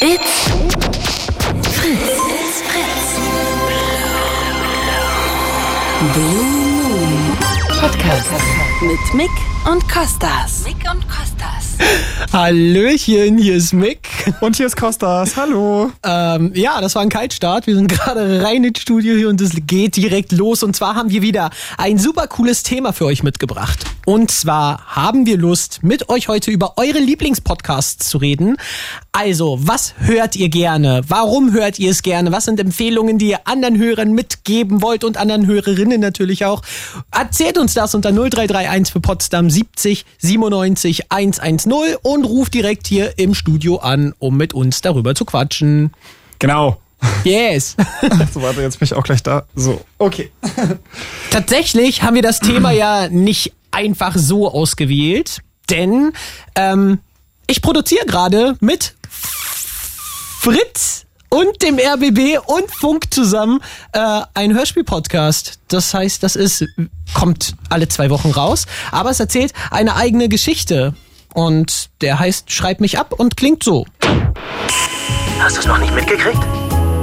It's Fritz. It's Fritz. Blue Moon Podcast mit Mick und Costas. Mick und Costas. Hallöchen, hier ist Mick. Und hier ist Kostas. Hallo. Ähm, ja, das war ein Kaltstart. Wir sind gerade rein ins Studio hier und es geht direkt los. Und zwar haben wir wieder ein super cooles Thema für euch mitgebracht. Und zwar haben wir Lust, mit euch heute über eure Lieblingspodcasts zu reden. Also, was hört ihr gerne? Warum hört ihr es gerne? Was sind Empfehlungen, die ihr anderen Hörern mitgeben wollt und anderen Hörerinnen natürlich auch? Erzählt uns das unter 0331 für Potsdam 70 97 110 und ruft direkt hier im Studio an, um mit uns darüber zu quatschen. Genau. Yes. So, warte, jetzt bin ich auch gleich da. So, okay. Tatsächlich haben wir das Thema ja nicht einfach so ausgewählt, denn ähm, ich produziere gerade mit Fritz und dem RBB und Funk zusammen äh, ein Hörspiel-Podcast. Das heißt, das ist kommt alle zwei Wochen raus, aber es erzählt eine eigene Geschichte und der heißt Schreib mich ab und klingt so. Hast du es noch nicht mitgekriegt?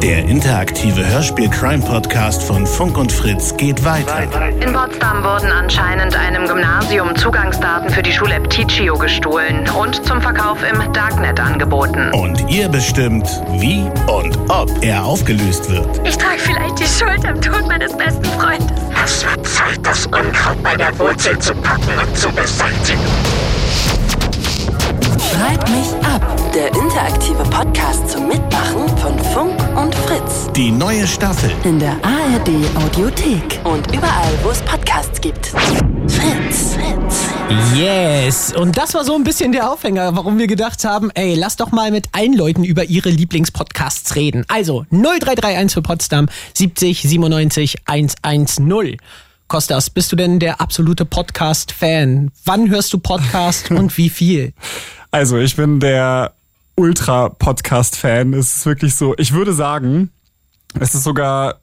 Der interaktive Hörspiel-Crime-Podcast von Funk und Fritz geht weiter. In Potsdam wurden anscheinend einem Gymnasium Zugangsdaten für die Schul-App Teachio gestohlen und zum Verkauf im Darknet angeboten. Und ihr bestimmt, wie und ob er aufgelöst wird. Ich trage vielleicht die Schuld am Tod meines besten Freundes. Es wird Zeit, das Unkraut bei der Wurzel zu packen und zu beseitigen. Schreib mich ab. Der interaktive Podcast zum Mitmachen von Funk und Fritz. Die neue Staffel. In der ARD Audiothek. Und überall, wo es Podcasts gibt. Fritz. Fritz. Yes. Und das war so ein bisschen der Aufhänger, warum wir gedacht haben, ey, lass doch mal mit allen Leuten über ihre Lieblingspodcasts reden. Also 0331 für Potsdam 70 97 110. Kostas, bist du denn der absolute Podcast-Fan? Wann hörst du Podcast und wie viel? Also, ich bin der Ultra-Podcast-Fan. Es ist wirklich so, ich würde sagen, es ist sogar.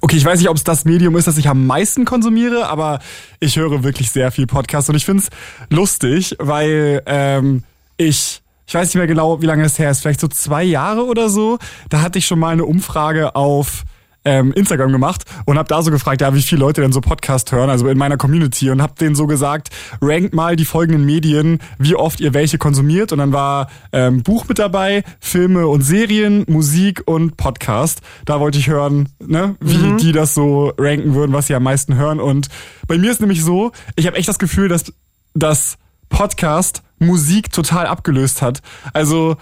Okay, ich weiß nicht, ob es das Medium ist, das ich am meisten konsumiere, aber ich höre wirklich sehr viel Podcast und ich finde es lustig, weil ähm, ich, ich weiß nicht mehr genau, wie lange es her ist, vielleicht so zwei Jahre oder so, da hatte ich schon mal eine Umfrage auf ähm, Instagram gemacht und habe da so gefragt, ja, wie viele Leute denn so Podcast hören, also in meiner Community und habe denen so gesagt, rankt mal die folgenden Medien, wie oft ihr welche konsumiert und dann war ähm, Buch mit dabei, Filme und Serien, Musik und Podcast. Da wollte ich hören, ne, wie die das so ranken würden, was sie am meisten hören und bei mir ist nämlich so, ich habe echt das Gefühl, dass das Podcast Musik total abgelöst hat. Also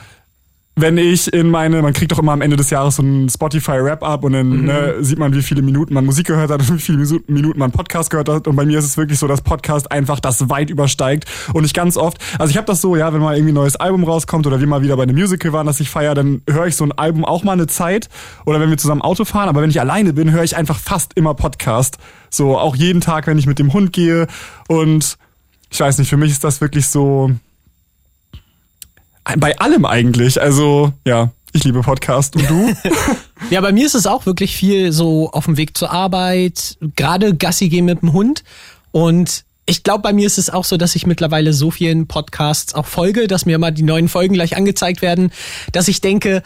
wenn ich in meine, man kriegt doch immer am Ende des Jahres so ein Spotify-Wrap-Up und dann ne, sieht man, wie viele Minuten man Musik gehört hat und wie viele Minuten man Podcast gehört hat. Und bei mir ist es wirklich so, dass Podcast einfach das weit übersteigt. Und ich ganz oft, also ich habe das so, ja, wenn mal irgendwie ein neues Album rauskommt oder wir mal wieder bei einem Musical waren, das ich feiere, dann höre ich so ein Album auch mal eine Zeit. Oder wenn wir zusammen Auto fahren. Aber wenn ich alleine bin, höre ich einfach fast immer Podcast. So auch jeden Tag, wenn ich mit dem Hund gehe. Und ich weiß nicht, für mich ist das wirklich so bei allem eigentlich. Also, ja, ich liebe Podcast. Und du? Ja, bei mir ist es auch wirklich viel so auf dem Weg zur Arbeit, gerade Gassi gehen mit dem Hund. Und ich glaube, bei mir ist es auch so, dass ich mittlerweile so vielen Podcasts auch folge, dass mir mal die neuen Folgen gleich angezeigt werden, dass ich denke,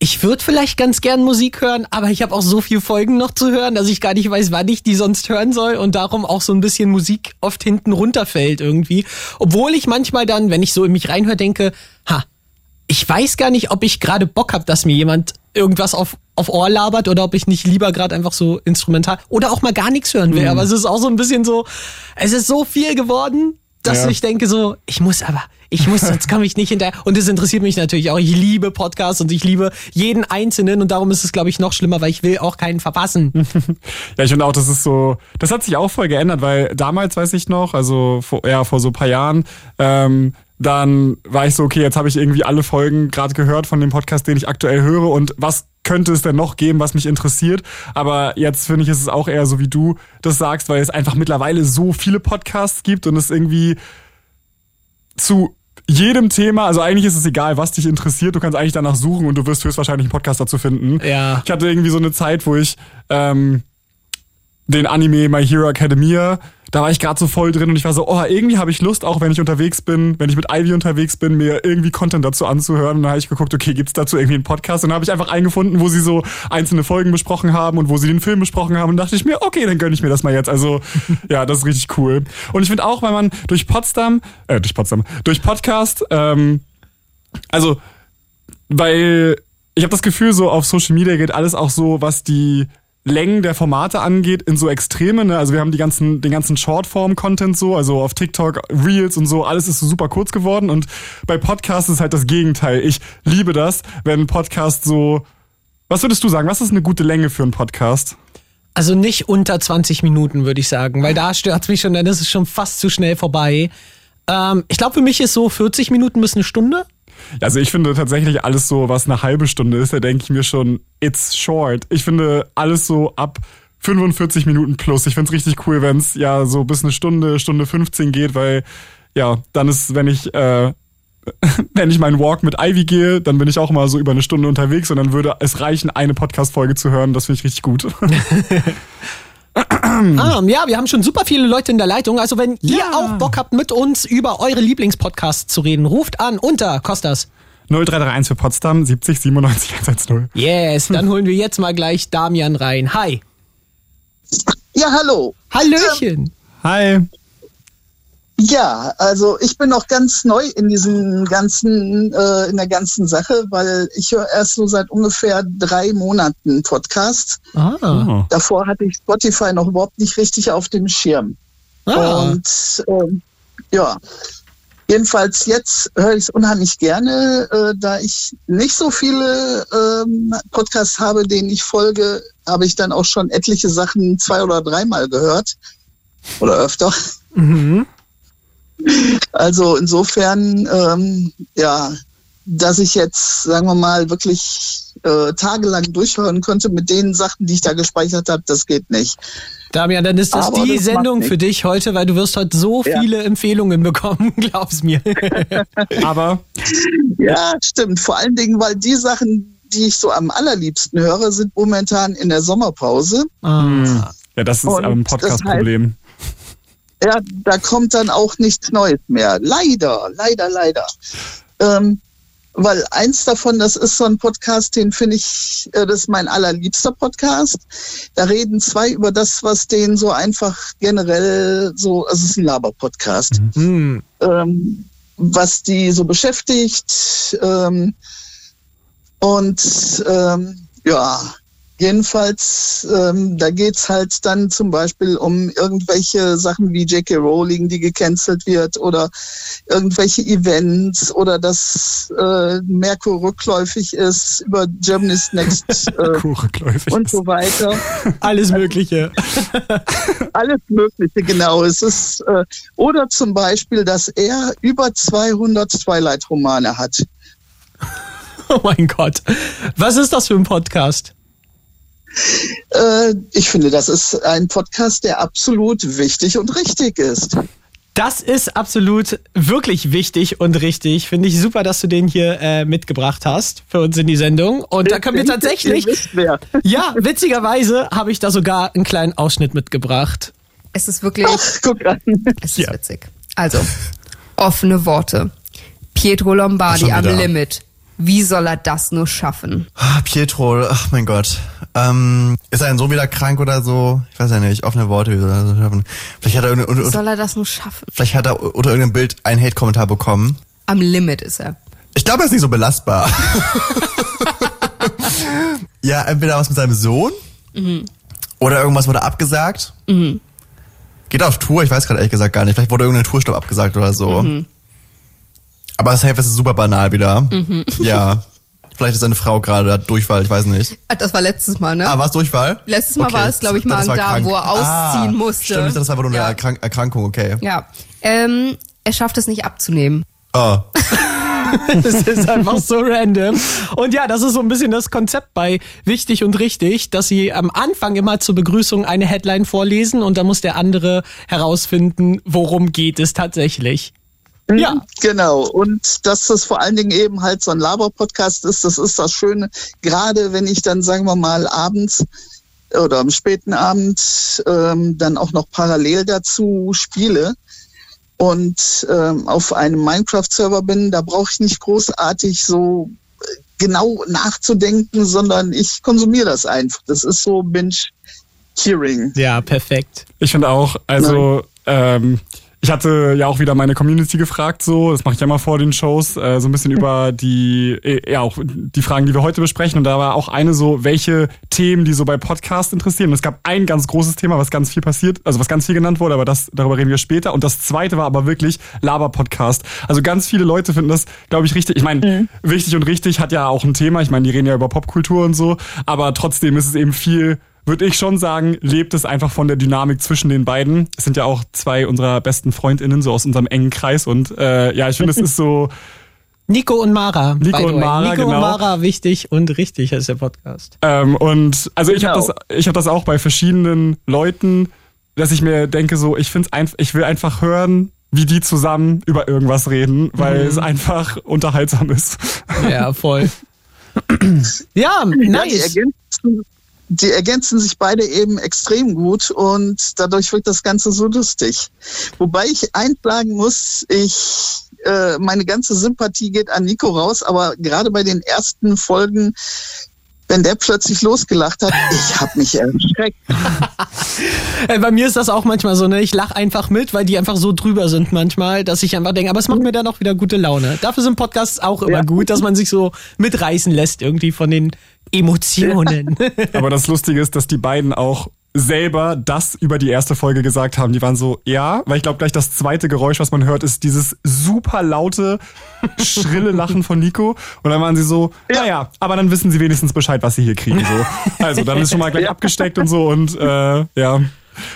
ich würde vielleicht ganz gern Musik hören, aber ich habe auch so viele Folgen noch zu hören, dass ich gar nicht weiß, wann ich die sonst hören soll und darum auch so ein bisschen Musik oft hinten runterfällt irgendwie. Obwohl ich manchmal dann, wenn ich so in mich reinhöre, denke, ha, ich weiß gar nicht, ob ich gerade Bock habe, dass mir jemand irgendwas auf, auf Ohr labert oder ob ich nicht lieber gerade einfach so instrumental oder auch mal gar nichts hören will. Aber es ist auch so ein bisschen so, es ist so viel geworden, dass Ja. ich denke so, ich muss aber, ich muss, sonst komme ich nicht hinterher. Und es interessiert mich natürlich auch. Ich liebe Podcasts und ich liebe jeden einzelnen und darum ist es, glaube ich, noch schlimmer, weil ich will auch keinen verpassen. Ja, ich finde auch, das ist so, das hat sich auch voll geändert, weil damals weiß ich noch, also vor, ja, vor so ein paar Jahren, ähm, dann war ich so, okay, jetzt habe ich irgendwie alle Folgen gerade gehört von dem Podcast, den ich aktuell höre und was könnte es denn noch geben, was mich interessiert. Aber jetzt finde ich, ist es auch eher so, wie du das sagst, weil es einfach mittlerweile so viele Podcasts gibt und es irgendwie zu jedem Thema, also eigentlich ist es egal, was dich interessiert, du kannst eigentlich danach suchen und du wirst höchstwahrscheinlich einen Podcast dazu finden. Ja. Ich hatte irgendwie so eine Zeit, wo ich ähm, den Anime My Hero Academia da war ich gerade so voll drin und ich war so, oh, irgendwie habe ich Lust, auch wenn ich unterwegs bin, wenn ich mit Ivy unterwegs bin, mir irgendwie Content dazu anzuhören. Und dann habe ich geguckt, okay, gibt's dazu irgendwie einen Podcast? Und dann habe ich einfach eingefunden, wo sie so einzelne Folgen besprochen haben und wo sie den Film besprochen haben. Und dachte ich mir, okay, dann gönne ich mir das mal jetzt. Also ja, das ist richtig cool. Und ich finde auch, weil man durch Potsdam, äh, durch Potsdam, durch Podcast, ähm, also weil ich habe das Gefühl, so auf Social Media geht alles auch so, was die Längen der Formate angeht, in so Extreme. Ne? Also wir haben die ganzen, den ganzen Shortform-Content so, also auf TikTok, Reels und so, alles ist so super kurz geworden. Und bei Podcasts ist halt das Gegenteil. Ich liebe das, wenn ein Podcast so. Was würdest du sagen? Was ist eine gute Länge für einen Podcast? Also nicht unter 20 Minuten, würde ich sagen, weil da stört mich schon, dann ist es schon fast zu schnell vorbei. Ähm, ich glaube, für mich ist so 40 Minuten bis eine Stunde. Also ich finde tatsächlich alles so, was eine halbe Stunde ist, da denke ich mir schon, it's short. Ich finde alles so ab 45 Minuten plus. Ich finde es richtig cool, wenn es ja so bis eine Stunde, Stunde 15 geht, weil ja, dann ist, wenn ich äh, wenn ich meinen Walk mit Ivy gehe, dann bin ich auch mal so über eine Stunde unterwegs und dann würde es reichen, eine Podcast-Folge zu hören. Das finde ich richtig gut. ah, ja, wir haben schon super viele Leute in der Leitung. Also wenn ihr auch Bock habt, mit uns über eure Lieblingspodcasts zu reden, ruft an unter Kostas. 0331 für Potsdam 70 97 110. Yes, dann holen wir jetzt mal gleich Damian rein. Hi. Ja, hallo. Hallöchen. Hi. Ja, also ich bin noch ganz neu in diesem ganzen, äh, in der ganzen Sache, weil ich höre erst so seit ungefähr drei Monaten Podcast. Ah. Davor hatte ich Spotify noch überhaupt nicht richtig auf dem Schirm. Ah. Und ähm, ja, jedenfalls jetzt höre ich es unheimlich gerne, äh, da ich nicht so viele ähm, Podcasts habe, denen ich folge, habe ich dann auch schon etliche Sachen zwei oder dreimal gehört oder öfter. Mhm. Also insofern, ähm, ja, dass ich jetzt, sagen wir mal, wirklich äh, tagelang durchhören könnte mit den Sachen, die ich da gespeichert habe, das geht nicht. Damian, dann ist das Aber die das Sendung für dich heute, weil du wirst heute so Ja. viele Empfehlungen bekommen, glaub's mir. Aber Ja, stimmt. Vor allen Dingen, weil die Sachen, die ich so am allerliebsten höre, sind momentan in der Sommerpause. ah. ja, das ist Und ein das Podcast-Problem. Ja, da kommt dann auch nichts Neues mehr. Leider, leider, leider. Ähm, weil eins davon, das ist so ein Podcast, den finde ich, äh, das ist mein allerliebster Podcast. Da reden zwei über das, was denen so einfach generell so, also es ist ein Laber-Podcast. Hm. ähm, was die so beschäftigt. Ähm, und ähm, ja, jedenfalls, ähm, da geht's halt dann zum Beispiel um irgendwelche Sachen wie J.K. Rowling, die gecancelt wird, oder irgendwelche Events, oder dass äh, Merkur rückläufig ist über Germany's Next äh, und so weiter. Alles Mögliche. Alles Mögliche, genau. Es ist, äh, oder zum Beispiel, dass er über 200 Twilight-Romane hat. Oh mein Gott. Was ist das für ein Podcast? Äh, ich finde, das ist ein Podcast, der absolut wichtig und richtig ist. Das ist absolut wirklich wichtig und richtig. Finde ich super, dass du den hier äh, mitgebracht hast für uns in die Sendung. Und da können wir tatsächlich, ja, witzigerweise habe ich da sogar einen kleinen Ausschnitt mitgebracht. Es ist wirklich, Guck an. es ist witzig. Also, offene Worte. Pietro Lombardi am. Limit. Wie soll er das nur schaffen? Ah, Pietro, ach mein Gott. Ähm, ist er denn so wieder krank oder so? Ich weiß ja nicht, offene Worte, wie soll er das schaffen? Vielleicht hat er, unter- Wie unter- soll er das nur schaffen? vielleicht hat er unter irgendeinem Bild einen Hate-Kommentar bekommen. Am Limit ist er. Ich glaube, er ist nicht so belastbar. ja, entweder was mit seinem Sohn oder irgendwas wurde abgesagt. Geht auf Tour, ich weiß gerade ehrlich gesagt gar nicht. Vielleicht wurde irgendein Tourstopp abgesagt oder so. Aber safe ist super banal wieder. Ja. Vielleicht ist seine Frau gerade hat Durchfall, ich weiß nicht. Ah, Das war letztes Mal, ne? Ah, war es Durchfall? Letztes Mal war es, glaub ich, Magen-Darm, krank. wo er ausziehen musste. Stimmt, das war aber nur Ja. eine Erkrank Erkrankung, okay. ja. Ähm, er schafft es nicht abzunehmen. Oh. Das ist einfach so random. Und ja, das ist so ein bisschen das Konzept bei Wichtig und Richtig, dass sie am Anfang immer zur Begrüßung eine Headline vorlesen und dann muss der andere herausfinden, worum geht es tatsächlich. Ja. Genau. Und dass das vor allen Dingen eben halt so ein Laber-Podcast ist, das ist das Schöne. Gerade wenn ich dann, sagen wir mal, abends oder am späten Abend ähm, dann auch noch parallel dazu spiele und ähm, auf einem Minecraft-Server bin, da brauche ich nicht großartig so äh, genau nachzudenken, sondern ich konsumiere das einfach. Das ist so Binge-Hearing. Ja, perfekt. Ich finde auch, also ähm, ich hatte ja auch wieder meine Community gefragt, so, das mache ich ja mal vor den Shows, äh, so ein bisschen über die, äh, ja auch die Fragen, die wir heute besprechen. Und da war auch eine so, welche Themen, die so bei Podcasts interessieren. Und es gab ein ganz großes Thema, was ganz viel passiert, also was ganz viel genannt wurde, aber das, darüber reden wir später. Und das zweite war aber wirklich Laber-Podcast. Also ganz viele Leute finden das, glaube ich, richtig. Ich meine, mhm. wichtig und richtig hat ja auch ein Thema. Ich meine, die reden ja über Popkultur und so, aber trotzdem ist es eben viel würde ich schon sagen, lebt es einfach von der Dynamik zwischen den beiden. Es sind ja auch zwei unserer besten FreundInnen, so aus unserem engen Kreis. Und äh, ja, ich finde, es ist so. Nico und Mara. Nico und Mara, Nico genau. und Mara, wichtig und richtig ist der Podcast. Ähm, und also genau. ich habe das, ich habe das auch bei verschiedenen Leuten, dass ich mir denke, so, ich finde einfach, ich will einfach hören, wie die zusammen über irgendwas reden, weil mhm. es einfach unterhaltsam ist. Ja, voll. ja, nice. Ja, die ergänzen sich beide eben extrem gut und dadurch wirkt das Ganze so lustig. Wobei ich eins sagen muss, ich äh, meine ganze Sympathie geht an Nico raus, aber gerade bei den ersten Folgen wenn der plötzlich losgelacht hat, ich habe mich erschreckt. Bei mir ist das auch manchmal so, ne? Ich lache einfach mit, weil die einfach so drüber sind manchmal, dass ich einfach denke, aber es macht mir dann auch wieder gute Laune. Dafür sind Podcasts auch immer ja. gut, dass man sich so mitreißen lässt irgendwie von den Emotionen. Aber das Lustige ist, dass die beiden auch selber das über die erste Folge gesagt haben. Die waren so, ja, weil ich glaube gleich das zweite Geräusch, was man hört, ist dieses super laute, schrille Lachen von Nico. Und dann waren sie so, ja, ja, aber dann wissen sie wenigstens Bescheid, was sie hier kriegen. So. Also dann ist schon mal gleich ja. abgesteckt und so und äh, ja.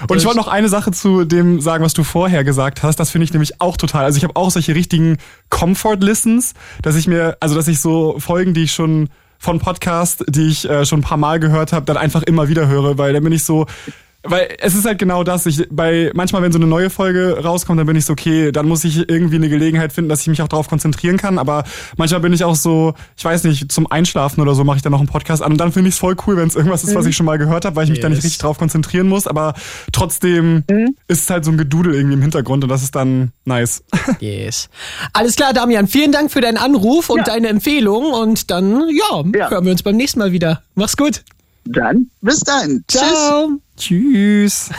Und ich wollte noch eine Sache zu dem sagen, was du vorher gesagt hast. Das finde ich nämlich auch total. Also ich habe auch solche richtigen Comfort-Listens, dass ich mir, also dass ich so Folgen, die ich schon von Podcasts, die ich äh, schon ein paar Mal gehört habe, dann einfach immer wieder höre, weil dann bin ich so, weil es ist halt genau das. Ich, bei manchmal, wenn so eine neue Folge rauskommt, dann bin ich so, okay, dann muss ich irgendwie eine Gelegenheit finden, dass ich mich auch darauf konzentrieren kann. Aber manchmal bin ich auch so, ich weiß nicht, zum Einschlafen oder so mache ich dann noch einen Podcast an. Und dann finde ich es voll cool, wenn es irgendwas ist, was mhm. ich schon mal gehört habe, weil ich mich yes. da nicht richtig drauf konzentrieren muss. Aber trotzdem mhm. ist es halt so ein Gedudel irgendwie im Hintergrund und das ist dann nice. Yes. Alles klar, Damian. Vielen Dank für deinen Anruf und ja. deine Empfehlung. Und dann, ja, ja, hören wir uns beim nächsten Mal wieder. Mach's gut. Dann bis dann. Ciao. Tschüss.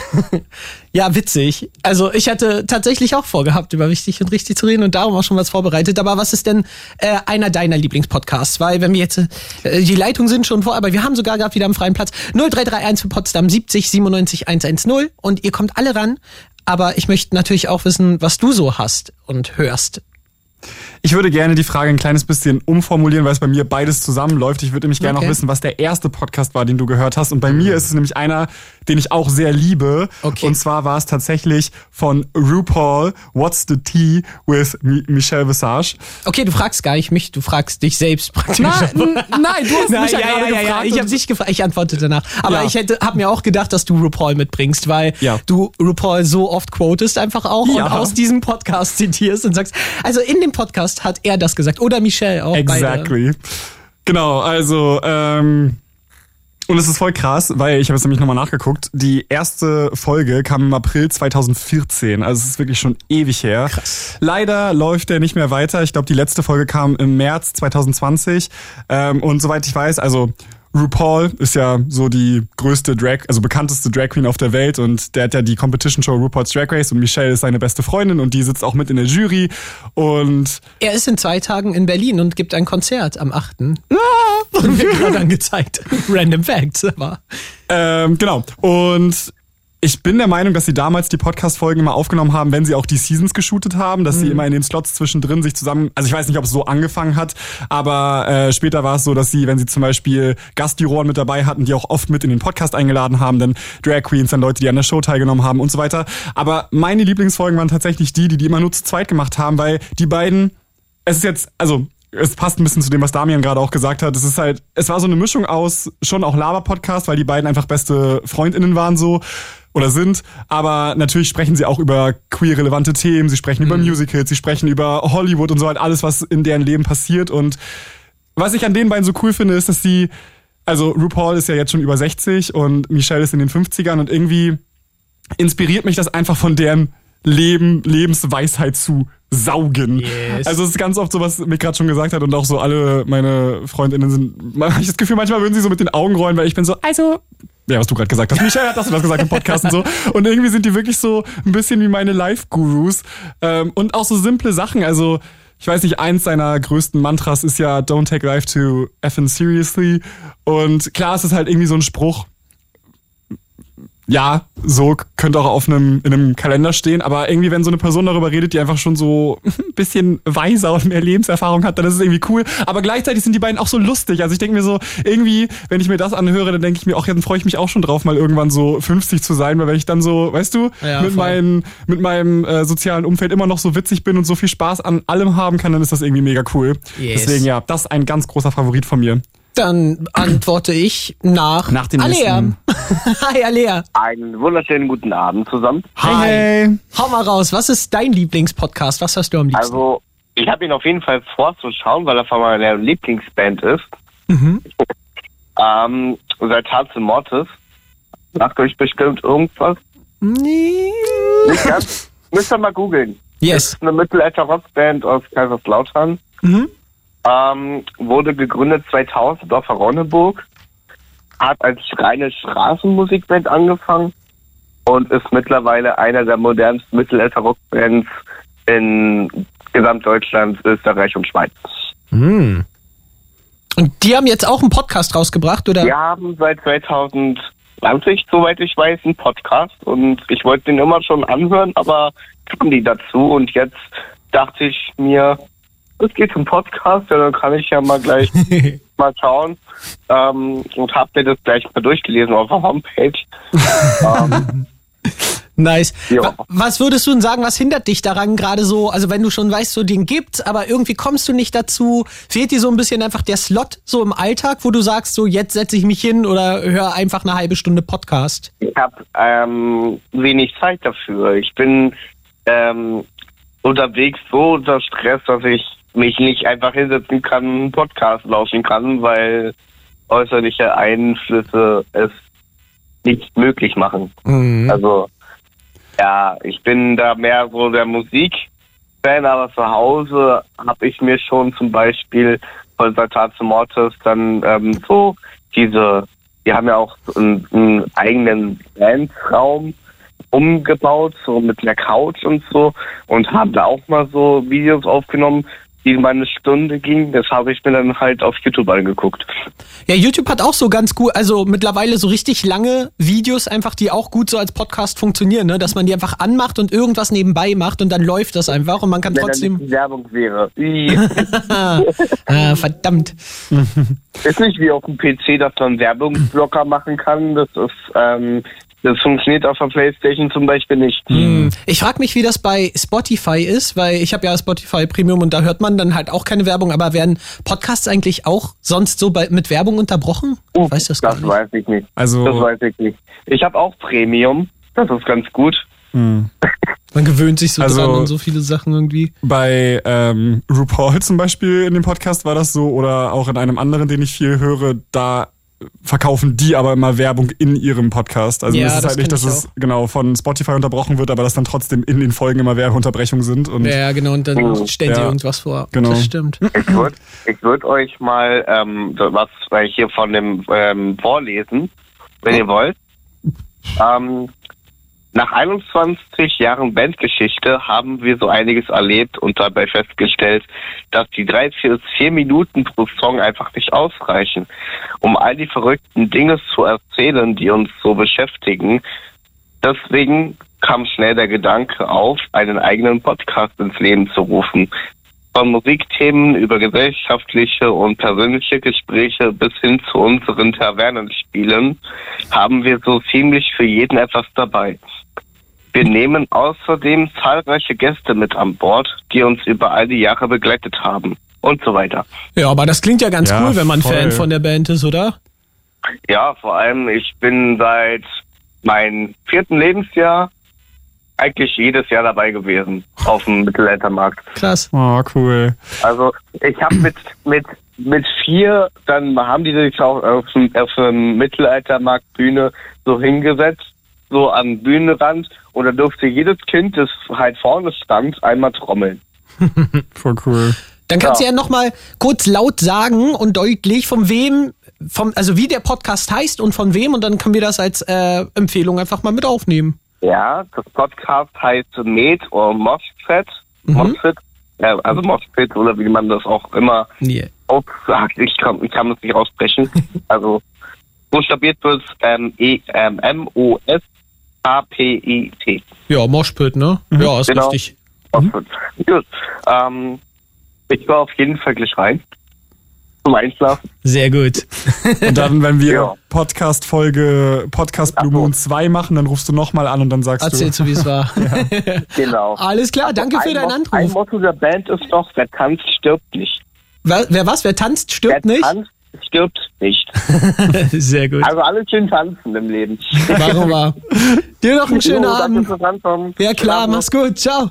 ja, witzig. Also ich hatte tatsächlich auch vorgehabt, über wichtig und richtig zu reden und darum auch schon was vorbereitet. Aber was ist denn äh, einer deiner Lieblingspodcasts? Weil wenn wir jetzt, äh, die Leitungen sind schon vor, aber wir haben sogar gerade wieder einen freien Platz. 0331 für Potsdam 70 97 110 und ihr kommt alle ran. Aber ich möchte natürlich auch wissen, was du so hast und hörst. Ich würde gerne die Frage ein kleines bisschen umformulieren, weil es bei mir beides zusammenläuft. Ich würde nämlich gerne okay. noch wissen, was der erste Podcast war, den du gehört hast. Und bei mir ist es nämlich einer, den ich auch sehr liebe. Okay. Und zwar war es tatsächlich von RuPaul, What's the Tea with Michelle Visage. Okay, du fragst gar nicht mich, du fragst dich selbst praktisch. Nein, nein du hast mich ja, ja, ja, ja, gefragt. Ja, ich habe dich gefragt, ich antworte danach. Aber ja. ich hätte, habe mir auch gedacht, dass du RuPaul mitbringst, weil ja. du RuPaul so oft quotest einfach auch und aus diesem Podcast zitierst und sagst, also in dem Podcast hat er das gesagt gesagt. Oder Michelle auch. Exactly. Beide. Genau, also ähm, und es ist voll krass, weil ich habe es nämlich nochmal nachgeguckt. Die erste Folge kam im April 2014, also es ist wirklich schon ewig her. Krass. Leider läuft der nicht mehr weiter. Ich glaube, die letzte Folge kam im März 2020. Ähm, und soweit ich weiß, also RuPaul ist ja so die größte Drag, also bekannteste Drag Queen auf der Welt und der hat ja die Competition Show RuPaul's Drag Race und Michelle ist seine beste Freundin und die sitzt auch mit in der Jury und er ist in zwei Tagen in Berlin und gibt ein Konzert am 8. Ah, wurde mir gerade angezeigt. Random Facts, aber. Ähm, genau. Und ich bin der Meinung, dass sie damals die Podcast-Folgen immer aufgenommen haben, wenn sie auch die Seasons geshootet haben, dass mhm. sie immer in den Slots zwischendrin sich zusammen, also ich weiß nicht, ob es so angefangen hat, aber äh, später war es so, dass sie, wenn sie zum Beispiel Gastjuroren mit dabei hatten, die auch oft mit in den Podcast eingeladen haben, dann Drag Queens, dann Leute, die an der Show teilgenommen haben und so weiter. Aber meine Lieblingsfolgen waren tatsächlich die, die die immer nur zu zweit gemacht haben, weil die beiden, es ist jetzt, also es passt ein bisschen zu dem, was Damian gerade auch gesagt hat. Es ist halt, es war so eine Mischung aus schon auch Laber-Podcast, weil die beiden einfach beste FreundInnen waren so oder sind, aber natürlich sprechen sie auch über queer-relevante Themen, sie sprechen mhm. über Musicals, sie sprechen über Hollywood und so halt alles, was in deren Leben passiert und was ich an den beiden so cool finde, ist, dass sie also RuPaul ist ja jetzt schon über 60 und Michelle ist in den 50ern und irgendwie inspiriert mich das einfach von deren Leben, Lebensweisheit zu saugen. Yes. Also es ist ganz oft so, was Mick gerade schon gesagt hat und auch so alle meine Freundinnen sind, habe ich das Gefühl, manchmal würden sie so mit den Augen rollen, weil ich bin so, also ja, was du gerade gesagt hast. Michael hat das und das gesagt im Podcast und so. Und irgendwie sind die wirklich so ein bisschen wie meine Life-Gurus. Ähm, und auch so simple Sachen. Also, ich weiß nicht, eins seiner größten Mantras ist ja Don't take life too effing seriously. Und klar, es ist halt irgendwie so ein Spruch. Ja, so könnte auch auf einem, in einem Kalender stehen, aber irgendwie, wenn so eine Person darüber redet, die einfach schon so ein bisschen weiser und mehr Lebenserfahrung hat, dann ist es irgendwie cool. Aber gleichzeitig sind die beiden auch so lustig. Also ich denke mir so, irgendwie, wenn ich mir das anhöre, dann denke ich mir auch, ja, dann freue ich mich auch schon drauf, mal irgendwann so 50 zu sein, weil wenn ich dann so, weißt du, Ja, mit, voll. meinem, mit meinem äh, sozialen Umfeld immer noch so witzig bin und so viel Spaß an allem haben kann, dann ist das irgendwie mega cool. Yes. Deswegen ja, das ist ein ganz großer Favorit von mir. Dann antworte ich nach, Nach dem Alea. nächsten. Hi, Alea. Einen wunderschönen guten Abend zusammen. Hi. Hey. Hau mal raus, was ist dein Lieblingspodcast? Was hörst du am liebsten? Also, ich habe ihn auf jeden Fall vorzuschauen, weil er von meiner Lieblingsband ist. Mhm. Ähm, seit Tatze Mortis. Sagt euch bestimmt irgendwas. Nee. Nicht ganz? Müsst ihr mal googeln. Yes. ist eine Mittelalter-Rockband aus Kaiserslautern. Mhm. Ähm, wurde gegründet 2000 auf Ronneburg. Hat als reine Straßenmusikband angefangen und ist mittlerweile einer der modernsten Mittelalter-Rockbands in Gesamtdeutschland, Österreich und Schweiz. Hm. Und die haben jetzt auch einen Podcast rausgebracht, oder? Wir haben seit 2020, soweit ich weiß, einen Podcast und ich wollte den immer schon anhören, aber kam nie dazu und jetzt dachte ich mir, es geht zum Podcast, ja, dann kann ich ja mal gleich mal schauen ähm, und habe mir das gleich mal durchgelesen auf der Homepage. ähm, Nice. Ja. Wa- Was würdest du denn sagen, was hindert dich daran gerade so, also wenn du schon weißt, so den gibt's, aber irgendwie kommst du nicht dazu, fehlt dir so ein bisschen einfach der Slot so im Alltag, wo du sagst, so jetzt setze ich mich hin oder höre einfach eine halbe Stunde Podcast? ich habe ähm, wenig Zeit dafür. Ich bin ähm, unterwegs so unter Stress, dass ich mich nicht einfach hinsetzen kann, einen Podcast lauschen kann, weil äußerliche Einflüsse es nicht möglich machen. Also ja, ich bin da mehr so der Musikfan, aber zu Hause habe ich mir schon zum Beispiel von Saltatio Mortis dann ähm, so diese, wir haben ja auch einen, einen eigenen Bandraum umgebaut, so mit einer Couch und so und haben da auch mal so Videos aufgenommen, die mal eine Stunde gingen. Das habe ich mir dann halt auf YouTube angeguckt. Ja, YouTube hat auch so ganz gut, also mittlerweile so richtig lange Videos einfach, die auch gut so als Podcast funktionieren, ne? dass man die einfach anmacht und irgendwas nebenbei macht und dann läuft das einfach und man kann Wenn trotzdem. nicht Werbung wäre. Ah, verdammt. Ist nicht wie auf dem PC, dass man Werbungsblocker machen kann. Das ist, ähm, das funktioniert auf der Playstation zum Beispiel nicht. Hm. Ich frage mich, wie das bei Spotify ist, weil ich habe ja Spotify Premium und da hört man dann halt auch keine Werbung, aber werden Podcasts eigentlich auch sonst so bei, mit Werbung unterbrochen? Ich weiß das, gar Das nicht. weiß ich nicht. Also- Das weiß ich nicht. Ich habe auch Premium. Das ist ganz gut. Hm. Man gewöhnt sich so Also- dran und so viele Sachen irgendwie. Bei ähm, RuPaul zum Beispiel in dem Podcast war das so oder auch in einem anderen, den ich viel höre, da verkaufen die aber immer Werbung in ihrem Podcast. Also Ja, es ist das halt nicht, dass es genau von Spotify unterbrochen wird, aber dass dann trotzdem in den Folgen immer Werbeunterbrechungen sind. Und Ja, genau, und dann Oh, stellen sie ja. irgendwas vor. Genau. Das stimmt. Ich würde ich würd euch mal ähm, was hier von dem ähm, vorlesen, wenn ihr wollt. Ähm, nach 21 Jahren Bandgeschichte haben wir so einiges erlebt und dabei festgestellt, dass die drei bis vier Minuten pro Song einfach nicht ausreichen, um all die verrückten Dinge zu erzählen, die uns so beschäftigen. Deswegen kam schnell der Gedanke auf, einen eigenen Podcast ins Leben zu rufen. Von Musikthemen über gesellschaftliche und persönliche Gespräche bis hin zu unseren Tavernenspielen haben wir so ziemlich für jeden etwas dabei. Wir nehmen außerdem zahlreiche Gäste mit an Bord, die uns über all die Jahre begleitet haben und so weiter. Ja, aber das klingt ja ganz Ja, cool, wenn man voll. Fan von der Band ist, oder? Ja, vor allem, ich bin seit meinem vierten Lebensjahr eigentlich jedes Jahr dabei gewesen auf dem Mittelaltermarkt. Krass. Oh, cool. Also ich habe mit mit mit vier, dann haben die sich auch auf dem, auf dem Mittelaltermarktbühne so hingesetzt, so am Bühnenrand und da durfte jedes Kind, das halt vorne stand, einmal trommeln. Voll cool. Dann kannst Ja. du ja noch mal kurz laut sagen und deutlich, von wem, vom, also wie der Podcast heißt und von wem und dann können wir das als äh, Empfehlung einfach mal mit aufnehmen. Ja, das Podcast heißt Med oder Moshpit. Moshpit. Ja, also Moshpit oder wie man das auch immer Nee. aussagt. Ich kann, ich kann es nicht aussprechen. also buchstabiert wird es ähm, e, ähm, M-O-S-H-P-I-T. Ja, Moshpit, ne? Ja, ist Genau. richtig. Moshpit. Gut. Ähm, ich war auf jeden Fall gleich rein. Zum Einschlafen. Sehr gut. Und dann, wenn wir Ja. Podcast-Folge, Podcast Blue Moon 2 machen, dann rufst du nochmal an und dann sagst Erzählst du. du, wie es war. Genau. Alles klar, danke für ein deinen Motto- Ein Anruf. Motto der Band ist doch, wer tanzt, stirbt nicht. Wer, wer was? Wer tanzt, stirbt wer nicht? tanzt, stirbt nicht. Sehr gut. Also alles schön tanzen im Leben. Warum war? Dir noch einen schönen Jo, Abend. Ja klar, mach's gut. Ciao.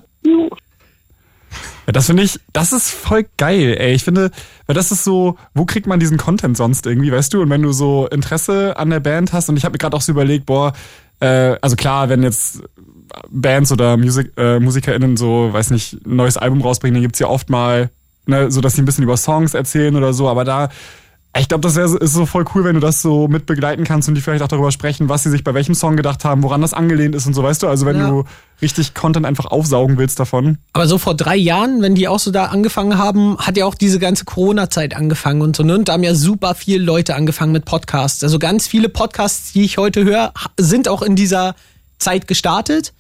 Ja, das finde ich, das ist voll geil, ey. Ich finde, weil das ist so, wo kriegt man diesen Content sonst irgendwie, weißt du? Und wenn du so Interesse an der Band hast, und ich habe mir gerade auch so überlegt, boah, äh, also klar, wenn jetzt Bands oder Musik, äh, MusikerInnen so, weiß nicht, ein neues Album rausbringen, dann gibt's ja oft mal, ne, so dass sie ein bisschen über Songs erzählen oder so, aber da, ich glaube, das wär, so- ist so voll cool, wenn du das so mit begleiten kannst und die vielleicht auch darüber sprechen, was sie sich bei welchem Song gedacht haben, woran das angelehnt ist und so, weißt du? Also wenn Ja. du richtig Content einfach aufsaugen willst davon. Aber so vor drei Jahren, wenn die auch so da angefangen haben, hat ja auch diese ganze Corona-Zeit angefangen und so, ne? Und da haben ja super viele Leute angefangen mit Podcasts. Also ganz viele Podcasts, die ich heute höre, sind auch in dieser Zeit gestartet.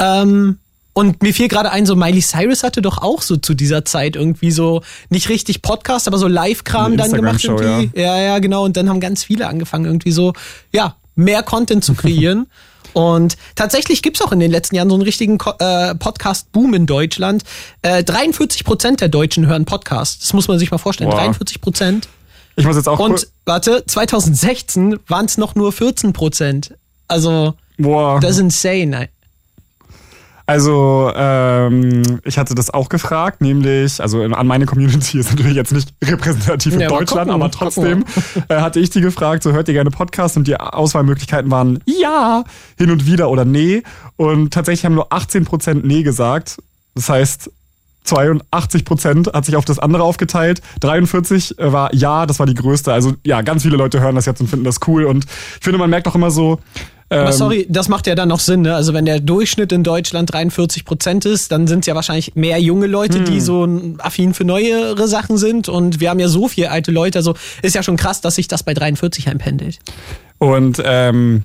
Ähm, und mir fiel gerade ein, so Miley Cyrus hatte doch auch so zu dieser Zeit irgendwie so nicht richtig Podcast, aber so Live-Kram dann gemacht irgendwie. Ja. ja, genau. Und dann haben ganz viele angefangen, irgendwie so, ja, mehr Content zu kreieren. Und tatsächlich gibt's auch in den letzten Jahren so einen richtigen äh, Podcast-Boom in Deutschland. Äh, 43 Prozent der Deutschen hören Podcasts. Das muss man sich mal vorstellen. Boah. 43 Prozent. Ich muss jetzt auch Und warte, 2016 waren es noch nur 14 Prozent. Also, Boah. das ist insane. Also, ähm, ich hatte das auch gefragt, nämlich, also in- an meine Community ist natürlich jetzt nicht repräsentativ in Ja, Deutschland, gucken, aber trotzdem äh, hatte ich die gefragt, so hört ihr gerne Podcasts und die Auswahlmöglichkeiten waren ja, hin und wieder oder nee. Und tatsächlich haben nur 18% nee gesagt. Das heißt, 82 Prozent hat sich auf das andere aufgeteilt. 43 war ja, das war die größte. Also ja, ganz viele Leute hören das jetzt und finden das cool. Und ich finde, man merkt auch immer so. Aber ähm, sorry, das macht ja dann noch Sinn, ne? Also wenn der Durchschnitt in Deutschland 43 Prozent ist, dann sind es ja wahrscheinlich mehr junge Leute, die Hm. so affin für neuere Sachen sind. Und wir haben ja so viele alte Leute. Also ist ja schon krass, dass sich das bei 43 einpendelt. Und ähm,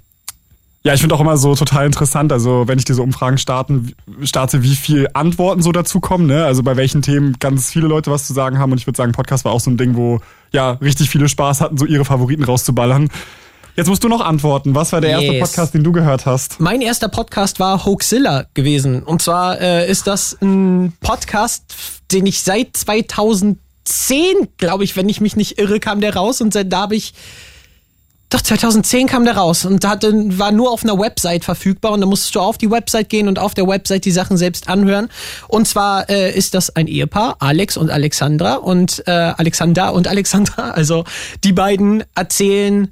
ja, ich finde auch immer so total interessant, also wenn ich diese Umfragen starten, starte, wie viel Antworten so dazu kommen, ne? Also bei welchen Themen ganz viele Leute was zu sagen haben. Und ich würde sagen, Podcast war auch so ein Ding, wo ja richtig viele Spaß hatten, so ihre Favoriten rauszuballern. Jetzt musst du noch antworten. Was war der erste Yes. Podcast, den du gehört hast? Mein erster Podcast war Hoaxilla gewesen. Und zwar äh, ist das ein Podcast, den ich seit 2010, glaube ich, wenn ich mich nicht irre, kam der raus. Und seit da habe ich doch, 2010 kam der raus und hatte, war nur auf einer Website verfügbar und da musstest du auf die Website gehen und auf der Website die Sachen selbst anhören. Und zwar äh, ist das ein Ehepaar, Alex und Alexandra und äh, Alexander und Alexandra. Also die beiden erzählen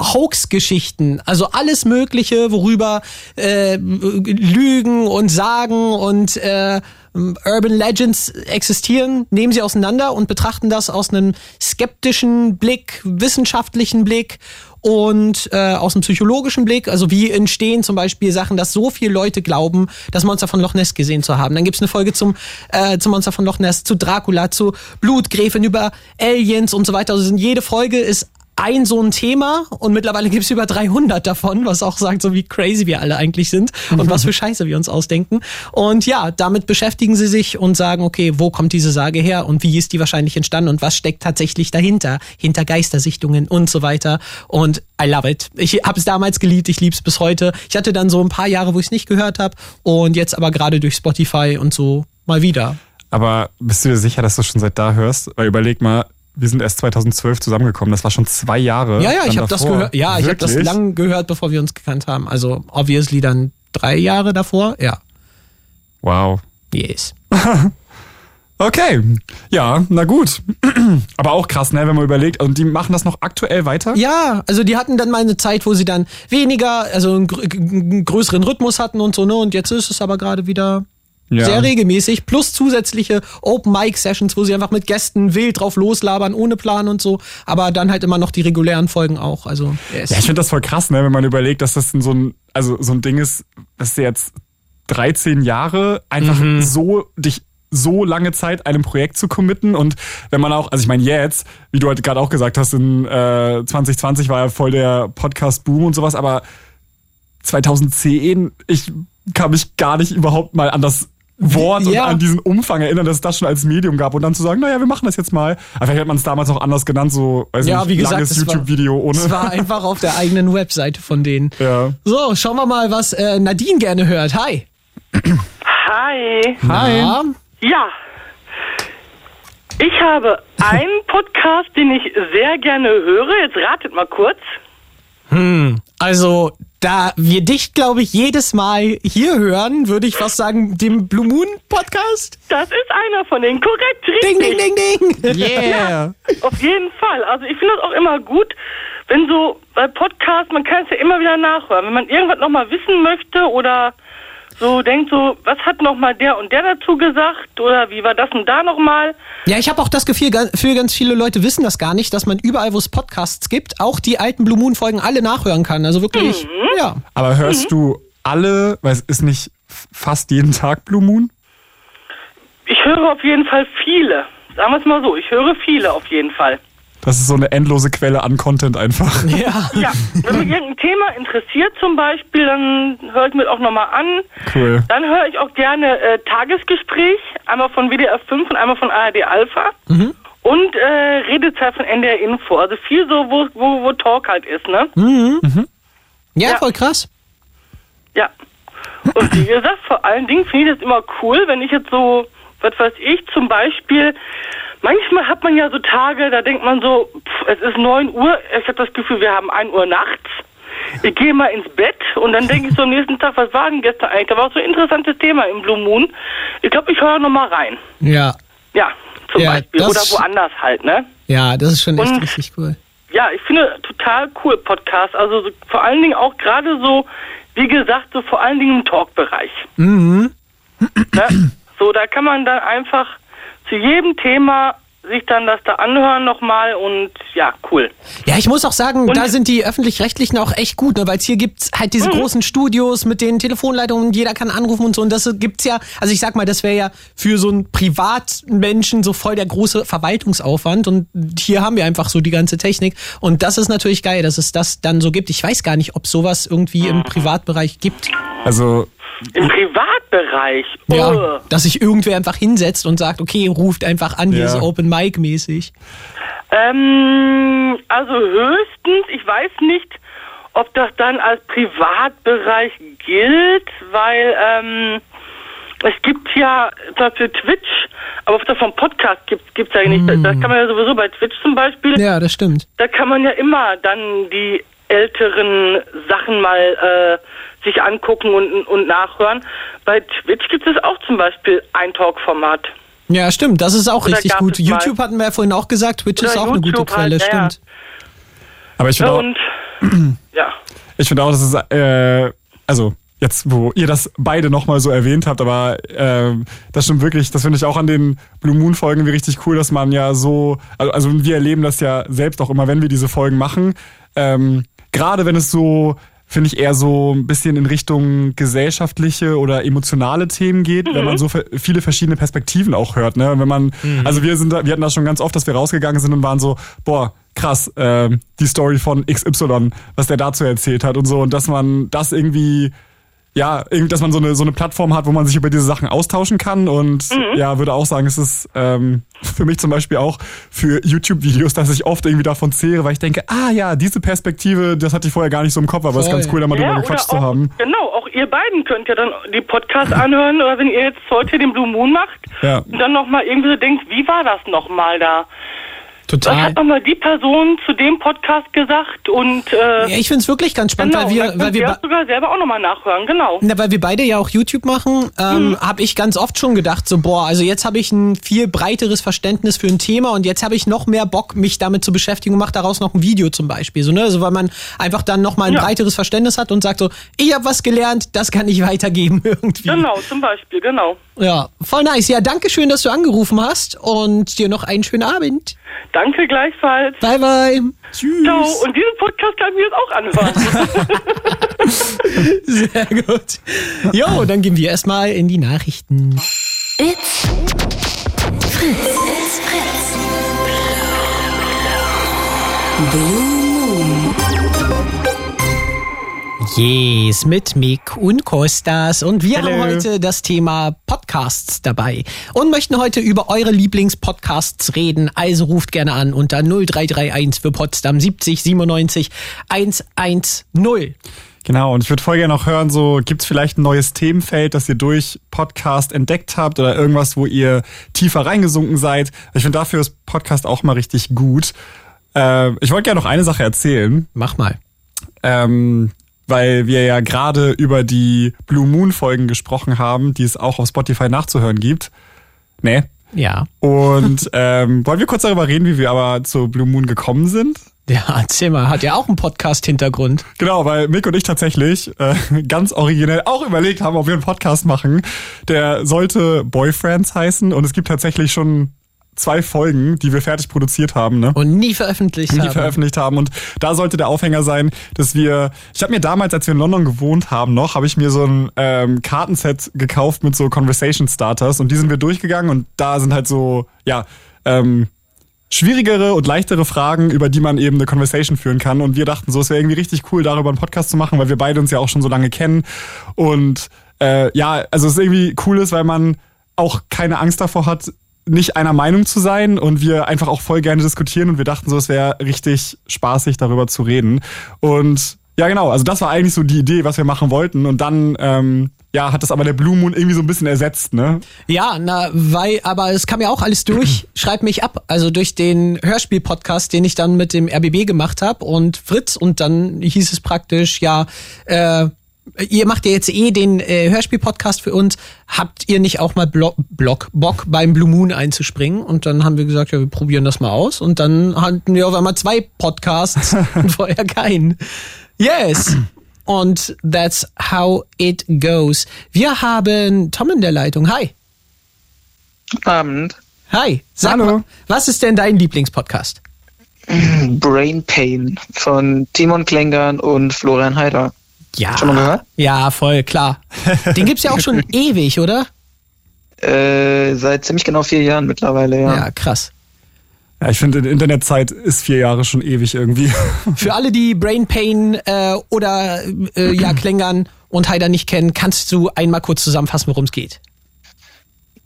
Hoax-Geschichten, also alles Mögliche, worüber äh, Lügen und Sagen und äh, Urban Legends existieren, nehmen sie auseinander und betrachten das aus einem skeptischen Blick, wissenschaftlichen Blick und äh, aus einem psychologischen Blick. Also wie entstehen zum Beispiel Sachen, dass so viele Leute glauben, das Monster von Loch Ness gesehen zu haben. Dann gibt's eine Folge zum, äh, zum Monster von Loch Ness, zu Dracula, zu Blutgräfin, über Aliens und so weiter. Also jede Folge ist ein so ein Thema und mittlerweile gibt's über 300 davon, was auch sagt, so wie crazy wir alle eigentlich sind und was für Scheiße wir uns ausdenken. Und ja, damit beschäftigen sie sich und sagen, okay, wo kommt diese Sage her und wie ist die wahrscheinlich entstanden und was steckt tatsächlich dahinter, hinter Geistersichtungen und so weiter. Und I love it. Ich habe es damals geliebt, ich lieb's bis heute. Ich hatte dann so ein paar Jahre, wo ich es nicht gehört habe und jetzt aber gerade durch Spotify und so mal wieder. Aber bist du dir sicher, dass du schon seit da hörst? Weil überleg mal, wir sind erst 2012 zusammengekommen. Das war schon zwei Jahre. Ja, ja, ich habe das gehört. Ja, ich habe das Wirklich? lang gehört, bevor wir uns gekannt haben. Also obviously dann drei Jahre davor. Ja. Wow. Yes. Okay, ja, na gut. Aber auch krass, ne, wenn man überlegt, und die machen das noch aktuell weiter? Ja, also die hatten dann mal eine Zeit, wo sie dann weniger, also einen größeren Rhythmus hatten und so, ne? Und jetzt ist es aber gerade wieder Ja. sehr regelmäßig, plus zusätzliche Open Mic Sessions, wo sie einfach mit Gästen wild drauf loslabern, ohne Plan und so, aber dann halt immer noch die regulären Folgen auch. Also, yes. Ja, ich finde das voll krass, ne, wenn man überlegt, dass das so ein, also so ein Ding ist, dass du jetzt 13 Jahre einfach Mhm. so dich so lange Zeit einem Projekt zu committen und wenn man auch, also ich meine jetzt, wie du halt gerade auch gesagt hast, in äh, 2020 war ja voll der Podcast-Boom und sowas, aber 2010, ich kann mich gar nicht überhaupt mal an das Wort Ja. und an diesen Umfang erinnern, dass es das schon als Medium gab und dann zu sagen, naja, wir machen das jetzt mal. Aber vielleicht hat man es damals auch anders genannt, so, weiß Ja, nicht, wie gesagt, langes YouTube-Video ohne. Es war einfach auf der eigenen Webseite von denen. ja. So, schauen wir mal, was äh, Nadine gerne hört. Hi. Hi. Hi. Na? Ja. Ich habe einen Podcast, den ich sehr gerne höre. Jetzt ratet mal kurz. Hm, also da wir dich, glaube ich, jedes Mal hier hören, würde ich fast sagen, dem Blue Moon Podcast. Das ist einer von denen. Korrekt, Ding, richtig. ding, ding, ding. Yeah. Auf jeden Fall. Also ich finde das auch immer gut, wenn so bei Podcasts, man kann es ja immer wieder nachhören. Wenn man irgendwas nochmal wissen möchte oder so denkt so, was hat nochmal der und der dazu gesagt oder wie war das und da nochmal? Ja, ich habe auch das Gefühl, für ganz viele Leute wissen das gar nicht, dass man überall, wo es Podcasts gibt, auch die alten Blue Moon Folgen alle nachhören kann. Also wirklich, Mhm. ja. Aber hörst du alle, weil es ist nicht fast jeden Tag Blue Moon? Ich höre auf jeden Fall viele. Sagen wir es mal so, ich höre viele auf jeden Fall. Das ist so eine endlose Quelle an Content einfach. Ja. Ja, wenn mich irgendein Thema interessiert zum Beispiel, dann höre ich mir auch nochmal an. Cool. Dann höre ich auch gerne äh, Tagesgespräch, einmal von WDR 5 und einmal von ARD Alpha. Und äh, Redezeit von NDR Info. Also viel so, wo, wo, wo Talk halt ist, ne? Mhm. Ja, Ja. voll krass. Ja. Und wie gesagt, vor allen Dingen finde ich das immer cool, wenn ich jetzt so, was weiß ich, zum Beispiel, manchmal hat man ja so Tage, da denkt man so, pff, es ist 9 Uhr, ich habe das Gefühl, wir haben 1 Uhr nachts. Ich gehe mal ins Bett und dann denke ich so am nächsten Tag, was war denn gestern eigentlich? Da war so ein interessantes Thema im Blue Moon. Ich glaube, ich höre noch mal rein. Ja. Ja, zum Ja, Beispiel. Oder woanders halt, ne? Ja, das ist schon echt Und- richtig cool. Ja, ich finde total cool Podcast. Also so, vor allen Dingen auch gerade so, wie gesagt, so vor allen Dingen im Talkbereich. Mhm. Ne? So, da kann man dann einfach zu jedem Thema sich dann das da anhören nochmal und ja, cool. Ja, ich muss auch sagen, Und- da sind die öffentlich-rechtlichen auch echt gut, ne? weil es hier gibt's halt diese Mhm. großen Studios mit den Telefonleitungen und jeder kann anrufen und so. Und das gibt's ja, also ich sag mal, das wäre ja für so einen Privatmenschen so voll der große Verwaltungsaufwand. Und hier haben wir einfach so die ganze Technik. Und das ist natürlich geil, dass es das dann so gibt. Ich weiß gar nicht, ob sowas irgendwie im Privatbereich gibt. Also, Im Privatbereich. Ja, Oh. dass sich irgendwer einfach hinsetzt und sagt, okay, ruft einfach an, hier Ja. so Open Mic mäßig. Ähm, also höchstens, ich weiß nicht, ob das dann als Privatbereich gilt, weil ähm, es gibt ja dafür Twitch, aber ob das vom Podcast gibt, gibt's ja nicht. Das kann man ja sowieso bei Twitch zum Beispiel. Ja, das stimmt. Da kann man ja immer dann die älteren Sachen mal äh, sich angucken und, und nachhören. Bei Twitch gibt es auch zum Beispiel ein Talk-Format. Ja, stimmt, das ist auch Oder richtig gut. YouTube hatten wir ja vorhin auch gesagt, Twitch Oder ist auch eine gute YouTube halt, Quelle, ja, stimmt. aber ich finde auch, ja. ich finde auch, dass es, äh, also jetzt, wo ihr das beide nochmal so erwähnt habt, aber äh, das stimmt wirklich, das finde ich auch an den Blue Moon Folgen wie richtig cool, dass man ja so, also, also wir erleben das ja selbst auch immer, wenn wir diese Folgen machen, ähm, gerade wenn es so finde ich eher so ein bisschen in Richtung gesellschaftliche oder emotionale Themen geht, wenn man so viele verschiedene Perspektiven auch hört, ne? Wenn man, also wir sind, da, wir hatten das schon ganz oft, dass wir rausgegangen sind und waren so, boah, krass, ähm, die Story von XY, was der dazu erzählt hat und so. Und dass man das irgendwie ja, irgendwie, dass man so eine, so eine Plattform hat, wo man sich über diese Sachen austauschen kann und ja, würde auch sagen, es ist ähm, für mich zum Beispiel auch für YouTube-Videos, dass ich oft irgendwie davon zehre, weil ich denke, ah ja, diese Perspektive, das hatte ich vorher gar nicht so im Kopf, aber es ist ganz cool, da mal drüber oder gequatscht auch, zu haben. Genau, auch ihr beiden könnt ja dann die Podcasts anhören, oder wenn ihr jetzt heute den Blue Moon macht Ja. und dann nochmal irgendwie so denkt, wie war das nochmal da? Total. Was hat nochmal die Person zu dem Podcast gesagt? Und äh, Ja, ich find's wirklich ganz spannend, genau, weil wir, weil wir, das sogar selber auch nochmal nachhören, genau. Na, weil wir beide ja auch YouTube machen, ähm, Mhm. habe ich ganz oft schon gedacht, so boah, also jetzt habe ich ein viel breiteres Verständnis für ein Thema und jetzt habe ich noch mehr Bock, mich damit zu beschäftigen und mache daraus noch ein Video zum Beispiel. So, ne? Also weil man einfach dann noch mal ein Ja. breiteres Verständnis hat und sagt so, ich habe was gelernt, das kann ich weitergeben irgendwie. Genau, zum Beispiel, genau. Ja, voll nice. Ja, danke schön, dass du angerufen hast und dir noch einen schönen Abend. Danke gleichfalls. Bye, bye. Tschüss. Ciao. Und diesen Podcast kann ich mir jetzt auch anhören. Sehr gut. Jo, dann gehen wir erstmal in die Nachrichten. It's Fritz. It's Fritz. Blue Yes, mit Mick und Kostas. Und wir Hello. haben heute das Thema Podcasts dabei und möchten heute über eure Lieblingspodcasts reden. Also ruft gerne an unter 0331 für Potsdam 70 97 110. Genau, und ich würde voll gerne noch hören, so gibt's vielleicht ein neues Themenfeld, das ihr durch Podcast entdeckt habt oder irgendwas, wo ihr tiefer reingesunken seid. Ich finde dafür ist Podcast auch mal richtig gut. Äh, ich wollte gerne noch eine Sache erzählen. Mach mal. Ähm, weil wir ja gerade über die Blue Moon Folgen gesprochen haben, die es auch auf Spotify nachzuhören gibt. Nee. Ja. Und ähm, wollen wir kurz darüber reden, wie wir aber zu Blue Moon gekommen sind? Ja, mal, hat ja auch einen Podcast-Hintergrund. Genau, weil Mick und ich tatsächlich äh, ganz originell auch überlegt haben, ob wir einen Podcast machen. Der sollte Boyfriends heißen und es gibt tatsächlich schon zwei Folgen, die wir fertig produziert haben. Ne? Und nie veröffentlicht die haben. veröffentlicht haben. Und da sollte der Aufhänger sein, dass wir, ich habe mir damals, als wir in London gewohnt haben noch, habe ich mir so ein ähm, Kartenset gekauft mit so Conversation Starters und die sind wir durchgegangen und da sind halt so, ja, ähm, schwierigere und leichtere Fragen, über die man eben eine Conversation führen kann. Und wir dachten so, es wäre irgendwie richtig cool, darüber einen Podcast zu machen, weil wir beide uns ja auch schon so lange kennen. Und äh, ja, also es irgendwie cool ist, weil man auch keine Angst davor hat, nicht einer Meinung zu sein und wir einfach auch voll gerne diskutieren und wir dachten so, es wäre richtig spaßig, darüber zu reden. Und ja, genau, also das war eigentlich so die Idee, was wir machen wollten. Und dann, ähm, ja, hat das aber der Blue Moon irgendwie so ein bisschen ersetzt, ne? Ja, na, weil, aber es kam ja auch alles durch. Schreib mich ab. Also durch den Hörspiel-Podcast, den ich dann mit dem RBB gemacht habe und Fritz und dann hieß es praktisch, ja, äh, ihr macht ja jetzt eh den äh, Hörspiel-Podcast für uns. Habt ihr nicht auch mal Blo Block, Bock beim Blue Moon einzuspringen? Und dann haben wir gesagt, ja, wir probieren das mal aus. Und dann hatten wir auf einmal zwei Podcasts und vorher keinen. Yes. Und that's how it goes. Wir haben Tom in der Leitung. Hi. Abend. Hi. Sag mal, was ist denn dein Lieblingspodcast? Brain Pain von Timon Klengern und Florian Heider. Ja. Schon mal gehört? Ja, voll, klar. Den gibt's ja auch schon ewig, oder? Äh, seit ziemlich genau vier Jahren mittlerweile, ja. Ja, krass. Ja, ich finde, die Internetzeit ist vier Jahre schon ewig irgendwie. Für alle, die Brain Pain äh, oder äh, ja, Klängern und Haider nicht kennen, kannst du einmal kurz zusammenfassen, worum es geht.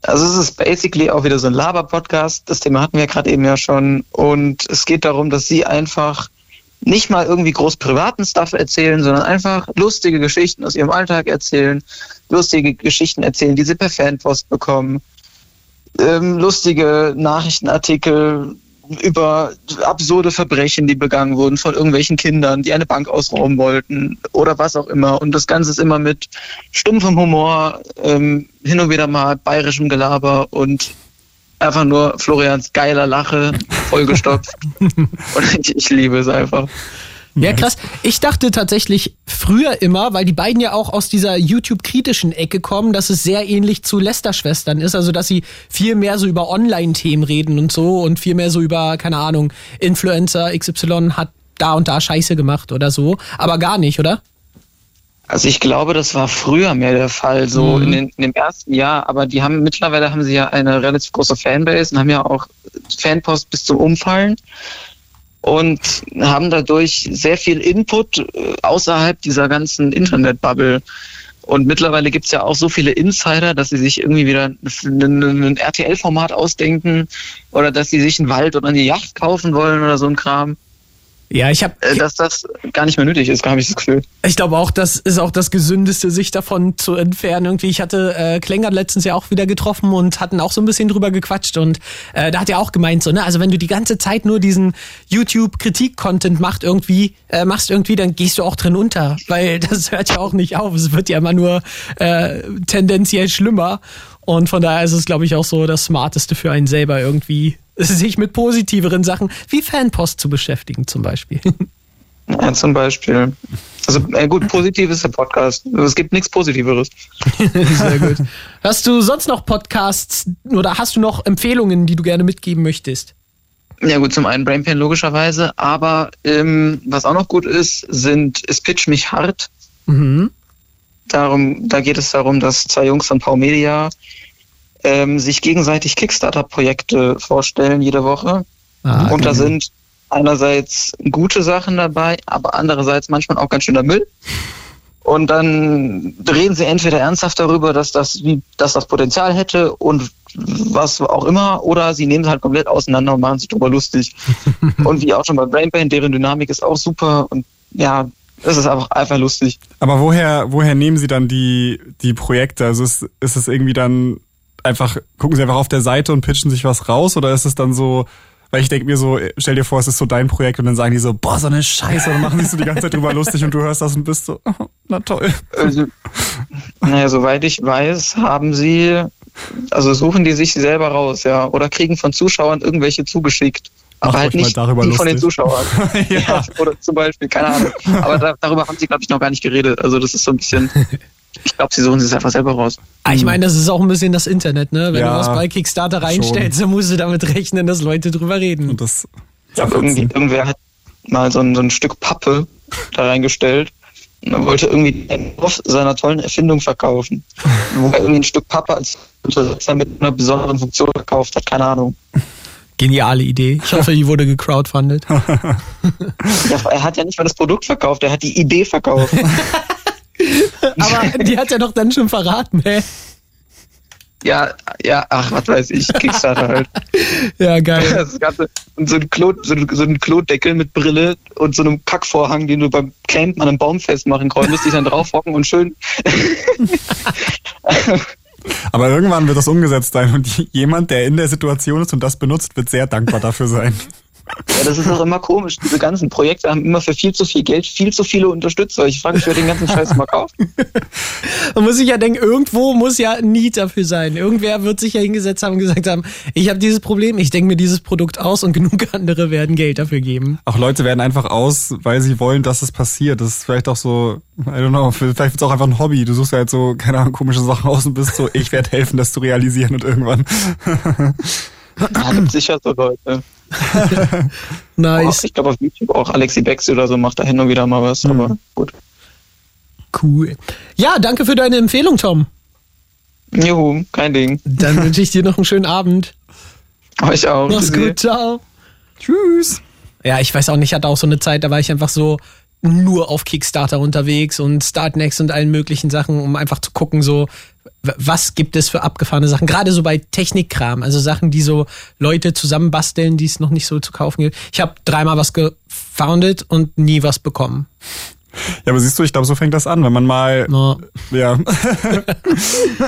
Also es ist basically auch wieder so ein Laber-Podcast. Das Thema hatten wir gerade eben ja schon. Und es geht darum, dass sie einfach nicht mal irgendwie groß privaten Stuff erzählen, sondern einfach lustige Geschichten aus ihrem Alltag erzählen, lustige Geschichten erzählen, die sie per Fanpost bekommen, ähm, lustige Nachrichtenartikel über absurde Verbrechen, die begangen wurden von irgendwelchen Kindern, die eine Bank ausrauben wollten oder was auch immer. Und das Ganze ist immer mit stumpfem Humor, ähm, hin und wieder mal bayerischem Gelaber und einfach nur Florians geiler Lache, vollgestopft. und ich, ich liebe es einfach. Ja, krass. Ich dachte tatsächlich früher immer, weil die beiden ja auch aus dieser YouTube-kritischen Ecke kommen, dass es sehr ähnlich zu Lester-Schwestern ist. Also, dass sie viel mehr so über Online-Themen reden und so und viel mehr so über, keine Ahnung, Influencer XY hat da und da Scheiße gemacht oder so. Aber gar nicht, oder? Also ich glaube, das war früher mehr der Fall, so Mhm. in, den, in dem ersten Jahr. Aber die haben mittlerweile haben sie ja eine relativ große Fanbase und haben ja auch Fanpost bis zum Umfallen und haben dadurch sehr viel Input äh, außerhalb dieser ganzen Internetbubble. Und mittlerweile gibt's ja auch so viele Insider, dass sie sich irgendwie wieder ein, ein RTL-Format ausdenken oder dass sie sich einen Wald oder eine Yacht kaufen wollen oder so ein Kram. Ja, ich habe, äh, dass das gar nicht mehr nötig ist, habe ich das Gefühl. ich glaube auch, das ist auch das Gesündeste, sich davon zu entfernen. Irgendwie, ich hatte äh, Klengert letztens ja auch wieder getroffen und hatten auch so ein bisschen drüber gequatscht und äh, da hat er auch gemeint, so, ne, also wenn du die ganze Zeit nur diesen YouTube-Kritik-Content macht irgendwie, äh, machst irgendwie, dann gehst du auch drin unter, weil das hört ja auch nicht auf. Es wird ja immer nur äh, tendenziell schlimmer. Und von daher ist es, glaube ich, auch so das Smarteste für einen selber irgendwie, sich mit positiveren Sachen wie Fanpost zu beschäftigen, zum Beispiel. Ja, zum Beispiel. Also äh, gut, positiv ist der Podcast. Es gibt nichts Positiveres. Sehr gut. Hast du sonst noch Podcasts oder hast du noch Empfehlungen, die du gerne mitgeben möchtest? Ja gut, zum einen Brainpan logischerweise, aber ähm, was auch noch gut ist, sind Es Pitch mich hart. Mhm. Darum, da geht es darum, dass zwei Jungs von Pau Media ähm, sich gegenseitig Kickstarter-Projekte vorstellen jede Woche. Ah, Und da geil. sind einerseits gute Sachen dabei, aber andererseits manchmal auch ganz schöner Müll. Und dann reden sie entweder ernsthaft darüber, dass das, wie, dass das Potenzial hätte und was auch immer, oder sie nehmen es halt komplett auseinander und machen sich darüber lustig. und wie auch schon bei Brainpain, deren Dynamik ist auch super und ja, es ist einfach, einfach lustig. Aber woher, woher nehmen Sie dann die, die Projekte? Also ist, ist es irgendwie dann einfach, gucken Sie einfach auf der Seite und pitchen sich was raus oder ist es dann so, weil ich denke mir so, stell dir vor, es ist so dein Projekt und dann sagen die so, boah, so eine Scheiße, und dann machen die so die ganze Zeit drüber lustig und du hörst das und bist so, oh, na toll. Also, naja, soweit ich weiß, haben sie, also suchen die sich selber raus, ja, oder kriegen von Zuschauern irgendwelche zugeschickt. Aber halt nicht darüber von den. Zuschauern. ja. Oder zum Beispiel, keine Ahnung. Aber da, darüber haben sie, glaube ich, noch gar nicht geredet. Also das ist so ein bisschen, ich glaube, sie suchen sich einfach selber raus. Ah, Ich meine, das ist auch ein bisschen das Internet, ne? Wenn Ja, du was bei Kickstarter schon. reinstellst, dann musst du damit rechnen, dass Leute drüber reden. Und das Ja, irgendwie, irgendwer hat mal so ein, so ein Stück Pappe da reingestellt. Und er wollte irgendwie den Entwurf seiner tollen Erfindung verkaufen. Wo er irgendwie ein Stück Pappe als Untersetzer mit einer besonderen Funktion verkauft hat, keine Ahnung. Geniale Idee. Ich hoffe, die wurde gecrowdfundet. Ja, er hat ja nicht mal das Produkt verkauft, er hat die Idee verkauft. Aber die hat er doch dann schon verraten, hä? Ja, ja, ach, was weiß ich, Kickstarter halt. Ja, geil. Das Ganze, und so ein, Klo, so, ein- so ein Klodeckel mit Brille und so einem Kackvorhang, den du beim Campen an einem Baum festmachen konntest, dich dann draufhocken und schön. Aber irgendwann wird das umgesetzt sein und jemand, der in der Situation ist und das benutzt, wird sehr dankbar dafür sein. Ja, das ist auch immer komisch. Diese ganzen Projekte haben immer für viel zu viel Geld viel zu viele Unterstützer. Ich frage mich, wer den ganzen Scheiß mal kauft. Man muss sich ja denken, irgendwo muss ja ein Need dafür sein. Irgendwer wird sich ja hingesetzt haben und gesagt haben, ich habe dieses Problem, ich denke mir dieses Produkt aus und genug andere werden Geld dafür geben. Auch Leute werden einfach aus, weil sie wollen, dass es passiert. Das ist vielleicht auch so, I don't know, vielleicht ist es auch einfach ein Hobby. Du suchst halt so, keine Ahnung, komische Sachen aus und bist so, ich werde helfen, das zu realisieren und irgendwann. Ja, gibt sicher so Leute. Nice. Auch, ich glaube auf YouTube auch Alexi Bexi oder so macht da hin und wieder mal was, aber gut. Cool. Ja, danke für deine Empfehlung, Tom. Juhu, kein Ding. Dann wünsche ich dir noch einen schönen Abend. Euch auch. Mach's gut, ciao. Tschüss. Ja, ich weiß auch nicht, ich hatte auch so eine Zeit, da war ich einfach so nur auf Kickstarter unterwegs und Startnext und allen möglichen Sachen, um einfach zu gucken, so, was gibt es für abgefahrene Sachen. Gerade so bei Technikkram, also Sachen, die so Leute zusammenbasteln, die es noch nicht so zu kaufen gibt. Ich habe dreimal was gefoundet und nie was bekommen. Ja, aber siehst du, ich glaube, so fängt das an, wenn man mal, ja.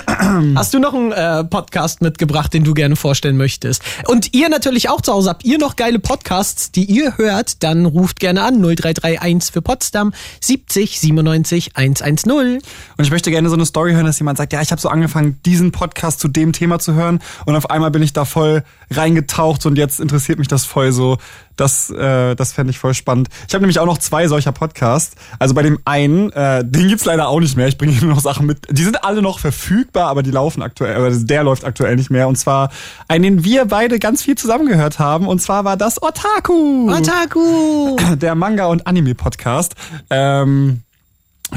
Hast du noch einen äh, Podcast mitgebracht, den du gerne vorstellen möchtest? Und ihr natürlich auch zu Hause. Habt ihr noch geile Podcasts, die ihr hört? Dann ruft gerne an 0331 für Potsdam 70 97 110. Und ich möchte gerne so eine Story hören, dass jemand sagt, ja, ich habe so angefangen, diesen Podcast zu dem Thema zu hören und auf einmal bin ich da voll reingetaucht und jetzt interessiert mich das voll so. Das, äh, das fände ich voll spannend. Ich habe nämlich auch noch zwei solcher Podcasts. Also bei dem einen, äh, den gibt's leider auch nicht mehr. Ich bringe hier nur noch Sachen mit. Die sind alle noch verfügbar, aber die laufen aktuell, aber der läuft aktuell nicht mehr. Und zwar einen, den wir beide ganz viel zusammengehört haben. Und zwar war das Otaku. Otaku! Der Manga- und Anime-Podcast. Ähm,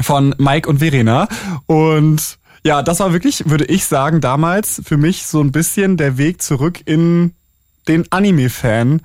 von Mike und Verena. Und ja, das war wirklich, würde ich sagen, damals für mich so ein bisschen der Weg zurück in den Anime-Fan.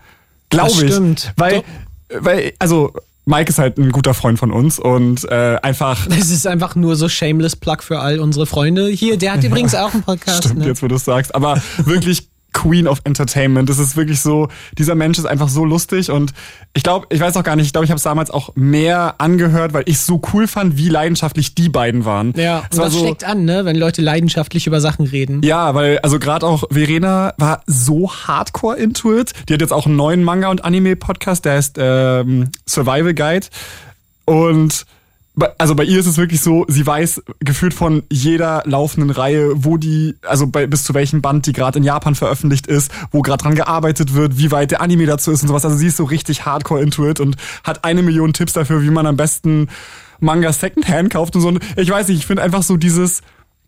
Glaube Das ich. stimmt. Weil, weil, also, Mike ist halt ein guter Freund von uns und äh, einfach. Es ist einfach nur so shameless Plug für all unsere Freunde. Hier, der hat übrigens auch einen Podcast. Stimmt, ne? jetzt wo du es sagst. Aber wirklich Queen of Entertainment. Das ist wirklich so, dieser Mensch ist einfach so lustig und ich glaube, ich weiß auch gar nicht, ich glaube, ich habe es damals auch mehr angehört, weil ich so cool fand, wie leidenschaftlich die beiden waren. Ja, Es und war das so, steckt an, ne, wenn Leute leidenschaftlich über Sachen reden. ja, weil, also gerade auch Verena war so hardcore into it. Die hat jetzt auch einen neuen Manga- und Anime-Podcast, der heißt ähm, Survival Guide. Und also bei ihr ist es wirklich so, sie weiß gefühlt von jeder laufenden Reihe, wo die, also bei, bis zu welchem Band die gerade in Japan veröffentlicht ist, wo gerade dran gearbeitet wird, wie weit der Anime dazu ist und sowas. Also sie ist so richtig hardcore into it und hat eine Million Tipps dafür, wie man am besten Manga Secondhand kauft und so. Ich weiß nicht, ich finde einfach so dieses,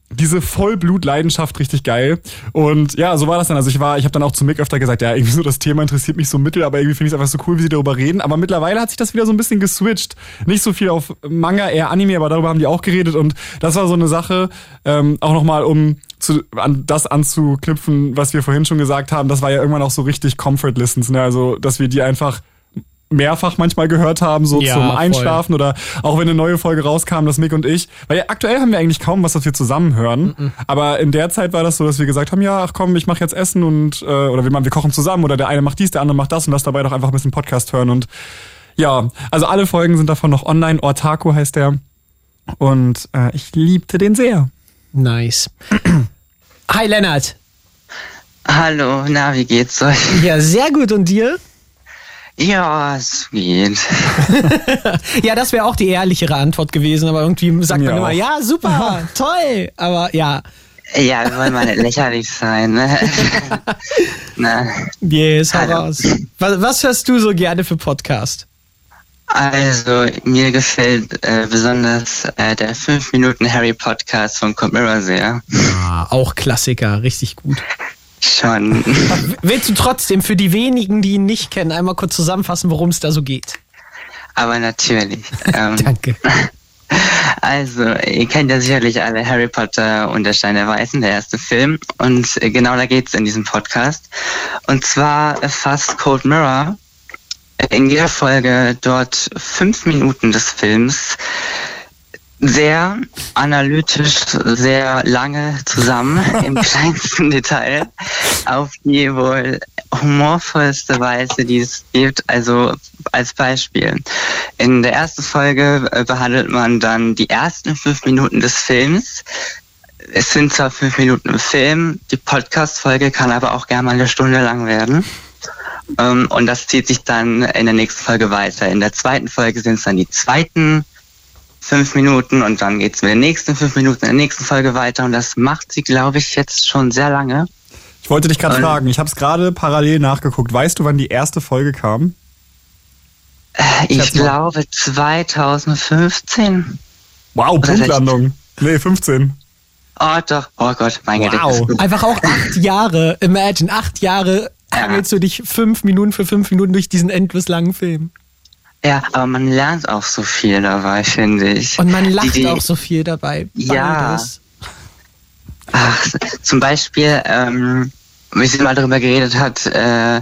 diese Vollblutleidenschaft richtig geil. Und ja, so war das dann. Also ich war, ich habe dann auch zu Mick öfter gesagt, ja, irgendwie so das Thema interessiert mich so mittel, aber irgendwie finde ich es einfach so cool, wie sie darüber reden. Aber mittlerweile hat sich das wieder so ein bisschen geswitcht. Nicht so viel auf Manga, eher Anime, aber darüber haben die auch geredet. Und das war so eine Sache, ähm, auch nochmal, um zu, an das anzuknüpfen, was wir vorhin schon gesagt haben, das war ja irgendwann auch so richtig Comfort Listens, ne? Also, dass wir die einfach mehrfach manchmal gehört haben, so Ja, zum voll. Einschlafen oder auch wenn eine neue Folge rauskam, dass Mick und ich, weil ja, aktuell haben wir eigentlich kaum was, was wir zusammen hören, aber in der Zeit war das so, dass wir gesagt haben, ja, ach komm, ich mache jetzt Essen und äh, oder wir machen, wir kochen zusammen oder der eine macht dies, der andere macht das und das dabei doch einfach ein bisschen Podcast hören und ja, also alle Folgen sind davon noch online, Ortaku heißt der und äh, ich liebte den sehr. Nice. Hi Lennart. Hallo, na, wie geht's euch? Ja, sehr gut. Und dir? Ja, es geht. ja, das wäre auch die ehrlichere Antwort gewesen, aber irgendwie sagt man Ja. immer, ja, super, toll. Aber ja. Ja, wir wollen mal nicht lächerlich sein, ne? na, Yes, hau raus. Was, was hörst du so gerne für Podcast? also, mir gefällt äh, besonders äh, der 5 Minuten Harry Podcast von Mirror sehr. Ah, auch Klassiker, richtig gut. Schon. Willst du trotzdem für die wenigen, die ihn nicht kennen, einmal kurz zusammenfassen, worum es da so geht? Aber natürlich. Ähm, Danke. Also, ihr kennt ja sicherlich alle Harry Potter und der Stein der Weißen, der erste Film. Und genau da geht's in diesem Podcast. Und zwar erfasst Cold Mirror in jeder Folge dort fünf Minuten des Films sehr analytisch, sehr lange zusammen, im kleinsten Detail, auf die wohl humorvollste Weise, die es gibt. Also als Beispiel. In der ersten Folge äh, behandelt man dann die ersten fünf Minuten des Films. Es sind zwar fünf Minuten im Film, die Podcast-Folge kann aber auch gerne mal eine Stunde lang werden. Ähm, und das zieht sich dann in der nächsten Folge weiter. In der zweiten Folge sind es dann die zweiten fünf Minuten und dann geht's mit den nächsten fünf Minuten in der nächsten Folge weiter. Und das macht sie, glaube ich, jetzt schon sehr lange. Ich wollte dich gerade fragen, ich habe es gerade parallel nachgeguckt. Weißt du, wann die erste Folge kam? Ich Schätz mal. glaube 2015. Wow, Punktlandung. Nee, 15. Oh doch, oh Gott, mein Gedächtnis. ist gut. Einfach auch acht Jahre, imagine, acht Jahre hangelst du dich fünf Minuten für fünf Minuten durch diesen endlos langen Film. Ja, aber man lernt auch so viel dabei, finde ich. Und man lacht Die- die- auch so viel dabei. Ja. Beides. Ach, zum Beispiel, ähm, wie sie mal darüber geredet hat, äh,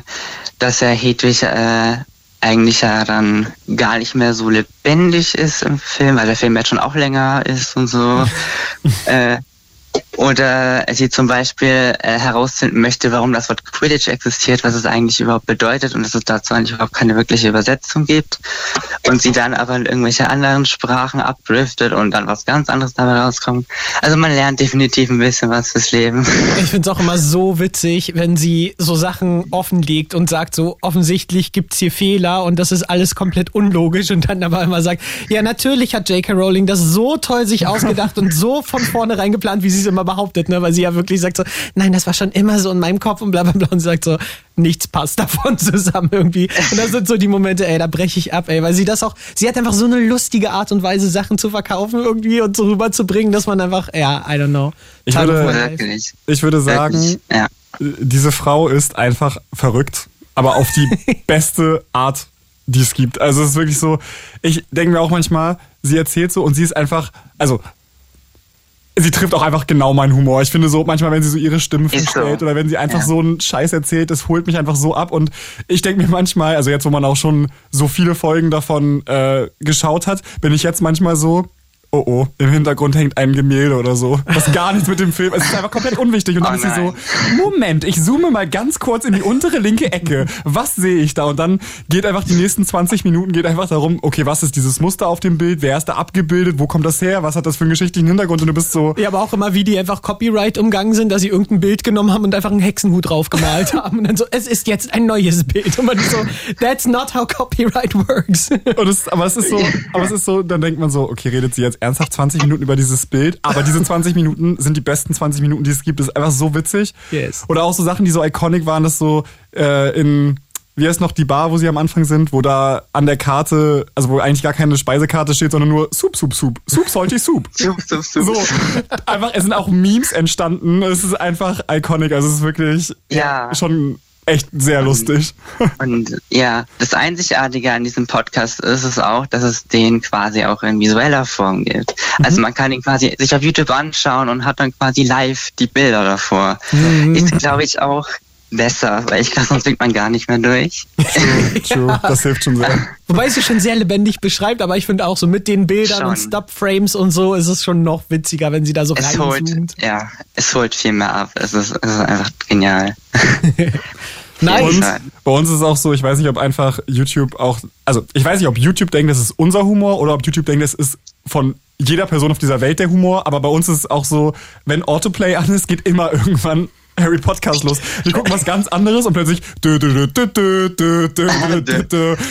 dass er Hedwig äh, eigentlich ja dann gar nicht mehr so lebendig ist im Film, weil der Film jetzt schon auch länger ist und so. äh, oder sie zum Beispiel äh, herausfinden möchte, warum das Wort Quidditch existiert, was es eigentlich überhaupt bedeutet und dass es dazu eigentlich überhaupt keine wirkliche Übersetzung gibt. Und sie dann aber in irgendwelche anderen Sprachen abdriftet und dann was ganz anderes dabei rauskommt. Also man lernt definitiv ein bisschen was fürs Leben. Ich finde es auch immer so witzig, wenn sie so Sachen offenlegt und sagt, so offensichtlich gibt's hier Fehler und das ist alles komplett unlogisch und dann aber immer sagt, ja natürlich hat J.K. Rowling das so toll sich ausgedacht und so von vornherein geplant, wie sie es immer behauptet, ne? weil sie ja wirklich sagt so, nein, das war schon immer so in meinem Kopf und bla bla bla und sie sagt so, nichts passt davon zusammen irgendwie. Und das sind so die Momente, ey, da breche ich ab, ey, weil sie das auch, sie hat einfach so eine lustige Art und Weise, Sachen zu verkaufen irgendwie und so rüberzubringen, dass man einfach, ja, I don't know. Ich würde, ich würde sagen, Wirklich, ja. diese Frau ist einfach verrückt, aber auf die beste Art, die es gibt. Also es ist wirklich so, ich denke mir auch manchmal, sie erzählt so und sie ist einfach, also sie trifft auch einfach genau meinen Humor. Ich finde so, manchmal, wenn sie so ihre Stimmen Ist so. verstellt oder wenn sie einfach Ja. so einen Scheiß erzählt, das holt mich einfach so ab. Und ich denke mir manchmal, also jetzt, wo man auch schon so viele Folgen davon äh, geschaut hat, bin ich jetzt manchmal so, oh oh, im Hintergrund hängt ein Gemälde oder so. Was gar nichts mit dem Film. Es ist einfach komplett unwichtig. Und dann Oh ist sie so. Moment, ich zoome mal ganz kurz in die untere linke Ecke. Was sehe ich da? Und dann geht einfach die nächsten 20 Minuten geht einfach darum, okay, was ist dieses Muster auf dem Bild? Wer ist da abgebildet? Wo kommt das her? Was hat das für einen geschichtlichen Hintergrund? Und du bist so, Ja, aber auch immer, wie die einfach Copyright umgangen sind, dass sie irgendein Bild genommen haben und einfach einen Hexenhut drauf gemalt haben. Und dann so, es ist jetzt ein neues Bild. Und man ist so, that's not how copyright works. Und es, aber es ist so, aber es ist so, dann denkt man so, okay, redet sie jetzt ernsthaft 20 Minuten über dieses Bild, aber diese 20 Minuten sind die besten 20 Minuten, die es gibt. Das ist einfach so witzig. Yes. Oder auch so Sachen, die so iconic waren, dass so äh, in wie heißt noch die Bar, wo sie am Anfang sind, wo da an der Karte, also wo eigentlich gar keine Speisekarte steht, sondern nur Soup, Soup, Soup. Soup, salty Soup. Soup, Soup, Soup. So, einfach, es sind auch Memes entstanden. Es ist einfach iconic. Also es ist wirklich Ja. schon echt sehr lustig. Und ja, das Einzigartige an diesem Podcast ist es auch, dass es den quasi auch in visueller Form gibt. Also man kann ihn quasi sich auf YouTube anschauen und hat dann quasi live die Bilder davor. Ist, glaube ich, auch besser, weil ich glaube, sonst blickt man gar nicht mehr durch. True, das hilft schon sehr. Wobei es sich schon sehr lebendig beschreibt, aber ich finde auch so mit den Bildern und Schon. Stop-Frames und so ist es schon noch witziger, wenn sie da so Es holt, reinzoomt. ja, es holt viel mehr ab. Es ist, es ist einfach genial. Und bei uns ist es auch so, ich weiß nicht, ob einfach YouTube auch, also ich weiß nicht, ob YouTube denkt, das ist unser Humor oder ob YouTube denkt, das ist von jeder Person auf dieser Welt der Humor, aber bei uns ist es auch so, wenn Autoplay an ist, geht immer irgendwann Harry Podcast los. Wir gucken was ganz anderes und plötzlich.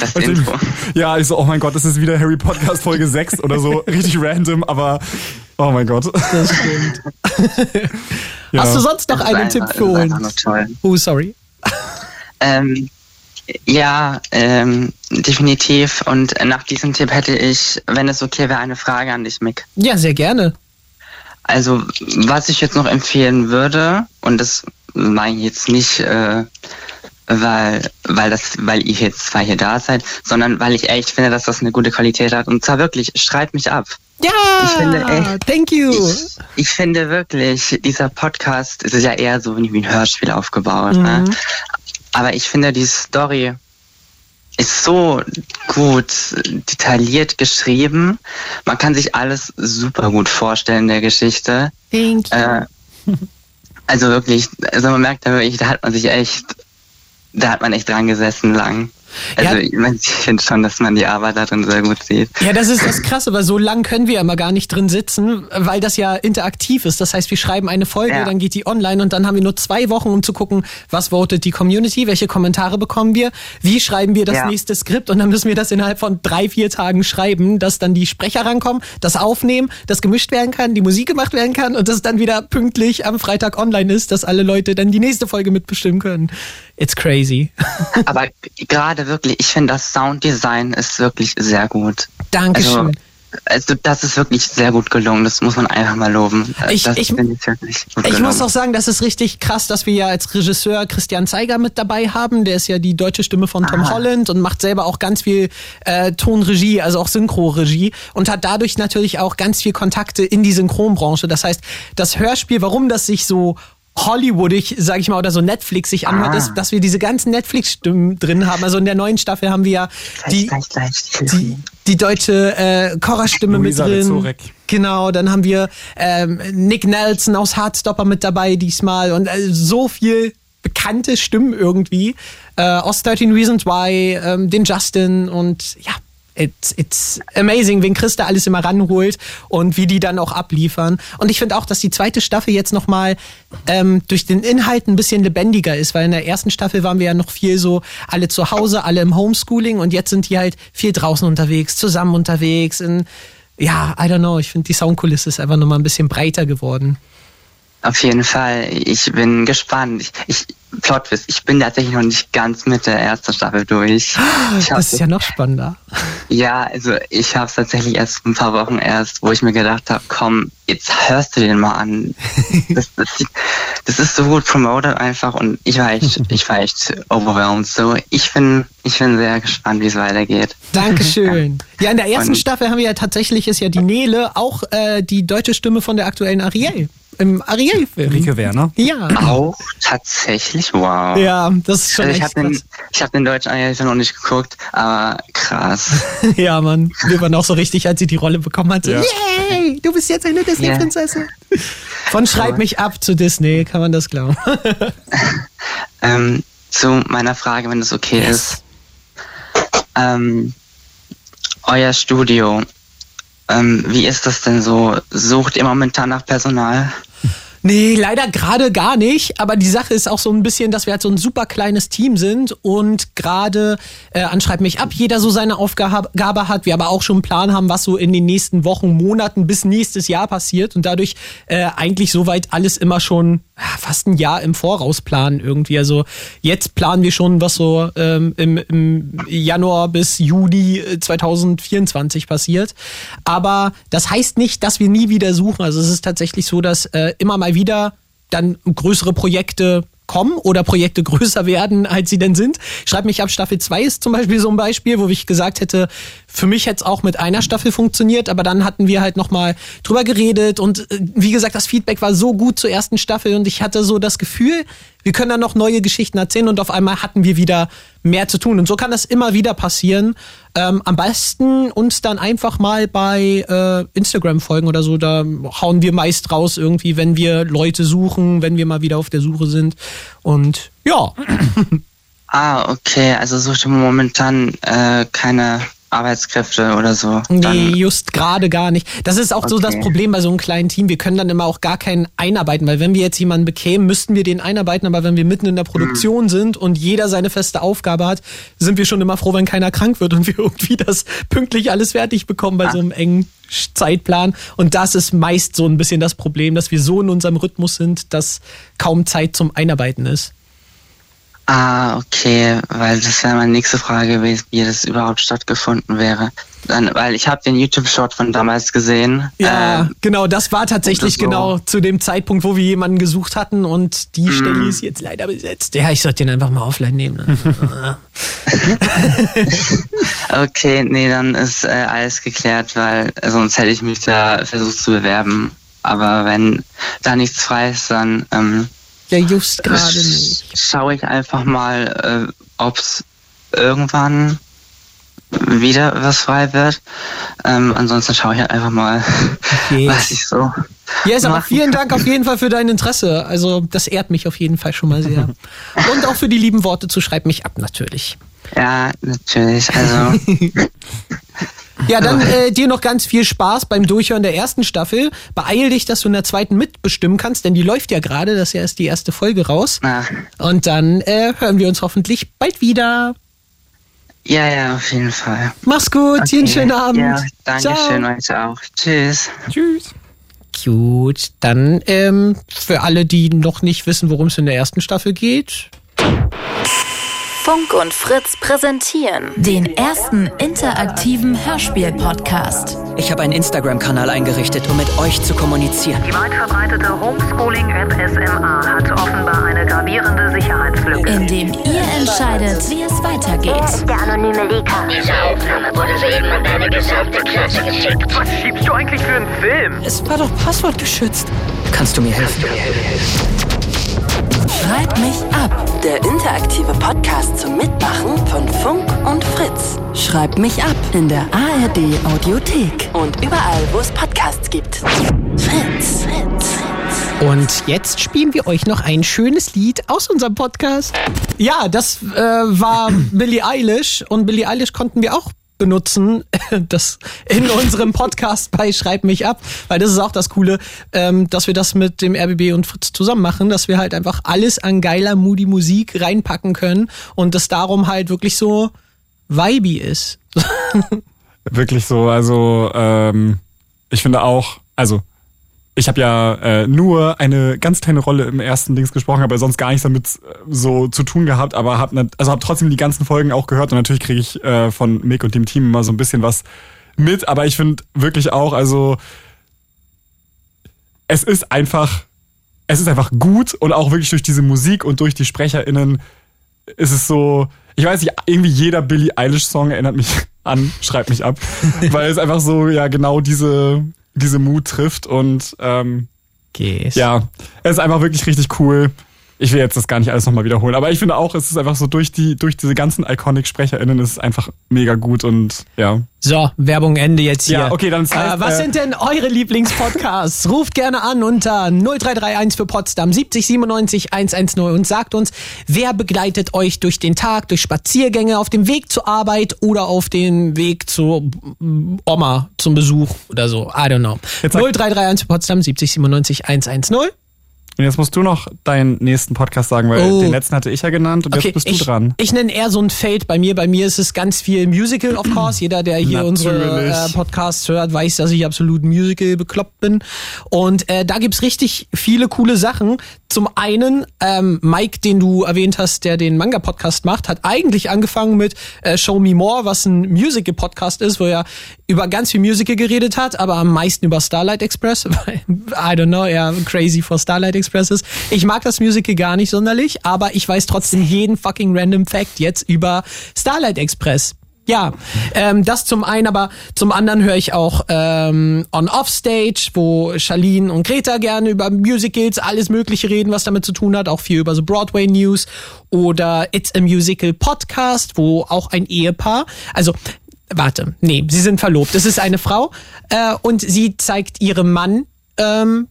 Das ich, Ja, ich so, oh mein Gott, das ist wieder Harry Podcast Folge 6 oder so. Richtig random, aber oh mein Gott. Das stimmt. ja. Hast du sonst noch einen Tipp für uns? Oh, sorry. Ähm, ja, ähm, definitiv. Und nach diesem Tipp hätte ich, wenn es okay wäre, eine Frage an dich, Mick. Ja, sehr gerne. Also, was ich jetzt noch empfehlen würde, und das meine ich jetzt nicht, äh, weil, weil das, weil ihr jetzt zwar hier da seid, sondern weil ich echt finde, dass das eine gute Qualität hat. Und zwar wirklich, schreibt mich ab. Ja, Ich finde echt, thank you. Ich, ich finde wirklich, dieser Podcast ist ja eher so wie ein Hörspiel aufgebaut. Mhm. Ne? Aber ich finde, die Story ist so gut detailliert geschrieben. Man kann sich alles super gut vorstellen in der Geschichte. Thank you. Äh, also wirklich, also man merkt da wirklich, da hat man sich echt, da hat man echt dran gesessen lang. Also ich, mein, ich finde schon, dass man die Arbeit darin sehr gut sieht. Ja, das ist das Krasse, weil so lang können wir immer gar nicht drin sitzen, weil das ja interaktiv ist. Das heißt, wir schreiben eine Folge, Ja. dann geht die online und dann haben wir nur zwei Wochen, um zu gucken, was votet die Community, welche Kommentare bekommen wir, wie schreiben wir das Ja. nächste Skript und dann müssen wir das innerhalb von drei, vier Tagen schreiben, dass dann die Sprecher rankommen, das aufnehmen, das gemischt werden kann, die Musik gemacht werden kann und das dann wieder pünktlich am Freitag online ist, dass alle Leute dann die nächste Folge mitbestimmen können. It's crazy. Aber gerade wirklich, ich finde das Sounddesign ist wirklich sehr gut. Dankeschön. Also, also das ist wirklich sehr gut gelungen, das muss man einfach mal loben. Ich- ich- ich Ich muss auch sagen, das ist richtig krass, dass wir ja als Regisseur Christian Zeiger mit dabei haben. Der ist ja die deutsche Stimme von Tom Holland und macht selber auch ganz viel äh, Tonregie, also auch Synchroregie und hat dadurch natürlich auch ganz viel Kontakte in die Synchronbranche. Das heißt, das Hörspiel, warum das sich so Hollywoodig, sag ich mal, oder so Netflix sich anhört, Ah. ist, dass wir diese ganzen Netflix-Stimmen drin haben. Also in der neuen Staffel haben wir ja die, die, die deutsche äh, Cora-Stimme mit drin. Rizorek. Genau, dann haben wir ähm, Nick Nelson aus Hardstopper mit dabei diesmal und äh, so viel bekannte Stimmen irgendwie. Äh, aus 13 Reasons Why, ähm, den Justin und ja, it's, it's amazing, wen Chris da alles immer ranholt und wie die dann auch abliefern. Und ich finde auch, dass die zweite Staffel jetzt nochmal ähm, durch den Inhalt ein bisschen lebendiger ist, weil in der ersten Staffel waren wir ja noch viel so alle zu Hause, alle im Homeschooling und jetzt sind die halt viel draußen unterwegs, zusammen unterwegs, in ja, I don't know. Ich finde, die Soundkulisse ist einfach nochmal ein bisschen breiter geworden. Auf jeden Fall. Ich bin gespannt. Ich, ich Plotwist, ich bin tatsächlich noch nicht ganz mit der ersten Staffel durch. Hab- Das ist ja noch spannender. Ja, also ich habe es tatsächlich erst ein paar Wochen erst, wo ich mir gedacht habe, komm, jetzt hörst du den mal an. Das, das, das ist so gut promoted einfach und ich war echt, ich war echt overwhelmed. So, ich bin, ich bin sehr gespannt, wie es weitergeht. Dankeschön. Ja, in der ersten Und- Staffel haben wir ja tatsächlich, ist ja die Nele auch äh, die deutsche Stimme von der aktuellen Ariel. Im Ariel-Film. Rike Werner. Ja. Auch tatsächlich, wow. Ja, das ist schon also ich echt habe den, ich hab den deutschen Ariel-Film noch nicht geguckt, aber krass. Ja, Mann. Wir waren auch so richtig, als sie die Rolle bekommen hat. So, Ja. Yay, du bist jetzt eine Disney-Prinzessin. Von Schreib mich ab zu Disney, kann man das glauben. Ähm, zu meiner Frage, wenn es okay ist. Ähm, euer Studio, ähm, wie ist das denn so? Sucht ihr momentan nach Personal? Nee, leider gerade gar nicht. Aber die Sache ist auch so ein bisschen, dass wir halt so ein super kleines Team sind und gerade äh, anschreibt mich ab, jeder so seine Aufgabe hat. Wir aber auch schon einen Plan haben, was so in den nächsten Wochen, Monaten bis nächstes Jahr passiert und dadurch äh, eigentlich soweit alles immer schon fast ein Jahr im Voraus planen irgendwie. Also jetzt planen wir schon, was so ähm, im, im Januar bis Juli äh, 2024 passiert. Aber das heißt nicht, dass wir nie wieder suchen. Also es ist tatsächlich so, dass äh, immer wieder dann größere Projekte kommen oder Projekte größer werden, als sie denn sind. Schreib mich ab, Staffel 2 ist zum Beispiel so ein Beispiel, wo ich gesagt hätte, für mich hätte es auch mit einer Staffel funktioniert, aber dann hatten wir halt nochmal drüber geredet und äh, wie gesagt, das Feedback war so gut zur ersten Staffel und ich hatte so das Gefühl, wir können dann noch neue Geschichten erzählen und auf einmal hatten wir wieder mehr zu tun. Und so kann das immer wieder passieren. Ähm, am besten uns dann einfach mal bei äh, Instagram folgen oder so. Da hauen wir meist raus irgendwie, wenn wir Leute suchen, wenn wir mal wieder auf der Suche sind. Und ja. Ah, okay, also sucht momentan äh, keine Arbeitskräfte oder so. Nee, just gerade gar nicht. Das ist auch so das Okay. Problem bei so einem kleinen Team. Wir können dann immer auch gar keinen einarbeiten, weil wenn wir jetzt jemanden bekämen, müssten wir den einarbeiten, aber wenn wir mitten in der Produktion sind und jeder seine feste Aufgabe hat, sind wir schon immer froh, wenn keiner krank wird und wir irgendwie das pünktlich alles fertig bekommen bei so einem engen Zeitplan. Und das ist meist so ein bisschen das Problem, dass wir so in unserem Rhythmus sind, dass kaum Zeit zum Einarbeiten ist. Ah, okay, weil das wäre meine nächste Frage gewesen, wie das überhaupt stattgefunden wäre. Dann, weil ich habe den YouTube-Short von damals gesehen. Ja, Äh, genau, das war tatsächlich das so. genau zu dem Zeitpunkt, wo wir jemanden gesucht hatten und die Stelle ist jetzt leider besetzt. Ja, ich sollte den einfach mal offline nehmen. Ne? okay, nee, dann ist äh, alles geklärt, weil äh, sonst hätte ich mich da versucht zu bewerben. Aber wenn da nichts frei ist, dann ähm, ja, just gerade nicht. schaue ich einfach mal, äh, ob es irgendwann wieder was frei wird. Ähm, ansonsten schaue ich halt einfach mal, was ich so. Yes, aber machen vielen kann. Dank auf jeden Fall für dein Interesse. Also, das ehrt mich auf jeden Fall schon mal sehr. Und auch für die lieben Worte zu Schreib mich ab, natürlich. Ja, natürlich. Also. Ja, dann äh, dir noch ganz viel Spaß beim Durchhören der ersten Staffel. Beeil dich, dass du in der zweiten mitbestimmen kannst, denn die läuft ja gerade. Das ist ja erst die erste Folge raus. Und dann äh, hören wir uns hoffentlich bald wieder. Ja, ja, auf jeden Fall. Mach's gut, dir einen schönen Abend. Ja, danke Ciao. schön euch auch. Tschüss. Tschüss. Gut, dann ähm, für alle, die noch nicht wissen, worum es in der ersten Staffel geht. Funk und Fritz präsentieren den ersten interaktiven Hörspiel-Podcast. Ich habe einen Instagram-Kanal eingerichtet, um mit euch zu kommunizieren. Die weit verbreitete Homeschooling-App SMA hat offenbar eine gravierende Sicherheitslücke. In dem ihr entscheidet, wie es weitergeht. Der anonyme Leaker. Diese Aufnahme wurde soeben an deine gesamte Klasse geschickt. Was schiebst du eigentlich für einen Film? Es war doch passwortgeschützt. Kannst du mir helfen? Schreib mich ab. Der interaktive Podcast zum Mitmachen von Funk und Fritz. Schreib mich ab in der ARD Audiothek und überall, wo es Podcasts gibt. Fritz, Fritz. Und jetzt spielen wir euch noch ein schönes Lied aus unserem Podcast. Ja, das äh, war Billie Eilish und Billie Eilish konnten wir auch benutzen, das in unserem Podcast bei Schreib mich ab, weil das ist auch das Coole, ähm, dass wir das mit dem RBB und Fritz zusammen machen, dass wir halt einfach alles an geiler Moody Musik reinpacken können und das darum halt wirklich so vibey ist. Wirklich so, also ähm, ich finde auch, also ich habe ja äh, nur eine ganz kleine Rolle im ersten Dings gesprochen, aber sonst gar nichts damit äh, so zu tun gehabt, aber habe also hab trotzdem die ganzen Folgen auch gehört und natürlich kriege ich äh, von Mick und dem Team immer so ein bisschen was mit, aber ich finde wirklich auch, also es ist einfach, es ist einfach gut und auch wirklich durch diese Musik und durch die SprecherInnen ist es so, ich weiß nicht, irgendwie jeder Billie Eilish Song erinnert mich an, schreibt mich ab, weil es einfach so, ja, genau diese, diese Mut trifft und ähm, Gees. Ja, es ist einfach wirklich richtig cool. Ich will jetzt das gar nicht alles nochmal wiederholen, aber ich finde auch, es ist einfach so durch die, durch diese ganzen Iconic-SprecherInnen ist es einfach mega gut und ja. So, Werbung Ende jetzt hier. Ja, okay, dann das heißt, äh, Was äh, sind denn eure Lieblingspodcasts? Ruft gerne an unter 0331 für Potsdam 70 97 110 und sagt uns, wer begleitet euch durch den Tag, durch Spaziergänge, auf dem Weg zur Arbeit oder auf dem Weg zur Oma zum Besuch oder so. I don't know. 0331 für Potsdam 70 97 110. Und jetzt musst du noch deinen nächsten Podcast sagen, weil Oh. den letzten hatte ich ja genannt und Okay, jetzt bist du ich, dran. Ich nenne eher so ein Feld bei mir. Bei mir ist es ganz viel Musical, of course. Jeder, der hier unsere Natürlich. äh, Podcasts hört, weiß, dass ich absolut Musical bekloppt bin. Und äh, da gibt's richtig viele coole Sachen. Zum einen, ähm, Mike, den du erwähnt hast, der den Manga-Podcast macht, hat eigentlich angefangen mit äh, Show Me More, was ein Musical-Podcast ist, wo er über ganz viel Musical geredet hat, aber am meisten über Starlight Express, weil, I don't know, er crazy for Starlight Express ist. Ich mag das Musical gar nicht sonderlich, aber ich weiß trotzdem jeden fucking random Fact jetzt über Starlight Express. Ja, ähm, das zum einen, aber zum anderen höre ich auch ähm, On Offstage, wo Charlene und Greta gerne über Musicals, alles Mögliche reden, was damit zu tun hat, auch viel über so Broadway News oder It's a Musical Podcast, wo auch ein Ehepaar, also warte, nee, sie sind verlobt. Es ist eine Frau äh, und sie zeigt ihrem Mann ähm,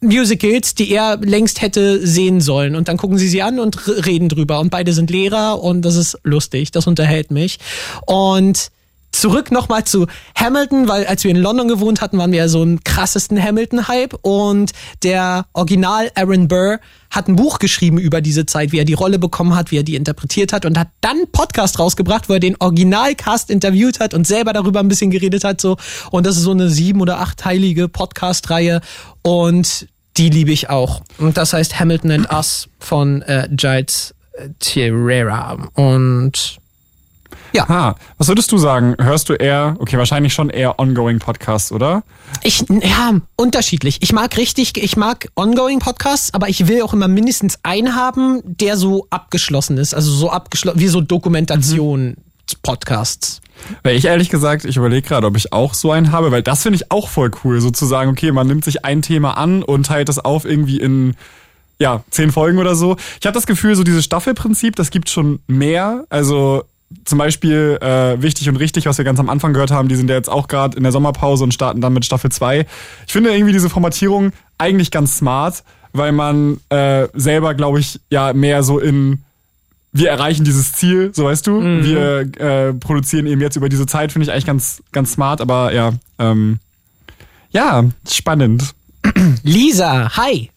Musicals, die er längst hätte sehen sollen. Und dann gucken sie sie an und reden drüber. Und beide sind Lehrer und das ist lustig. Das unterhält mich. Und zurück nochmal zu Hamilton, weil als wir in London gewohnt hatten, waren wir ja so einen krassesten Hamilton-Hype. Und der Original Aaron Burr hat ein Buch geschrieben über diese Zeit, wie er die Rolle bekommen hat, wie er die interpretiert hat und hat dann einen Podcast rausgebracht, wo er den Originalcast interviewt hat und selber darüber ein bisschen geredet hat. So. Und das ist so eine sieben- oder achtteilige Podcast-Reihe. Und die liebe ich auch. Und das heißt Hamilton and Us von äh, Giles äh, Terrera. Und Ja. Ah, was würdest du sagen? Hörst du eher, okay, wahrscheinlich schon eher ongoing Podcasts, oder? Ich, ja, unterschiedlich. Ich mag richtig, ich mag ongoing Podcasts, aber ich will auch immer mindestens einen haben, der so abgeschlossen ist. Also so abgeschlossen, wie so Dokumentation Podcasts. Weil ich ehrlich gesagt, ich überlege gerade, ob ich auch so einen habe, weil das finde ich auch voll cool, sozusagen, okay, man nimmt sich ein Thema an und teilt das auf irgendwie in ja, zehn Folgen oder so. Ich habe das Gefühl, so dieses Staffelprinzip, das gibt schon mehr. Also zum Beispiel äh, Wichtig und Richtig, was wir ganz am Anfang gehört haben, die sind ja jetzt auch gerade in der Sommerpause und starten dann mit Staffel 2. Ich finde irgendwie diese Formatierung eigentlich ganz smart, weil man äh, selber, glaube ich, ja mehr so in wir erreichen dieses Ziel, so weißt du. Mhm. Wir äh, produzieren eben jetzt über diese Zeit, finde ich eigentlich ganz, ganz smart, aber ja, ähm, ja, spannend. Lisa, hi.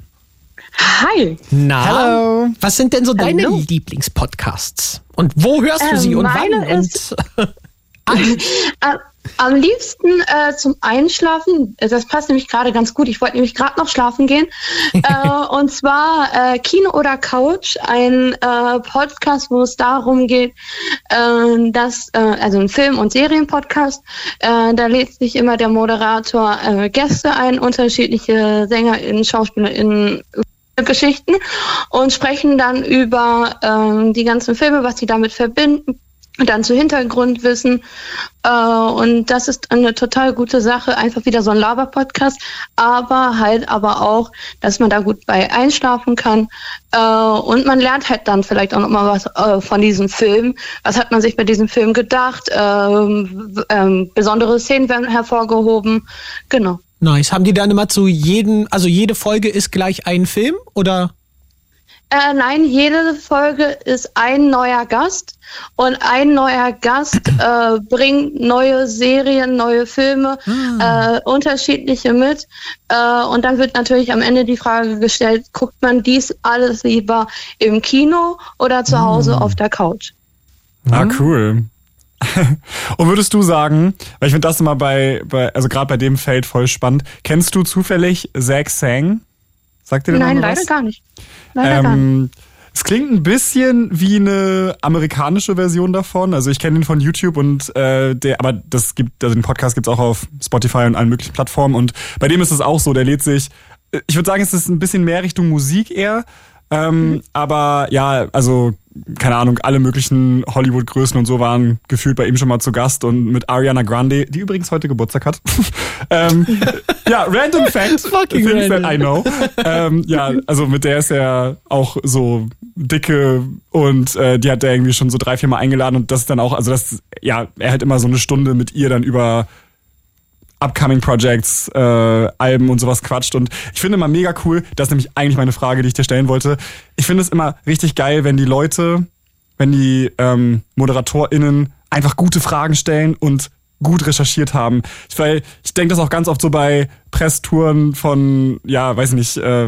Hi. Na, Hello. was sind denn so deine Hallo. Lieblingspodcasts? Und wo hörst du Ähm, sie und meine wann? ist- Am- Am liebsten äh, zum Einschlafen, das passt nämlich gerade ganz gut, ich wollte nämlich gerade noch schlafen gehen. äh, und zwar äh, Kino oder Couch, ein äh, Podcast, wo es darum geht, äh, dass, äh, also ein Film- und Serienpodcast, äh, da lädt sich immer der Moderator äh, Gäste ein, unterschiedliche SängerInnen, SchauspielerInnen, Geschichten und sprechen dann über ähm, die ganzen Filme, was sie damit verbinden, und dann zu Hintergrundwissen. Äh, und das ist eine total gute Sache, einfach wieder so ein Laber-Podcast, aber halt aber auch, dass man da gut bei einschlafen kann. Äh, und man lernt halt dann vielleicht auch nochmal was äh, von diesem Film. Was hat man sich bei diesem Film gedacht? Ähm, ähm, besondere Szenen werden hervorgehoben. Genau. Nice. Haben die dann immer zu jedem, also jede Folge ist gleich ein Film oder? Äh, nein, jede Folge ist ein neuer Gast und ein neuer Gast äh, bringt neue Serien, neue Filme, äh, unterschiedliche mit. Äh, und dann wird natürlich am Ende die Frage gestellt, guckt man dies alles lieber im Kino oder zu Hause auf der Couch? Ah, cool. und würdest du sagen, weil ich finde das immer bei, bei also gerade bei dem Feld voll spannend, kennst du zufällig Zack Sang? Sagt dir der Nein, leider was? gar nicht. Leider gar nicht. Ähm, es klingt ein bisschen wie eine amerikanische Version davon. Also ich kenne ihn von YouTube und äh, der, aber das gibt, also den Podcast gibt's auch auf Spotify und allen möglichen Plattformen. Und bei dem ist es auch so, der lädt sich, ich würde sagen, es ist ein bisschen mehr Richtung Musik eher. Ähm, Aber ja, also keine Ahnung, alle möglichen Hollywood-Größen und so waren gefühlt bei ihm schon mal zu Gast und mit Ariana Grande, die übrigens heute Geburtstag hat. ähm, ja, random Fact. Fucking Things random. that I know. ähm, ja, also mit der ist er auch so dicke und äh, die hat er irgendwie schon so drei, vier Mal eingeladen und das ist dann auch, also das, ja, er hat immer so eine Stunde mit ihr dann über Upcoming Projects, äh, Alben und sowas quatscht. Und ich finde immer mega cool, das ist nämlich eigentlich meine Frage, die ich dir stellen wollte. Ich finde es immer richtig geil, wenn die Leute, wenn die ähm, ModeratorInnen einfach gute Fragen stellen und gut recherchiert haben. Weil ich denke das auch ganz oft so bei Presstouren von, ja, weiß nicht, äh,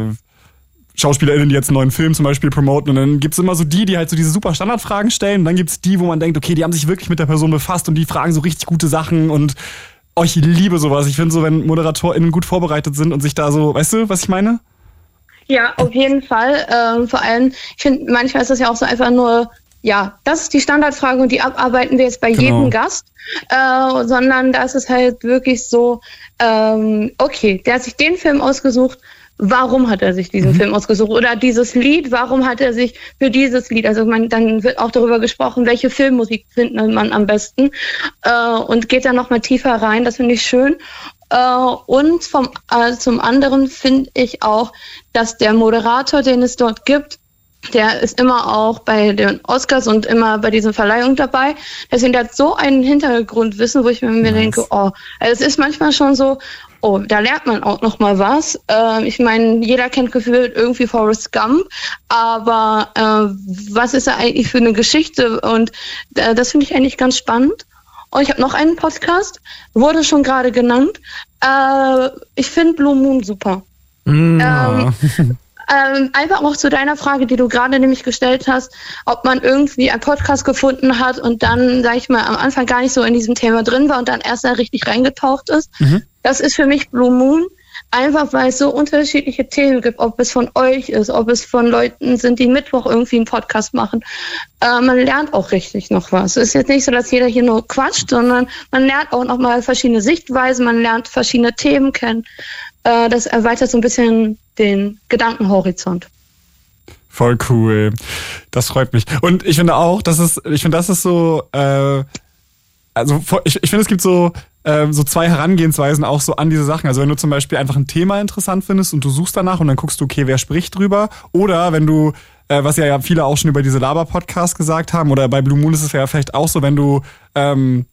SchauspielerInnen, die jetzt einen neuen Film zum Beispiel promoten. Und dann gibt's immer so die, die halt so diese super Standardfragen stellen. Und dann gibt's die, wo man denkt, okay, die haben sich wirklich mit der Person befasst und die fragen so richtig gute Sachen und oh, ich liebe sowas. Ich finde so, wenn ModeratorInnen gut vorbereitet sind und sich da so, weißt du, was ich meine? Ja, auf jeden Fall. Ähm, vor allem, ich finde, manchmal ist das ja auch so einfach nur, ja, das ist die Standardfrage und die abarbeiten wir jetzt bei Genau. jedem Gast, äh, sondern da ist es halt wirklich so, ähm, okay, der hat sich den Film ausgesucht, warum hat er sich diesen Film ausgesucht oder dieses Lied, warum hat er sich für dieses Lied, also man, dann wird auch darüber gesprochen, welche Filmmusik findet man am besten äh, und geht da nochmal tiefer rein, das finde ich schön. Äh, und vom, äh, zum anderen finde ich auch, dass der Moderator, den es dort gibt, der ist immer auch bei den Oscars und immer bei diesen Verleihungen dabei. Deswegen der hat so einen Hintergrundwissen, wo ich mir, mir denke, oh, also es ist manchmal schon so, oh, da lernt man auch noch mal was. Äh, ich meine, jeder kennt gefühlt irgendwie Forrest Gump, aber äh, was ist da eigentlich für eine Geschichte? Und äh, das finde ich eigentlich ganz spannend. Und ich habe noch einen Podcast, wurde schon gerade genannt. Äh, ich finde Blue Moon super. Ähm, ähm, einfach auch zu deiner Frage, die du gerade nämlich gestellt hast, ob man irgendwie einen Podcast gefunden hat und dann, sag ich mal, am Anfang gar nicht so in diesem Thema drin war und dann erst da richtig reingetaucht ist. Das ist für mich Blue Moon. Einfach weil es so unterschiedliche Themen gibt, ob es von euch ist, ob es von Leuten sind, die Mittwoch irgendwie einen Podcast machen. Äh, man lernt auch richtig noch was. Es ist jetzt nicht so, dass jeder hier nur quatscht, sondern man lernt auch noch mal verschiedene Sichtweisen, man lernt verschiedene Themen kennen. Äh, das erweitert so ein bisschen den Gedankenhorizont. Voll cool. Das freut mich. Und ich finde auch, das ist, ich finde, das ist so, äh, also ich, ich finde, es gibt so, ähm, so zwei Herangehensweisen auch so an diese Sachen. Also wenn du zum Beispiel einfach ein Thema interessant findest und du suchst danach und dann guckst du, okay, wer spricht drüber. Oder wenn du, äh, was ja, ja viele auch schon über diese Laber-Podcasts gesagt haben, oder bei Blue Moon ist es ja vielleicht auch so, wenn du ähm,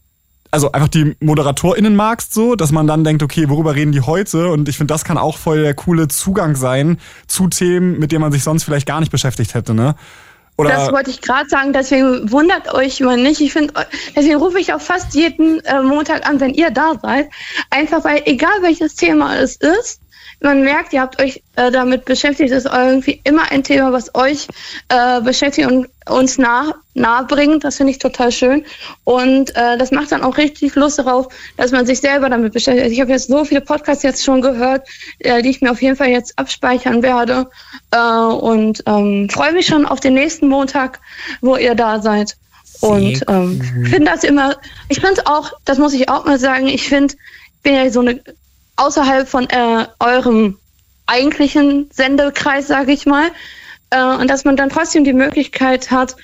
also einfach die ModeratorInnen magst, so, dass man dann denkt, okay, worüber reden die heute? Und ich finde, das kann auch voll der coole Zugang sein zu Themen, mit denen man sich sonst vielleicht gar nicht beschäftigt hätte, ne? Oder das wollte ich gerade sagen, deswegen wundert euch mal nicht. Ich finde, deswegen rufe ich auch fast jeden äh, Montag an, wenn ihr da seid. Einfach weil, egal welches Thema es ist, man merkt, ihr habt euch äh, damit beschäftigt, es ist irgendwie immer ein Thema, was euch äh, beschäftigt und uns nah, nahe bringt. Das finde ich total schön. Und äh, das macht dann auch richtig Lust darauf, dass man sich selber damit beschäftigt. Ich habe jetzt so viele Podcasts jetzt schon gehört, äh, die ich mir auf jeden Fall jetzt abspeichern werde. Äh, und ähm, freue mich schon auf den nächsten Montag, wo ihr da seid. Und ähm, finde das immer, ich finde es auch, das muss ich auch mal sagen, ich finde, ich bin ja so eine außerhalb von äh, eurem eigentlichen Sendekreis, sage ich mal. Äh, und dass man dann trotzdem die Möglichkeit hat,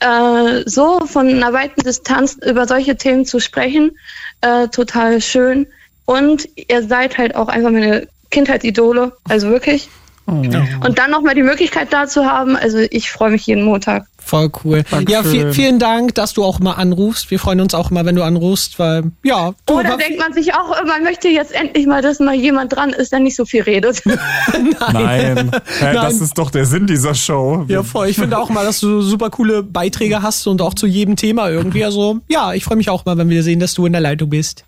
äh, so von einer weiten Distanz über solche Themen zu sprechen, äh, total schön. Und ihr seid halt auch einfach meine Kindheitsidole, also wirklich. Und dann nochmal die Möglichkeit da zu haben, also ich freue mich jeden Montag. Voll cool. Ja, Dankeschön. viel, vielen Dank, dass du auch mal anrufst. Wir freuen uns auch immer, wenn du anrufst, weil, ja, du, Oder war- denkt man sich auch, man möchte jetzt endlich mal, dass mal jemand dran ist, der nicht so viel redet. Nein. Äh, das Nein. ist doch der Sinn dieser Show. Ja, voll. Ich finde auch mal, dass du super coole Beiträge hast und auch zu jedem Thema irgendwie. Also, ja, ich freue mich auch mal, wenn wir sehen, dass du in der Leitung bist.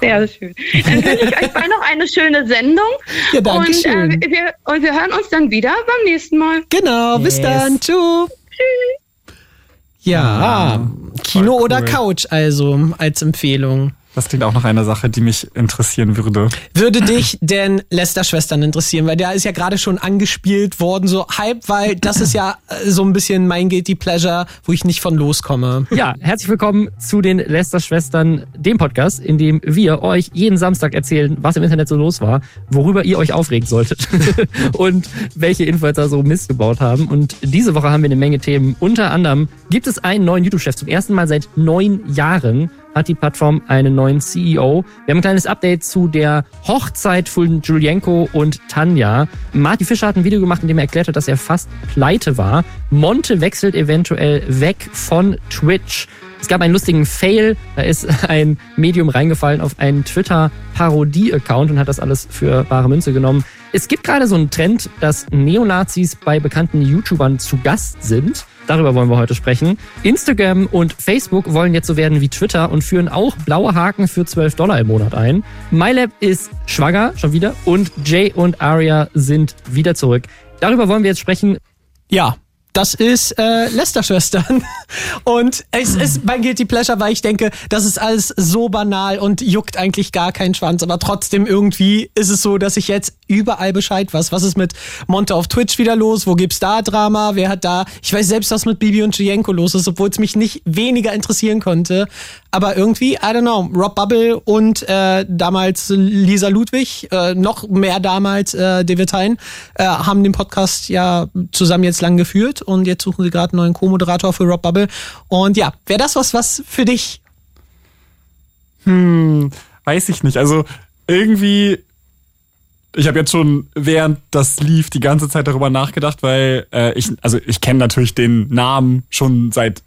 Sehr schön. Dann wünsche ich euch beide noch eine schöne Sendung. Ja, danke und, schön. äh, wir, und wir hören uns dann wieder beim nächsten Mal. Genau, bis dann. Tschüss. Ja, Kino oder Couch also als Empfehlung. Das klingt auch nach einer Sache, die mich interessieren würde. Würde dich denn Lester-Schwestern interessieren? Weil der ist ja gerade schon angespielt worden, so Hype, weil das ist ja äh, so ein bisschen mein Guilty Pleasure, wo ich nicht von loskomme. Ja, herzlich willkommen zu den Lester-Schwestern, dem Podcast, in dem wir euch jeden Samstag erzählen, was im Internet so los war, worüber ihr euch aufregen solltet und welche Influencer so Mist gebaut haben. Und diese Woche haben wir eine Menge Themen. Unter anderem gibt es einen neuen YouTube-Chef zum ersten Mal seit neun Jahren hat die Plattform einen neuen CEO. Wir haben ein kleines Update zu der Hochzeit von Julienko und Tanja. Marty Fischer hat ein Video gemacht, in dem er erklärt hat, dass er fast pleite war. Monte wechselt eventuell weg von Twitch. Es gab einen lustigen Fail. Da ist ein Medium reingefallen auf einen Twitter-Parodie-Account und hat das alles für bare Münze genommen. Es gibt gerade so einen Trend, dass Neonazis bei bekannten YouTubern zu Gast sind. Darüber wollen wir heute sprechen. Instagram und Facebook wollen jetzt so werden wie Twitter und führen auch blaue Haken für 12 Dollar im Monat ein. MyLab ist schwanger, schon wieder. Und Jay und Aria sind wieder zurück. Darüber wollen wir jetzt sprechen. Ja, das ist äh, Lester-Schwestern. Und es ist mein Guilty Pleasure, weil ich denke, das ist alles so banal und juckt eigentlich gar keinen Schwanz. Aber trotzdem irgendwie ist es so, dass ich jetzt überall Bescheid weiß. Was ist mit Monte auf Twitch wieder los? Wo gibt's da Drama? Wer hat da? Ich weiß selbst, was mit Bibi und Gienko los ist, obwohl es mich nicht weniger interessieren konnte. Aber irgendwie, I don't know, Rob Bubble und äh, damals Lisa Ludwig, äh, noch mehr damals äh, David Hein, äh, haben den Podcast ja zusammen jetzt lang geführt und jetzt suchen sie gerade einen neuen Co-Moderator für Rob Bubble. Und ja, wäre das was, was für dich? Hm, weiß ich nicht. Also irgendwie, ich habe jetzt schon während das lief die ganze Zeit darüber nachgedacht, weil äh, ich, also ich kenne natürlich den Namen schon seit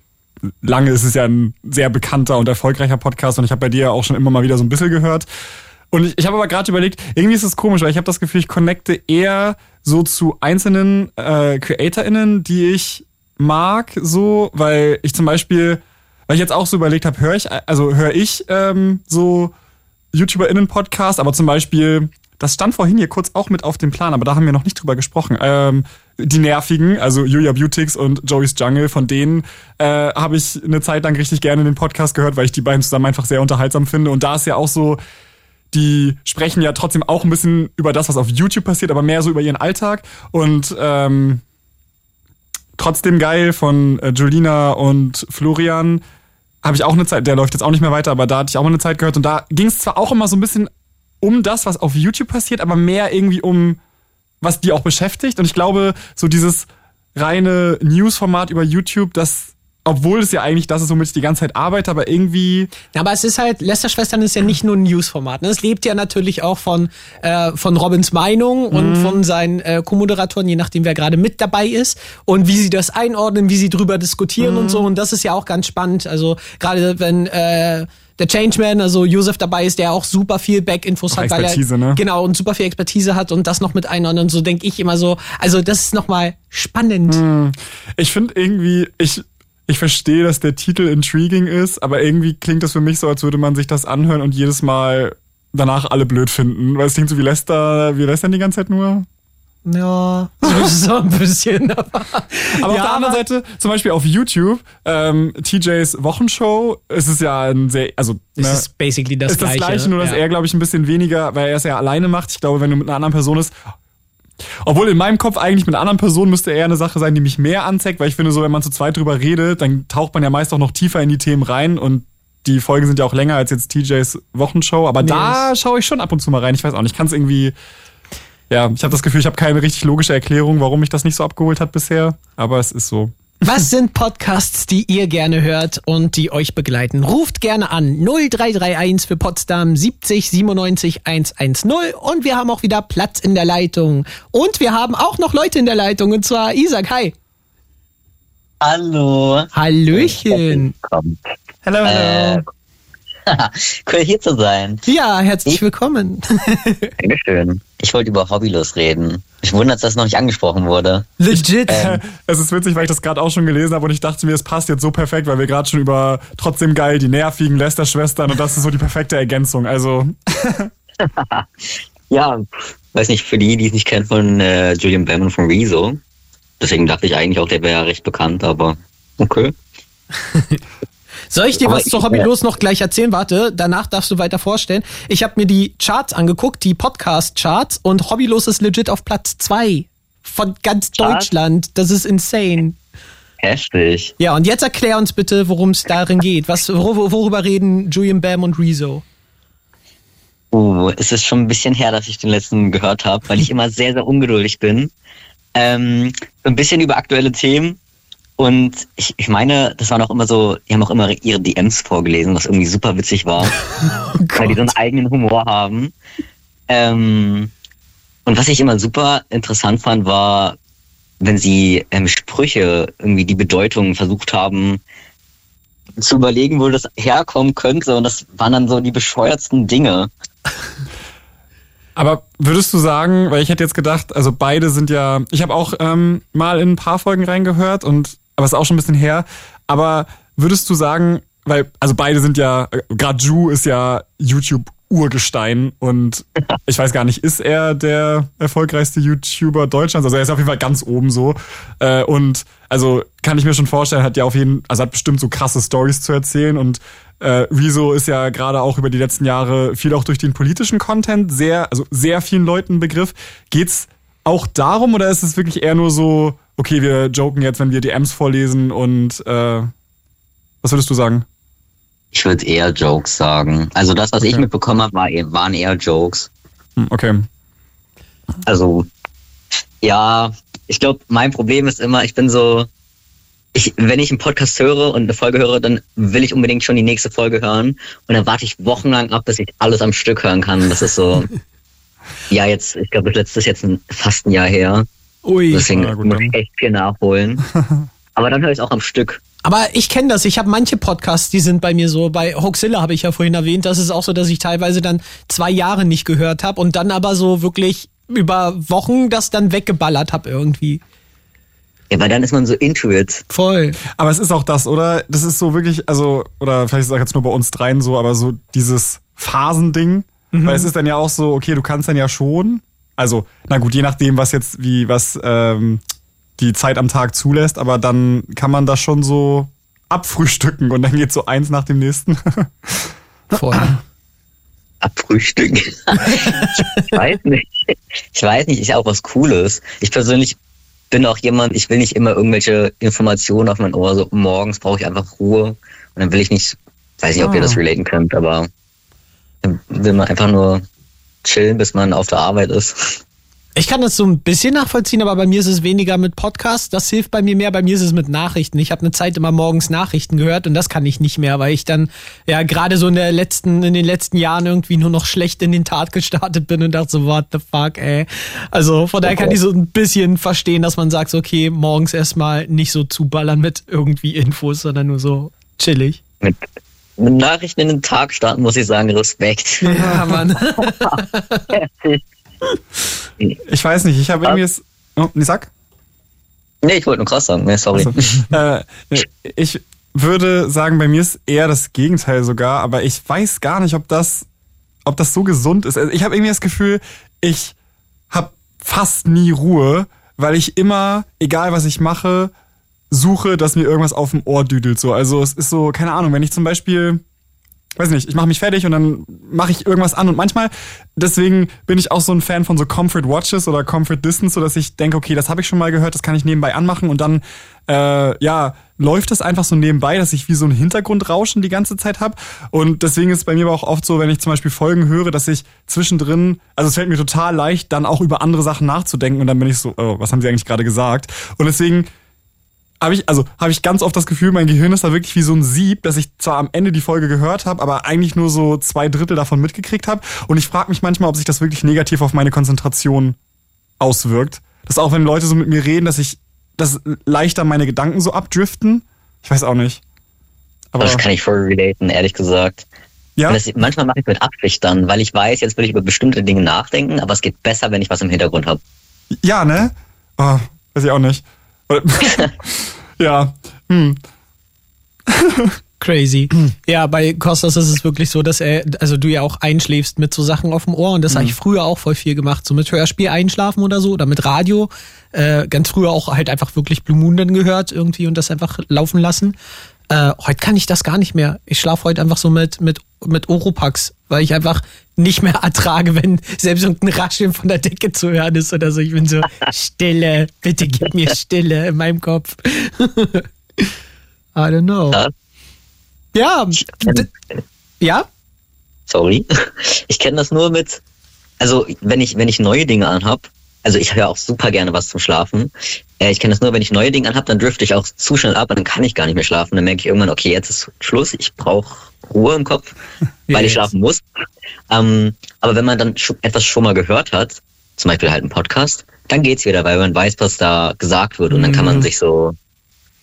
lange ist es ja ein sehr bekannter und erfolgreicher Podcast und ich habe bei dir auch schon immer mal wieder so ein bisschen gehört. Und ich, ich habe aber gerade überlegt, irgendwie ist es komisch, weil ich habe das Gefühl, ich connecte eher so zu einzelnen äh, CreatorInnen, die ich mag, so, weil ich zum Beispiel, weil ich jetzt auch so überlegt habe, höre ich, also höre ich ähm, so YouTuberInnen-Podcast, aber zum Beispiel, das stand vorhin hier kurz auch mit auf dem Plan, aber da haben wir noch nicht drüber gesprochen. Ähm, die nervigen, also Julia Beautix und Joey's Jungle, von denen äh, habe ich eine Zeit lang richtig gerne den Podcast gehört, weil ich die beiden zusammen einfach sehr unterhaltsam finde. Und da ist ja auch so, die sprechen ja trotzdem auch ein bisschen über das, was auf YouTube passiert, aber mehr so über ihren Alltag. Und ähm, trotzdem geil von äh, Julina und Florian habe ich auch eine Zeit, der läuft jetzt auch nicht mehr weiter, aber da hatte ich auch mal eine Zeit gehört und da ging es zwar auch immer so ein bisschen um das, was auf YouTube passiert, aber mehr irgendwie um was die auch beschäftigt. Und ich glaube, so dieses reine News-Format über YouTube, das obwohl es ja eigentlich das ist, womit ich die ganze Zeit arbeite, aber irgendwie. Ja, aber es ist halt, Lester-Schwestern ist ja nicht nur ein News-Format. Ne? Es lebt ja natürlich auch von, äh, von Robins Meinung und Mhm. von seinen äh, Co-Moderatoren, je nachdem, wer gerade mit dabei ist und wie sie das einordnen, wie sie drüber diskutieren Mhm. und so. Und das ist ja auch ganz spannend. Also gerade wenn äh, der Changeman, also Josef dabei ist, der auch super viel Back-Infos hat, weil er Expertise, ne? genau und super viel Expertise hat und das noch mit einordnen. So denke ich immer so. Also das ist nochmal spannend. Hm. Ich finde irgendwie, ich, ich verstehe, dass der Titel intriguing ist, aber irgendwie klingt das für mich so, als würde man sich das anhören und jedes Mal danach alle blöd finden. Weil es klingt so wie Lester, wir lästern die ganze Zeit nur. Ja, so ein bisschen. Aber, Aber auf Ja, der anderen Seite, zum Beispiel auf YouTube, ähm, TJs Wochenshow, ist es ja ein sehr, also Es ne, ist basically das ist das Gleiche, Gleiche, nur dass ja. er, glaube ich, ein bisschen weniger, weil er es ja alleine macht. Ich glaube, wenn du mit einer anderen Person ist, obwohl in meinem Kopf eigentlich mit einer anderen Person müsste eher eine Sache sein, die mich mehr anzeigt, weil ich finde, so wenn man zu zweit drüber redet, dann taucht man ja meist auch noch tiefer in die Themen rein und die Folgen sind ja auch länger als jetzt TJs Wochenshow, aber Nee, da schaue ich schon ab und zu mal rein. Ich weiß auch nicht, kann es irgendwie. Ja, ich habe das Gefühl, ich habe keine richtig logische Erklärung, warum mich das nicht so abgeholt hat bisher, aber es ist so. Was sind Podcasts, die ihr gerne hört und die euch begleiten? Ruft gerne an 0331 für Potsdam 70 97 110 und wir haben auch wieder Platz in der Leitung. Und wir haben auch noch Leute in der Leitung und zwar Isaac, hi. Hallo. Hallöchen. Hallo, hallo. cool hier zu sein. Ja, herzlich willkommen. Dankeschön. Ich wollte über Hobbylos reden. Ich wundere, dass das noch nicht angesprochen wurde. Legit. Ähm, Es ist witzig, weil ich das gerade auch schon gelesen habe und ich dachte mir, es passt jetzt so perfekt, weil wir gerade schon über trotzdem geil die nervigen Lester-Schwestern und das ist so die perfekte Ergänzung. Also, ja, weiß nicht, für die, die es nicht kennen von äh, Julian Bam und von Rezo. Deswegen dachte ich eigentlich auch, der wäre recht bekannt, aber okay. Soll ich dir was ich- zu Hobbylos noch gleich erzählen? Warte, danach darfst du weiter vorstellen. Ich habe mir die Charts angeguckt, die Podcast-Charts und Hobbylos ist legit auf Platz zwei von ganz Charts? Deutschland. Das ist insane. Heftig. Ja, und jetzt erklär uns bitte, worum es darin geht. Was, wor worüber reden Julian Bam und Rezo? Uh, es ist schon ein bisschen her, dass ich den letzten gehört habe, weil ich immer sehr, sehr ungeduldig bin. Ähm, ein bisschen über aktuelle Themen. Und ich, ich meine, das waren auch immer so, die haben auch immer ihre DMs vorgelesen, was irgendwie super witzig war. weil die so einen eigenen Humor haben. Ähm, und was ich immer super interessant fand, war, wenn sie ähm, Sprüche, irgendwie die Bedeutung versucht haben, zu überlegen, wo das herkommen könnte. Und das waren dann so die bescheuertsten Dinge. Aber würdest du sagen, weil ich hätte jetzt gedacht, also beide sind ja, ich habe auch ähm, mal in ein paar Folgen reingehört und aber es ist auch schon ein bisschen her. Aber würdest du sagen, weil also beide sind ja, gerade Ju ist ja YouTube Urgestein und ich weiß gar nicht, ist er der erfolgreichste YouTuber Deutschlands? Also er ist auf jeden Fall ganz oben so. Äh, und also kann ich mir schon vorstellen, hat ja auf jeden, also hat bestimmt so krasse Stories zu erzählen und äh, Rezo ist ja gerade auch über die letzten Jahre viel auch durch den politischen Content sehr, also sehr vielen Leuten Begriff. Geht's auch darum oder ist es wirklich eher nur so, okay, wir joken jetzt, wenn wir DMs vorlesen und äh, was würdest du sagen? Ich würde eher Jokes sagen. Also das, was ich Okay. mitbekommen habe, war, eher- waren eher Jokes. Hm, Okay. Also, ja, ich glaube, mein Problem ist immer, ich bin so, ich, wenn ich einen Podcast höre und eine Folge höre, dann will ich unbedingt schon die nächste Folge hören. Und dann warte ich wochenlang ab, bis ich alles am Stück hören kann. Das ist so, ja, jetzt, ich glaube, das letzte ist jetzt ein, fast ein Jahr her. Ui. Deswegen Ja, gut, muss ich echt viel nachholen. Aber dann höre ich es auch am Stück. Aber ich kenne das. Ich habe manche Podcasts, die sind bei mir so. Bei Hoaxilla habe ich ja vorhin erwähnt. Das ist auch so, dass ich teilweise dann zwei Jahre nicht gehört habe und dann aber so wirklich über Wochen das dann weggeballert habe irgendwie. Ja, weil dann ist man so into it. Voll. Aber es ist auch das, oder? Das ist so wirklich, also, oder vielleicht ist es jetzt nur bei uns dreien so, aber so dieses Phasending. Mhm. Weil es ist dann ja auch so, okay, du kannst dann ja schon, also, na gut, je nachdem, was jetzt, wie, was ähm, die Zeit am Tag zulässt, aber dann kann man das schon so abfrühstücken und dann geht so eins nach dem nächsten. Voll. Abfrühstücken. ich weiß nicht. Ich weiß nicht, ist auch was Cooles. Ich persönlich bin auch jemand, ich will nicht immer irgendwelche Informationen auf mein Ohr. So morgens brauche ich einfach Ruhe. Und dann will ich nicht, weiß nicht, ob ihr Ah. das relaten könnt, aber dann will man einfach nur chillen, bis man auf der Arbeit ist. Ich kann das so ein bisschen nachvollziehen, aber bei mir ist es weniger mit Podcasts. Das hilft bei mir mehr. Bei mir ist es mit Nachrichten. Ich habe eine Zeit immer morgens Nachrichten gehört und das kann ich nicht mehr, weil ich dann ja gerade so in der letzten, in den letzten Jahren irgendwie nur noch schlecht in den Tag gestartet bin und dachte so, what the fuck, ey. Also von daher kann ich so ein bisschen verstehen, dass man sagt, okay, morgens erstmal nicht so zuballern mit irgendwie Infos, sondern nur so chillig. Mit, mit Nachrichten in den Tag starten, muss ich sagen, Respekt. Ja, Mann. Ich weiß nicht, ich habe irgendwie es. Oh, nee, sag. Nee, ich wollte nur krass sagen. Nee, sorry. äh, ich würde sagen, bei mir ist eher das Gegenteil sogar, aber ich weiß gar nicht, ob das, ob das so gesund ist. Also ich habe irgendwie das Gefühl, ich habe fast nie Ruhe, weil ich immer, egal was ich mache, suche, dass mir irgendwas auf dem Ohr düdelt. So, also es ist so, keine Ahnung, wenn ich zum Beispiel weiß nicht, ich mache mich fertig und dann mache ich irgendwas an und manchmal, deswegen bin ich auch so ein Fan von so Comfort Watches oder Comfort Distance, so dass ich denke, okay, das habe ich schon mal gehört, das kann ich nebenbei anmachen und dann, äh, ja, läuft es einfach so nebenbei, dass ich wie so ein Hintergrundrauschen die ganze Zeit habe und deswegen ist es bei mir aber auch oft so, wenn ich zum Beispiel Folgen höre, dass ich zwischendrin, also es fällt mir total leicht, dann auch über andere Sachen nachzudenken und dann bin ich so, oh, was haben sie eigentlich gerade gesagt und deswegen habe ich, also habe ich ganz oft das Gefühl, mein Gehirn ist da wirklich wie so ein Sieb, dass ich zwar am Ende die Folge gehört habe, aber eigentlich nur so zwei Drittel davon mitgekriegt habe. Und ich frage mich manchmal, ob sich das wirklich negativ auf meine Konzentration auswirkt. Dass auch wenn Leute so mit mir reden, dass ich, dass leichter meine Gedanken so abdriften. Ich weiß auch nicht. Aber das kann ich voll relaten, ehrlich gesagt. Ja? Das, manchmal mache ich mit Absicht dann, weil ich weiß, jetzt will ich über bestimmte Dinge nachdenken, aber es geht besser, wenn ich was im Hintergrund habe. ja, ne? Oh, weiß ich auch nicht. ja. Hm. Crazy. Ja, bei Kostas ist es wirklich so, dass er, also du ja auch einschläfst mit so Sachen auf dem Ohr und das habe ich früher auch voll viel gemacht, so mit Hörspiel einschlafen oder so oder mit Radio. Äh, ganz früher auch halt einfach wirklich Blue Moon dann gehört irgendwie und das einfach laufen lassen. Äh, heute kann ich das gar nicht mehr. Ich schlafe heute einfach so mit, mit, mit Oropax, weil ich einfach nicht mehr ertrage, wenn selbst irgendein Rascheln von der Decke zu hören ist oder so. Ich bin so, Stille, bitte gib mir Stille in meinem Kopf. I don't know. Ja. d- Ja? Sorry. Ich kenne das nur mit, also wenn ich, wenn ich neue Dinge anhab, also ich höre auch super gerne was zum Schlafen. Äh, ich kenne das nur, wenn ich neue Dinge anhab, dann drifte ich auch zu schnell ab und dann kann ich gar nicht mehr schlafen. Dann merke ich irgendwann, okay, jetzt ist Schluss, ich brauche Ruhe im Kopf, weil ich Yes. schlafen muss. Ähm, aber wenn man dann schon, etwas schon mal gehört hat, zum Beispiel halt einen Podcast, dann geht's wieder, weil man weiß, was da gesagt wird und dann kann man Mhm. sich so,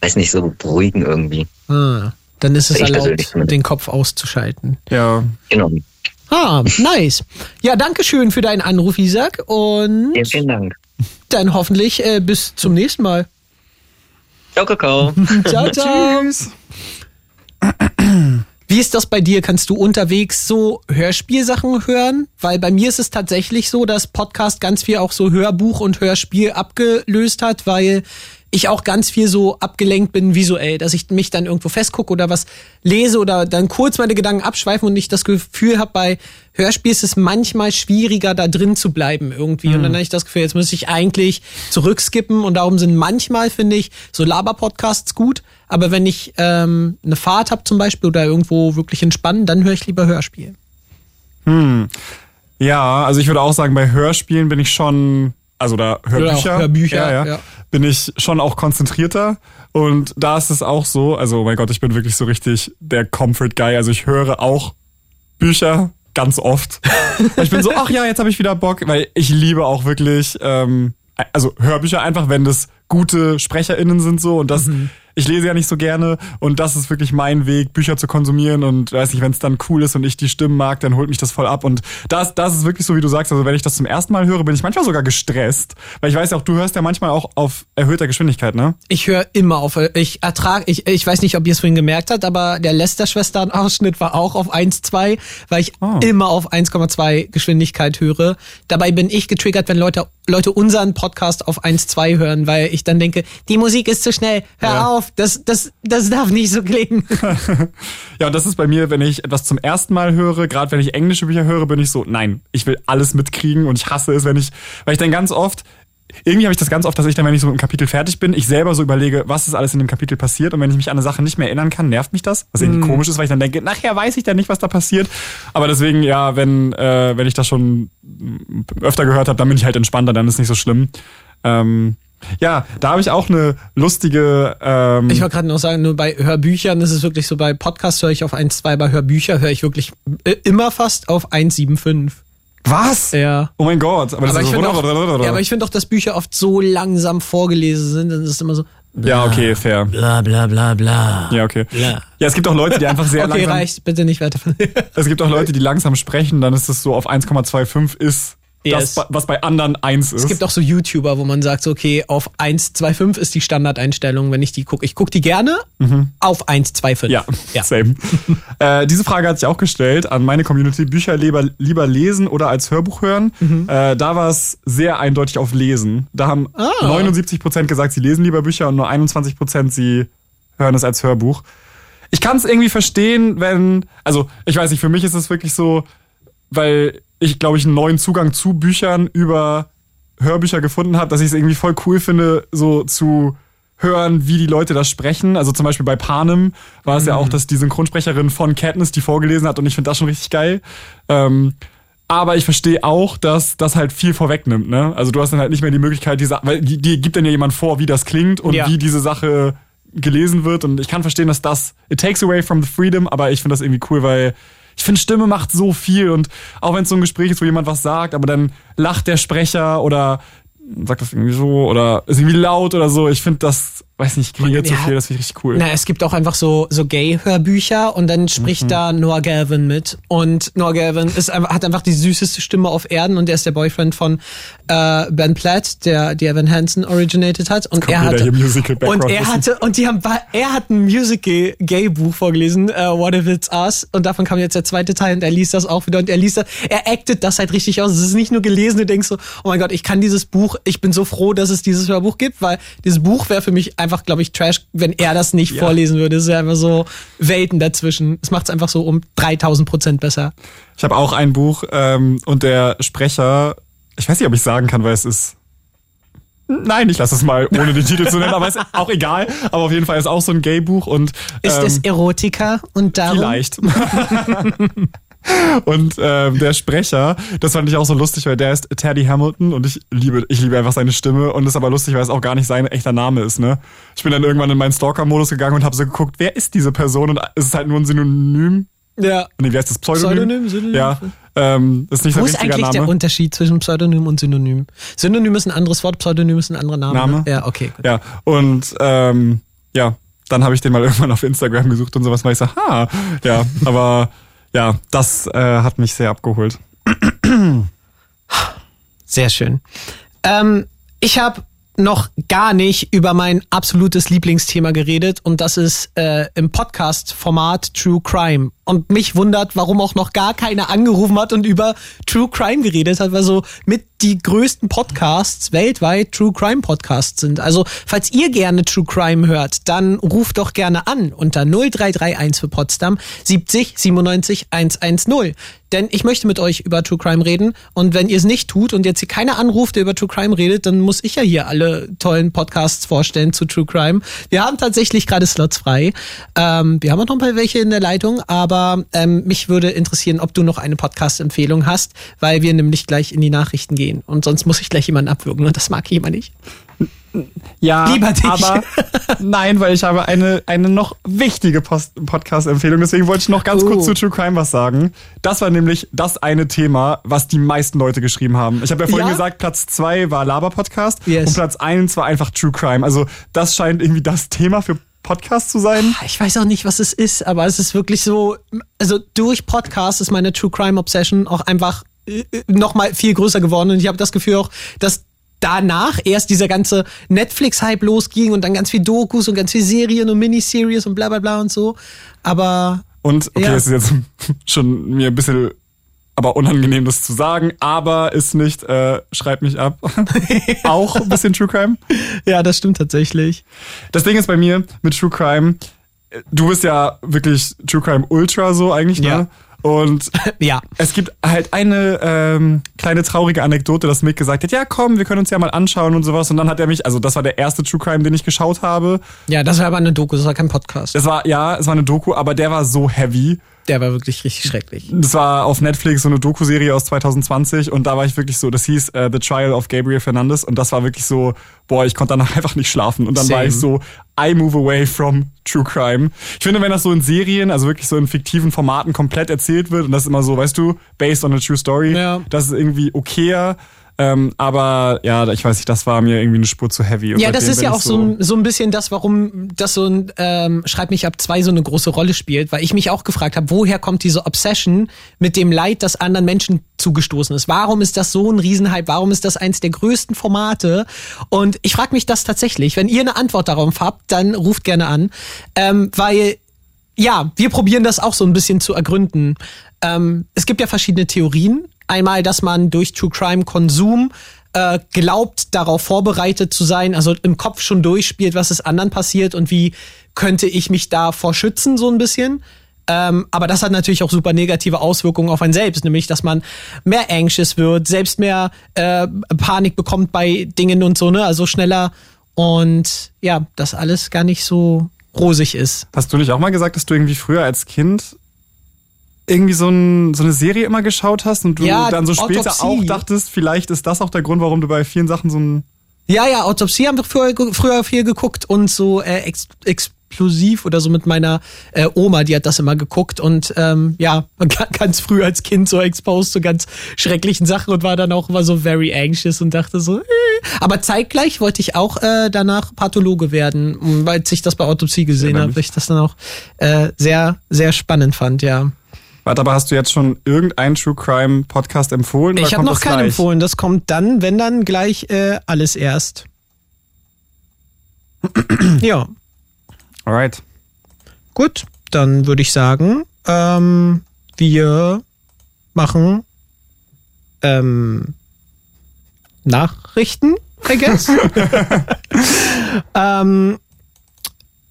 weiß nicht, so beruhigen irgendwie. Ah, dann ist es Ich persönlich erlaubt, den Kopf auszuschalten. Ja. Genau. Ah, nice. Ja, danke schön für deinen Anruf, Isaac. Und Vielen, vielen Dank. dann hoffentlich äh, bis zum nächsten Mal. Ciao, Kakao. ciao, ciao. Wie ist das bei dir? Kannst du unterwegs so Hörspielsachen hören? Weil bei mir ist es tatsächlich so, dass Podcast ganz viel auch so Hörbuch und Hörspiel abgelöst hat, weil ich auch ganz viel so abgelenkt bin visuell, dass ich mich dann irgendwo festgucke oder was lese oder dann kurz meine Gedanken abschweifen und ich das Gefühl habe, bei Hörspiel ist es manchmal schwieriger, da drin zu bleiben irgendwie. Und dann habe ich das Gefühl, jetzt muss ich eigentlich zurückskippen und darum sind manchmal, finde ich, so Laber-Podcasts gut. Aber wenn ich ähm, eine Fahrt habe zum Beispiel oder irgendwo wirklich entspannen, dann höre ich lieber Hörspiel. Hm. Ja, also ich würde auch sagen, bei Hörspielen bin ich schon, also da Hörbücher, Hörbücher, ja, ja, ja. Bin ich schon auch konzentrierter. Und da ist es auch so, also mein Gott, ich bin wirklich so richtig der Comfort Guy. Also ich höre auch Bücher ganz oft. Ich bin so, ach ja, jetzt habe ich wieder Bock, weil ich liebe auch wirklich, ähm, also Hörbücher einfach, wenn das gute SprecherInnen sind so und das, ich lese ja nicht so gerne und das ist wirklich mein Weg, Bücher zu konsumieren und weiß nicht, wenn es dann cool ist und ich die Stimmen mag, dann holt mich das voll ab und das, das ist wirklich so, wie du sagst, also wenn ich das zum ersten Mal höre, bin ich manchmal sogar gestresst, weil ich weiß ja auch, du hörst ja manchmal auch auf erhöhter Geschwindigkeit, ne? Ich höre immer auf, ich ertrage, ich, ich weiß nicht, ob ihr es vorhin gemerkt habt, aber der Lester-Schwestern-Ausschnitt war auch auf 1,2, weil ich immer auf 1,2 Geschwindigkeit höre. Dabei bin ich getriggert, wenn Leute, Leute unseren Podcast auf 1,2 hören, weil ich dann denke, die Musik ist zu schnell, hör Ja. auf, das, das, das darf nicht so klingen. Ja, und das ist bei mir, wenn ich etwas zum ersten Mal höre, gerade wenn ich englische Bücher höre, bin ich so, nein, ich will alles mitkriegen und ich hasse es, wenn ich, weil ich dann ganz oft, irgendwie habe ich das ganz oft, dass ich dann, wenn ich so mit einem Kapitel fertig bin, ich selber so überlege, was ist alles in dem Kapitel passiert und wenn ich mich an eine Sache nicht mehr erinnern kann, nervt mich das, was irgendwie Mm. komisch ist, weil ich dann denke, nachher weiß ich dann nicht, was da passiert. Aber deswegen, ja, wenn, äh, wenn ich das schon öfter gehört habe, dann bin ich halt entspannter, dann ist nicht so schlimm. Ähm, ja, da habe ich auch eine lustige. Ähm, Ich wollte gerade noch sagen, nur bei Hörbüchern ist es wirklich so, bei Podcasts höre ich auf 1,2, bei Hörbücher höre ich wirklich äh, immer fast auf 1,75. Was? Ja. Oh mein Gott, aber das aber ist ich so finde auch, ja, aber ich finde auch, dass Bücher oft so langsam vorgelesen sind, dann ist es immer so. Ja, okay, fair. Bla bla bla bla. Ja, okay. Bla. Ja, es gibt auch Leute, die einfach sehr okay, langsam. reicht, bitte nicht weiter. Es gibt auch Leute, die langsam sprechen, dann ist es so auf 1,25 ist, Yes. das, was bei anderen 1 ist. Es gibt auch so YouTuber, wo man sagt, so, okay, auf 1,25 ist die Standardeinstellung, wenn ich die gucke. Ich gucke die gerne Mhm. auf 1,25. Ja, same. äh, diese Frage hat sich auch gestellt an meine Community. Bücher lieber, lieber lesen oder als Hörbuch hören? Mhm. Äh, da war es sehr eindeutig auf Lesen. Da haben Ah. 79% gesagt, sie lesen lieber Bücher und nur 21% sie hören es als Hörbuch. Ich kann es irgendwie verstehen, wenn, also ich weiß nicht, für mich ist es wirklich so, weil ich, glaube ich, einen neuen Zugang zu Büchern über Hörbücher gefunden habe, dass ich es irgendwie voll cool finde, so zu hören, wie die Leute das sprechen. Also zum Beispiel bei Panem war es ja auch, dass die Synchronsprecherin von Katniss die vorgelesen hat und ich finde das schon richtig geil. Ähm, aber ich verstehe auch, dass das halt viel vorwegnimmt, ne? Also du hast dann halt nicht mehr die Möglichkeit, diese, weil die, die gibt dann ja jemand vor, wie das klingt und Ja. wie diese Sache gelesen wird. Und ich kann verstehen, dass das, it takes away from the freedom, aber ich finde das irgendwie cool, weil ich finde, Stimme macht so viel und auch wenn es so ein Gespräch ist, wo jemand was sagt, aber dann lacht der Sprecher oder sagt das irgendwie so oder ist irgendwie laut oder so. Ich finde das, weiß nicht, so Ja. viel, das finde ich richtig cool. Na, es gibt auch einfach so, so Gay-Hörbücher und dann spricht Mhm. da Noah Galvin mit. Und Noah Galvin ist einfach, hat einfach die süßeste Stimme auf Erden und er ist der Boyfriend von äh, Ben Platt, der die Evan Hansen originated hat. Und er hatte, und er hatte, und die haben, er hat ein Musical-Gay-Buch vorgelesen, äh, What If It's Us. Und davon kam jetzt der zweite Teil und er liest das auch wieder und er liest das, er actet das halt richtig aus. Es ist nicht nur gelesen, du denkst so, oh mein Gott, ich kann dieses Buch, ich bin so froh, dass es dieses Hörbuch gibt, weil dieses Buch wäre für mich einfach einfach, glaube ich, Trash, wenn er das nicht Ja. vorlesen würde. Es ist ja einfach so Welten dazwischen. Es macht es einfach so um 3000 Prozent besser. Ich habe auch ein Buch ähm, und der Sprecher, ich weiß nicht, ob ich sagen kann, weil es ist. Nein, ich lasse es mal, ohne den Titel zu nennen, aber ist auch egal. Aber auf jeden Fall ist auch so ein Gay-Buch und Ist ähm, es Erotika und darum? Vielleicht. und ähm, der Sprecher, das fand ich auch so lustig, weil der ist Teddy Hamilton und ich liebe, ich liebe einfach seine Stimme und ist aber lustig, weil es auch gar nicht sein echter Name ist, ne? Ich bin dann irgendwann in meinen Stalker-Modus gegangen und habe so geguckt, wer ist diese Person und es ist halt nur ein Synonym. Ja. Nee, wie heißt das? Pseudonym? Pseudonym, Synonym. Ja. Ähm, ist nicht Wo ist eigentlich Name. der Unterschied zwischen Pseudonym und Synonym? Synonym ist ein anderes Wort, Pseudonym ist ein anderer Name. Name? Ne? Ja, okay. Gut. Ja, und ähm, ja, dann habe ich den mal irgendwann auf Instagram gesucht und sowas, weil ich so, ha, ja, aber ja, das äh, hat mich sehr abgeholt. Sehr schön. Ähm, ich habe noch gar nicht über mein absolutes Lieblingsthema geredet und das ist äh, im Podcast-Format True Crime. Und mich wundert, warum auch noch gar keiner angerufen hat und über True Crime geredet hat, weil so mit die größten Podcasts weltweit True Crime Podcasts sind. Also, falls ihr gerne True Crime hört, dann ruft doch gerne an unter 0331 für Potsdam 70 97 110. Denn ich möchte mit euch über True Crime reden und wenn ihr es nicht tut und jetzt hier keiner anruft, der über True Crime redet, dann muss ich ja hier alle tollen Podcasts vorstellen zu True Crime. Wir haben tatsächlich gerade Slots frei. Ähm, wir haben auch noch ein paar welche in der Leitung, aber ähm, mich würde interessieren, ob du noch eine Podcast-Empfehlung hast, weil wir nämlich gleich in die Nachrichten gehen und sonst muss ich gleich jemanden abwürgen und das mag immer nicht. Ja, Lieber dich. aber nein, weil ich habe eine, eine noch wichtige Podcast-Empfehlung. Deswegen wollte ich noch ganz kurz zu True Crime was sagen. Das war nämlich das eine Thema, was die meisten Leute geschrieben haben. Ich habe ja vorhin Ja? gesagt, Platz zwei war Laber-Podcast Yes. und Platz eins war einfach True Crime. Also das scheint irgendwie das Thema für Podcast zu sein. Ich weiß auch nicht, was es ist, aber es ist wirklich so, also durch Podcast ist meine True Crime Obsession auch einfach äh, noch mal viel größer geworden und ich habe das Gefühl auch, dass danach erst dieser ganze Netflix-Hype losging und dann ganz viel Dokus und ganz viel Serien und Miniseries und bla bla bla und so. Aber Und okay, Ja. es ist jetzt schon mir ein bisschen aber unangenehm, das zu sagen, aber ist nicht, äh, schreibt mich ab. Auch ein bisschen True Crime. Ja, das stimmt tatsächlich. Das Ding ist bei mir mit True Crime, du bist ja wirklich True Crime Ultra so eigentlich, ne? Ja. Und ja. es gibt halt eine ähm, kleine traurige Anekdote, dass Mick gesagt hat, ja komm, wir können uns ja mal anschauen und sowas. Und dann hat er mich, also das war der erste True Crime, den ich geschaut habe. Ja, das war aber eine Doku, das war kein Podcast. Das war, ja, es war eine Doku, aber der war so heavy. Der war wirklich richtig schrecklich. Das war auf Netflix so eine Doku-Serie aus 2020 und da war ich wirklich so, das hieß äh, The Trial of Gabriel Fernandez und das war wirklich so, boah, ich konnte danach einfach nicht schlafen und dann war Same. ich so, I move away from True Crime. Ich finde, wenn das so in Serien, also wirklich so in fiktiven Formaten komplett erzählt wird und das ist immer so, weißt du, based on a true story, das ist irgendwie okayer. Ähm, aber ja, ich weiß nicht, das war mir irgendwie eine Spur zu heavy. Und Ja, das ist ja auch so ein, so ein bisschen das, warum das so ein ähm, Schreib mich ab zwei so eine große Rolle spielt, weil ich mich auch gefragt habe, woher kommt diese Obsession mit dem Leid, das anderen Menschen zugestoßen ist? Warum ist das so ein Riesenhype? Warum ist das eins der größten Formate? Und ich frage mich das tatsächlich. Wenn ihr eine Antwort darauf habt, dann ruft gerne an, ähm, weil ja, wir probieren das auch so ein bisschen zu ergründen. Ähm, es gibt ja verschiedene Theorien. Einmal, dass man durch True Crime Konsum äh, glaubt, darauf vorbereitet zu sein, also im Kopf schon durchspielt, was ist anderen passiert und wie könnte ich mich davor schützen, so ein bisschen. Ähm, aber das hat natürlich auch super negative Auswirkungen auf einen selbst, nämlich dass man mehr anxious wird, selbst mehr äh, Panik bekommt bei Dingen und so, ne? Also schneller und ja, das alles gar nicht so rosig ist. Hast du nicht auch mal gesagt, dass du irgendwie früher als Kind irgendwie so, ein, so eine Serie immer geschaut hast und du Ja, dann so später Autopsie. auch dachtest, vielleicht ist das auch der Grund, warum du bei vielen Sachen so ein Ja, ja, Autopsie haben wir früher, früher viel geguckt und so äh, ex explosiv oder so mit meiner äh, Oma, die hat das immer geguckt und ähm, ja, ganz früh als Kind so exposed zu ganz schrecklichen Sachen und war dann auch immer so very anxious und dachte so, äh. aber zeitgleich wollte ich auch äh, danach Pathologe werden, weil ich das bei Autopsie gesehen habe, weil ich das dann auch äh, sehr, sehr spannend fand, ja. Warte, aber hast du jetzt schon irgendeinen True Crime Podcast empfohlen? Ich habe noch keinen gleich? empfohlen. Das kommt dann, wenn dann gleich äh, alles erst. ja. Alright. Gut, dann würde ich sagen, ähm, wir machen ähm, Nachrichten, I guess. ähm,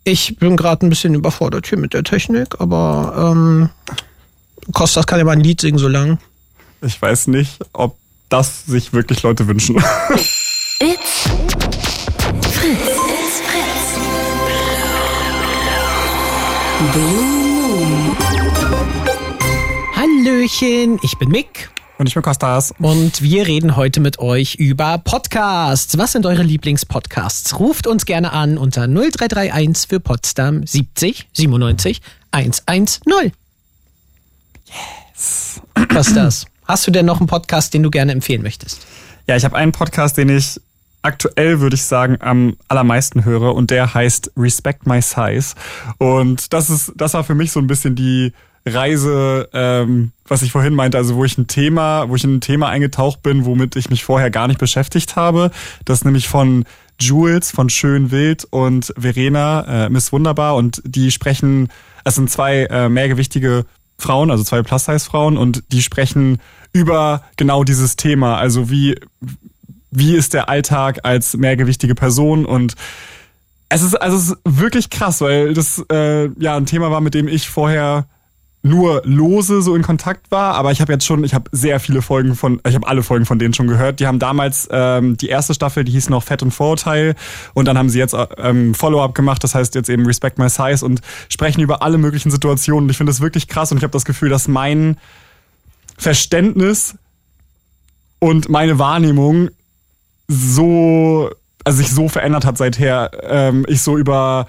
Ich bin gerade ein bisschen überfordert hier mit der Technik, aber ähm, Kostas kann ja mal ein Lied singen so lang. Ich weiß nicht, ob das sich wirklich Leute wünschen. It's Fritz. It's Fritz. Blue. Hallöchen, ich bin Mick. Und ich bin Kostas. Und wir reden heute mit euch über Podcasts. Was sind eure Lieblingspodcasts? Ruft uns gerne an unter 0331 für Potsdam 70 97 110. Yes. Was ist das? Hast du denn noch einen Podcast, den du gerne empfehlen möchtest? Ja, ich habe einen Podcast, den ich aktuell, würde ich sagen, am allermeisten höre und der heißt Respect My Size. Und das ist, das war für mich so ein bisschen die Reise, ähm, was ich vorhin meinte, also wo ich ein Thema, wo ich in ein Thema eingetaucht bin, womit ich mich vorher gar nicht beschäftigt habe. Das ist nämlich von Jules von Schön Wild und Verena, äh, Miss Wunderbar und die sprechen, es sind zwei äh, mehrgewichtige Frauen, also zwei Plus-Size-Frauen und die sprechen über genau dieses Thema, also wie, wie ist der Alltag als mehrgewichtige Person? Und es ist, also es ist wirklich krass, weil das äh, ja ein Thema war, mit dem ich vorher nur lose so in Kontakt war, aber ich habe jetzt schon, ich habe sehr viele Folgen von, ich habe alle Folgen von denen schon gehört. Die haben damals ähm, die erste Staffel, die hieß noch Fett und Vorurteil und dann haben sie jetzt ähm, Follow-up gemacht, das heißt jetzt eben Respect My Size und sprechen über alle möglichen Situationen. Ich finde das wirklich krass und ich habe das Gefühl, dass mein Verständnis und meine Wahrnehmung so, also sich so verändert hat seither. Ähm, ich so über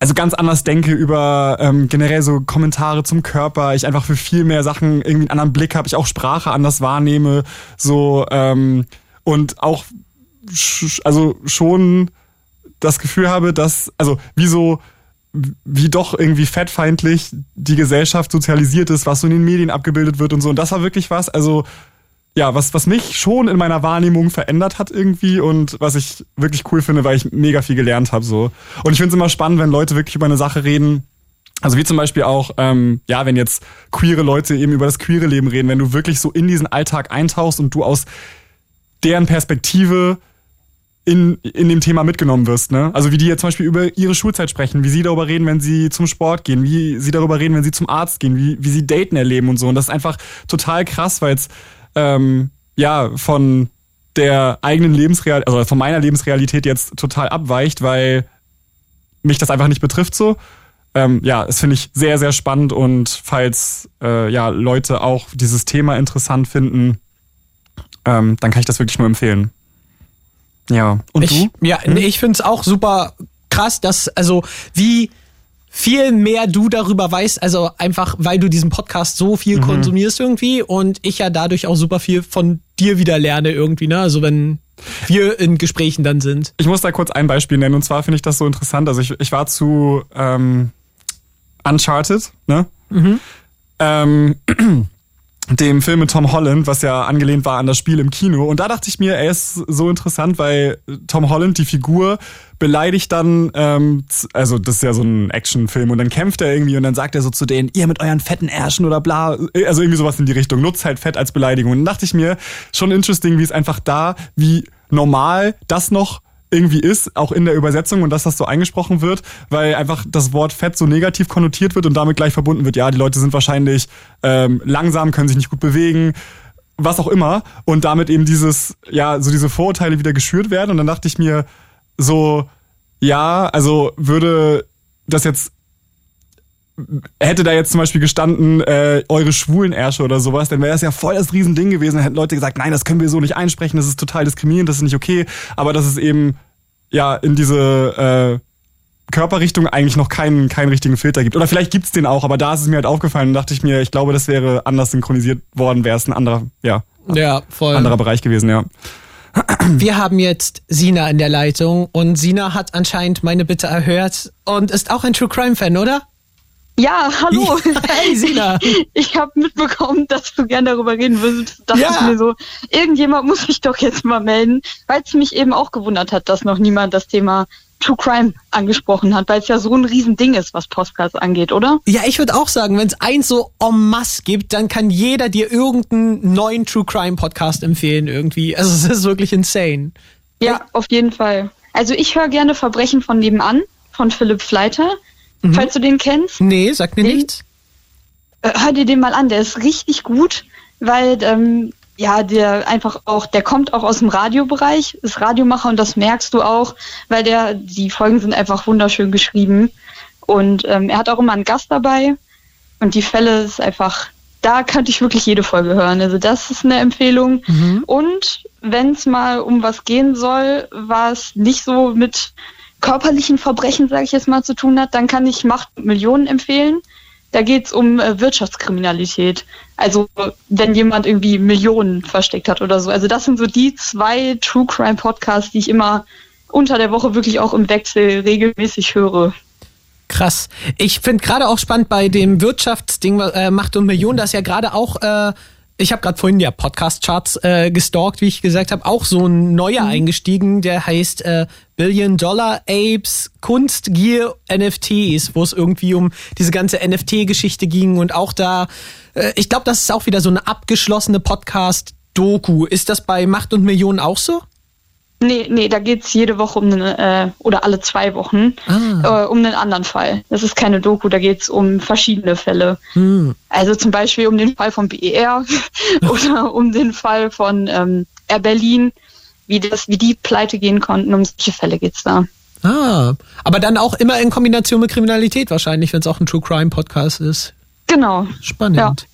also ganz anders denke über ähm, generell so Kommentare zum Körper, ich einfach für viel mehr Sachen irgendwie einen anderen Blick habe, ich auch Sprache anders wahrnehme, so ähm, und auch sch also schon das Gefühl habe, dass also wie so wie doch irgendwie fettfeindlich die Gesellschaft sozialisiert ist, was so in den Medien abgebildet wird und so. Und das war wirklich was, also ja, was, was mich schon in meiner Wahrnehmung verändert hat irgendwie und was ich wirklich cool finde, weil ich mega viel gelernt habe so. Und ich finde es immer spannend, wenn Leute wirklich über eine Sache reden. Also wie zum Beispiel auch, ähm, ja, wenn jetzt queere Leute eben über das queere Leben reden, wenn du wirklich so in diesen Alltag eintauchst und du aus deren Perspektive in, in dem Thema mitgenommen wirst. Ne? Also wie die jetzt zum Beispiel über ihre Schulzeit sprechen, wie sie darüber reden, wenn sie zum Sport gehen, wie sie darüber reden, wenn sie zum Arzt gehen, wie, wie sie Daten erleben und so. Und das ist einfach total krass, weil es ähm, ja von der eigenen Lebensrealität, also von meiner Lebensrealität jetzt total abweicht, weil mich das einfach nicht betrifft so. Ähm, ja, das finde ich sehr, sehr spannend und falls äh, ja Leute auch dieses Thema interessant finden, ähm, dann kann ich das wirklich nur empfehlen. Ja. Und ich, du? Ja, hm? ich finde es auch super krass, dass, also wie viel mehr du darüber weißt, also einfach, weil du diesen Podcast so viel mhm. konsumierst irgendwie und ich ja dadurch auch super viel von dir wieder lerne irgendwie, ne? Also wenn wir in Gesprächen dann sind. Ich muss da kurz ein Beispiel nennen und zwar finde ich das so interessant. Also ich, ich war zu ähm, Uncharted, ne? Mhm. Ähm, dem Film mit Tom Holland, was ja angelehnt war an das Spiel im Kino. Und da dachte ich mir, er ist so interessant, weil Tom Holland, die Figur, beleidigt dann, ähm, also das ist ja so ein Actionfilm und dann kämpft er irgendwie und dann sagt er so zu denen, ihr mit euren fetten Ärschen oder bla, also irgendwie sowas in die Richtung, nutzt halt Fett als Beleidigung. Und dann dachte ich mir, schon interesting, wie es einfach da, wie normal das noch irgendwie ist, auch in der Übersetzung und dass das so eingesprochen wird, weil einfach das Wort Fett so negativ konnotiert wird und damit gleich verbunden wird, ja, die Leute sind wahrscheinlich ähm, langsam, können sich nicht gut bewegen, was auch immer und damit eben dieses, ja, so diese Vorurteile wieder geschürt werden und dann dachte ich mir so, ja, also würde das jetzt hätte da jetzt zum Beispiel gestanden, äh, eure schwulen Ärsche oder sowas, dann wäre das ja voll das Riesending gewesen. Dann hätten Leute gesagt, nein, das können wir so nicht einsprechen, das ist total diskriminierend, das ist nicht okay. Aber das ist eben ja in diese äh, Körperrichtung eigentlich noch keinen, keinen richtigen Filter gibt. Oder vielleicht gibt's den auch, aber da ist es mir halt aufgefallen und dachte ich mir, ich glaube, das wäre anders synchronisiert worden, wäre es ein anderer, ja, ja voll. anderer Bereich gewesen, ja. Wir haben jetzt Sina in der Leitung und Sina hat anscheinend meine Bitte erhört und ist auch ein True Crime Fan, oder? Ja, hallo. Hey, Sina. Ich habe mitbekommen, dass du gerne darüber reden würdest. Dachte Ja. ich mir so, irgendjemand muss sich doch jetzt mal melden, weil es mich eben auch gewundert hat, dass noch niemand das Thema True Crime angesprochen hat, weil es ja so ein Riesending ist, was Podcasts angeht, oder? Ja, ich würde auch sagen, wenn es eins so en masse gibt, dann kann jeder dir irgendeinen neuen True Crime Podcast empfehlen irgendwie. Also es ist wirklich insane. Ja, auf jeden Fall. Also ich höre gerne Verbrechen von nebenan von Philipp Fleiter, Mhm. falls du den kennst. Nee, sagt mir Den- nichts. Äh, hör dir den mal an, der ist richtig gut, weil ähm, ja, der einfach auch, der kommt auch aus dem Radiobereich, ist Radiomacher und das merkst du auch, weil der, die Folgen sind einfach wunderschön geschrieben. Und ähm, er hat auch immer einen Gast dabei und die Fälle ist einfach, da könnte ich wirklich jede Folge hören. Also das ist eine Empfehlung. Und wenn es mal um was gehen soll, was nicht so mit körperlichen Verbrechen, sage ich jetzt mal, zu tun hat, dann kann ich Macht und Millionen empfehlen. Da geht's um äh, Wirtschaftskriminalität. Also wenn jemand irgendwie Millionen versteckt hat oder so. Also das sind so die zwei True Crime Podcasts, die ich immer unter der Woche wirklich auch im Wechsel regelmäßig höre. Krass. Ich finde gerade auch spannend bei dem Wirtschaftsding äh, Macht und Millionen, dass ja gerade auch, äh, ich habe gerade vorhin ja Podcast-Charts äh, gestalkt, wie ich gesagt habe, auch so ein neuer eingestiegen, der heißt äh, Billion Dollar Apes, Kunst, Gier, NFTs, wo es irgendwie um diese ganze NFT-Geschichte ging und auch da, äh, ich glaube, das ist auch wieder so eine abgeschlossene Podcast-Doku. Ist das bei Macht und Millionen auch so? Nee, nee, da geht's jede Woche um einen, äh, oder alle zwei Wochen äh, um einen anderen Fall. Das ist keine Doku, da geht's um verschiedene Fälle. Hm. Also zum Beispiel um den Fall von BER oder um den Fall von ähm, Air Berlin, wie, das, wie die pleite gehen konnten. Um solche Fälle geht's da. Ah, aber dann auch immer in Kombination mit Kriminalität wahrscheinlich, wenn es auch ein True Crime Podcast ist. Genau. Spannend.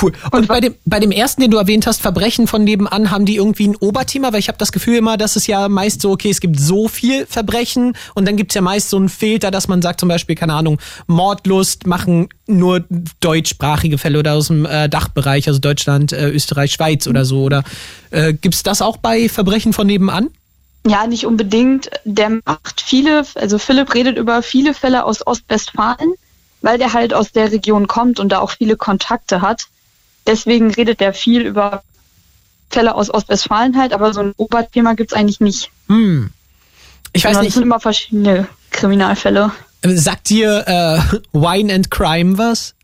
Cool. Und, bei dem bei dem ersten, den du erwähnt hast, Verbrechen von nebenan, haben die irgendwie ein Oberthema, weil ich habe das Gefühl immer, dass es ja meist so, okay, es gibt so viel Verbrechen und dann gibt's ja meist so einen Filter, dass man sagt zum Beispiel, keine Ahnung, Mordlust machen nur deutschsprachige Fälle oder aus dem äh, Dachbereich, also Deutschland, äh, Österreich, Schweiz oder so. Oder äh, gibt's das auch bei Verbrechen von nebenan? Ja, nicht unbedingt. Der macht viele, also Philipp redet über viele Fälle aus Ostwestfalen, weil der halt aus der Region kommt und da auch viele Kontakte hat. Deswegen redet der viel über Fälle aus Ostwestfalen halt, aber so ein Oberthema gibt's eigentlich nicht. Hm. Ich weiß nicht. Es sind immer verschiedene Kriminalfälle. Sagt dir äh, Wine and Crime was?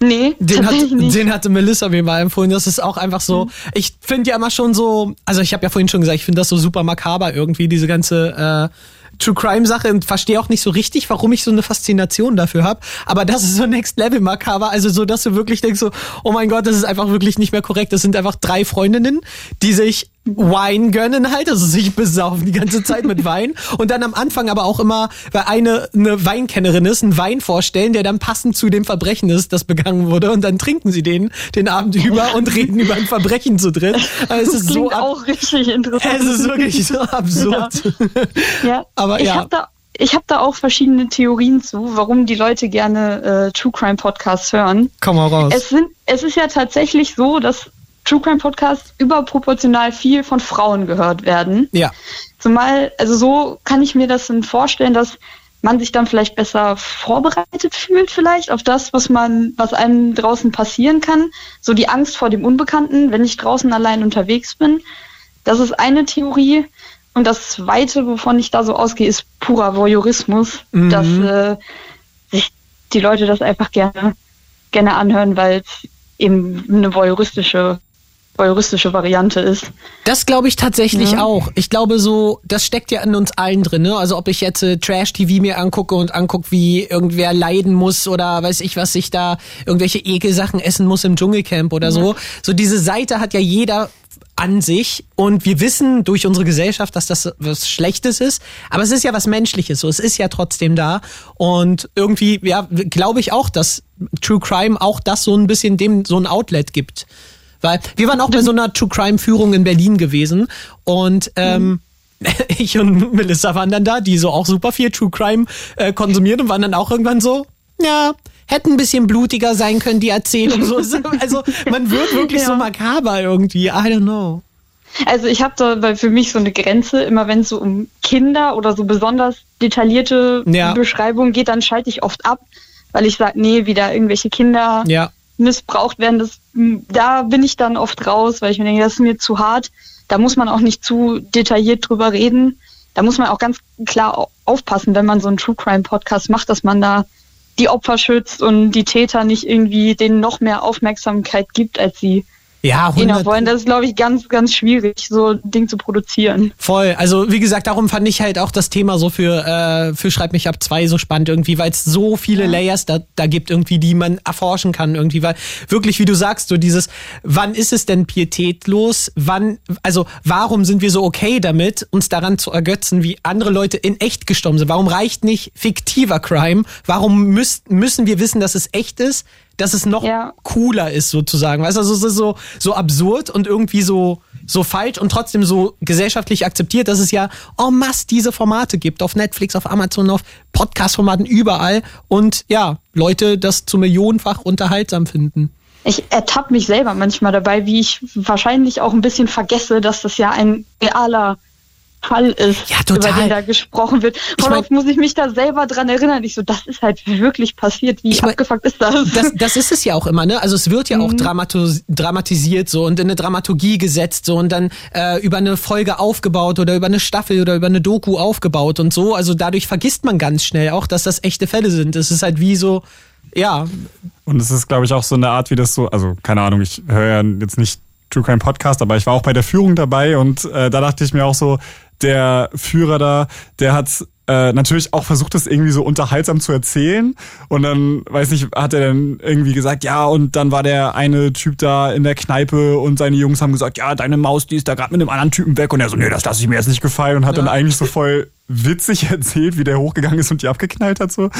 Nee, Den, hat, nicht. den hatte Melissa mir mal empfohlen. Das ist auch einfach so. Ich finde ja immer schon so. Also ich habe ja vorhin schon gesagt, ich finde das so super makaber irgendwie diese ganze äh, True Crime Sache und verstehe auch nicht so richtig, warum ich so eine Faszination dafür habe. Aber das ist so Next Level makaber. Also so, dass du wirklich denkst so, oh mein Gott, das ist einfach wirklich nicht mehr korrekt. Das sind einfach drei Freundinnen, die sich Wein gönnen halt, also sich besaufen die ganze Zeit mit Wein und dann am Anfang aber auch immer, weil eine eine Weinkennerin ist, einen Wein vorstellen, der dann passend zu dem Verbrechen ist, das begangen wurde und dann trinken sie den den Abend über und reden über ein Verbrechen zu dritt. Also es Das ist so auch richtig interessant. es ist wirklich so absurd. Ja, Aber ich ja. habe da, ich habe da auch verschiedene Theorien zu, warum die Leute gerne äh, True Crime Podcasts hören. Komm mal raus. Es sind, es ist ja tatsächlich so, dass True Crime Podcasts überproportional viel von Frauen gehört werden. Ja. Zumal, also so kann ich mir das dann vorstellen, dass man sich dann vielleicht besser vorbereitet fühlt, vielleicht auf das, was man, was einem draußen passieren kann. So die Angst vor dem Unbekannten, wenn ich draußen allein unterwegs bin. Das ist eine Theorie. Und das zweite, wovon ich da so ausgehe, ist purer Voyeurismus, Mhm. dass äh, sich die Leute das einfach gerne, gerne anhören, weil es eben eine voyeuristische, voyeuristische Variante ist. Das glaube ich tatsächlich Ja. auch. Ich glaube so, das steckt ja in uns allen drin. Ne? Also ob ich jetzt äh, Trash-TV mir angucke und angucke, wie irgendwer leiden muss oder weiß ich was, sich da irgendwelche Ekelsachen essen muss im Dschungelcamp oder so. So diese Seite hat ja jeder an sich und wir wissen durch unsere Gesellschaft, dass das was Schlechtes ist, aber es ist ja was Menschliches, so es ist ja trotzdem da und irgendwie, ja, glaube ich auch, dass True Crime auch das so ein bisschen dem so ein Outlet gibt. Weil wir waren auch bei so einer True Crime Führung in Berlin gewesen und ähm, ich und Melissa waren dann da, die so auch super viel True Crime äh, konsumiert und waren dann auch irgendwann so, ja, hätte ein bisschen blutiger sein können, die Erzählung. So, also man wird wirklich so Ja. makaber irgendwie. I don't know. Also ich habe da für mich so eine Grenze, immer wenn es so um Kinder oder so besonders detaillierte Ja. Beschreibungen geht, dann schalte ich oft ab, weil ich sage, nee, wieder irgendwelche Kinder Ja. Missbraucht werden. Das, da bin ich dann oft raus, weil ich mir denke, das ist mir zu hart. Da muss man auch nicht zu detailliert drüber reden. Da muss man auch ganz klar au- aufpassen, wenn man so einen True Crime Podcast macht, dass man da die Opfer schützt und die Täter nicht irgendwie denen noch mehr Aufmerksamkeit gibt, als sie Ja, 100 wollen. Das ist, glaube ich, ganz, ganz schwierig, so ein Ding zu produzieren. Voll. Also wie gesagt, darum fand ich halt auch das Thema so für, äh, für Schreib mich ab 2 so spannend irgendwie, weil es so viele Layers da, da gibt irgendwie, die man erforschen kann irgendwie, weil wirklich, wie du sagst, so dieses, wann ist es denn pietätlos? Wann, also warum sind wir so okay damit, uns daran zu ergötzen, wie andere Leute in echt gestorben sind? Warum reicht nicht fiktiver Crime? Warum müssen müssen wir wissen, dass es echt ist? Dass es noch ja. cooler ist sozusagen. Weißt du, also es ist so, so absurd und irgendwie so, so falsch und trotzdem so gesellschaftlich akzeptiert, dass es ja en masse diese Formate gibt. Auf Netflix, auf Amazon, auf Podcast-Formaten, überall. Und ja, Leute das zu millionenfach unterhaltsam finden. Ich ertappe mich selber manchmal dabei, wie ich wahrscheinlich auch ein bisschen vergesse, dass das ja ein realer Fall ist, ja, total. über den da gesprochen wird. Voll oft muss ich mich da selber dran erinnern. Ich so, das ist halt wirklich passiert. Wie ich mein, abgefuckt ist das? das? Das ist es ja auch immer, ne? Also es wird ja auch mhm. dramatisiert so und in eine Dramaturgie gesetzt so und dann äh, über eine Folge aufgebaut oder über eine Staffel oder über eine Doku aufgebaut und so. Also dadurch vergisst man ganz schnell auch, dass das echte Fälle sind. Es ist halt wie so, ja. Und es ist, glaube ich, auch so eine Art, wie das so, also keine Ahnung, ich höre ja jetzt nicht True Crime Podcast, aber ich war auch bei der Führung dabei und äh, da dachte ich mir auch so, der Führer da, der hat äh, natürlich auch versucht, das irgendwie so unterhaltsam zu erzählen. Und dann, weiß nicht, hat er dann irgendwie gesagt, ja, und dann war der eine Typ da in der Kneipe und seine Jungs haben gesagt, ja, deine Maus, die ist da gerade mit einem anderen Typen weg. Und er so, nee, das lasse ich mir jetzt nicht gefallen. Und hat ja. dann eigentlich so voll witzig erzählt, wie der hochgegangen ist und die abgeknallt hat so.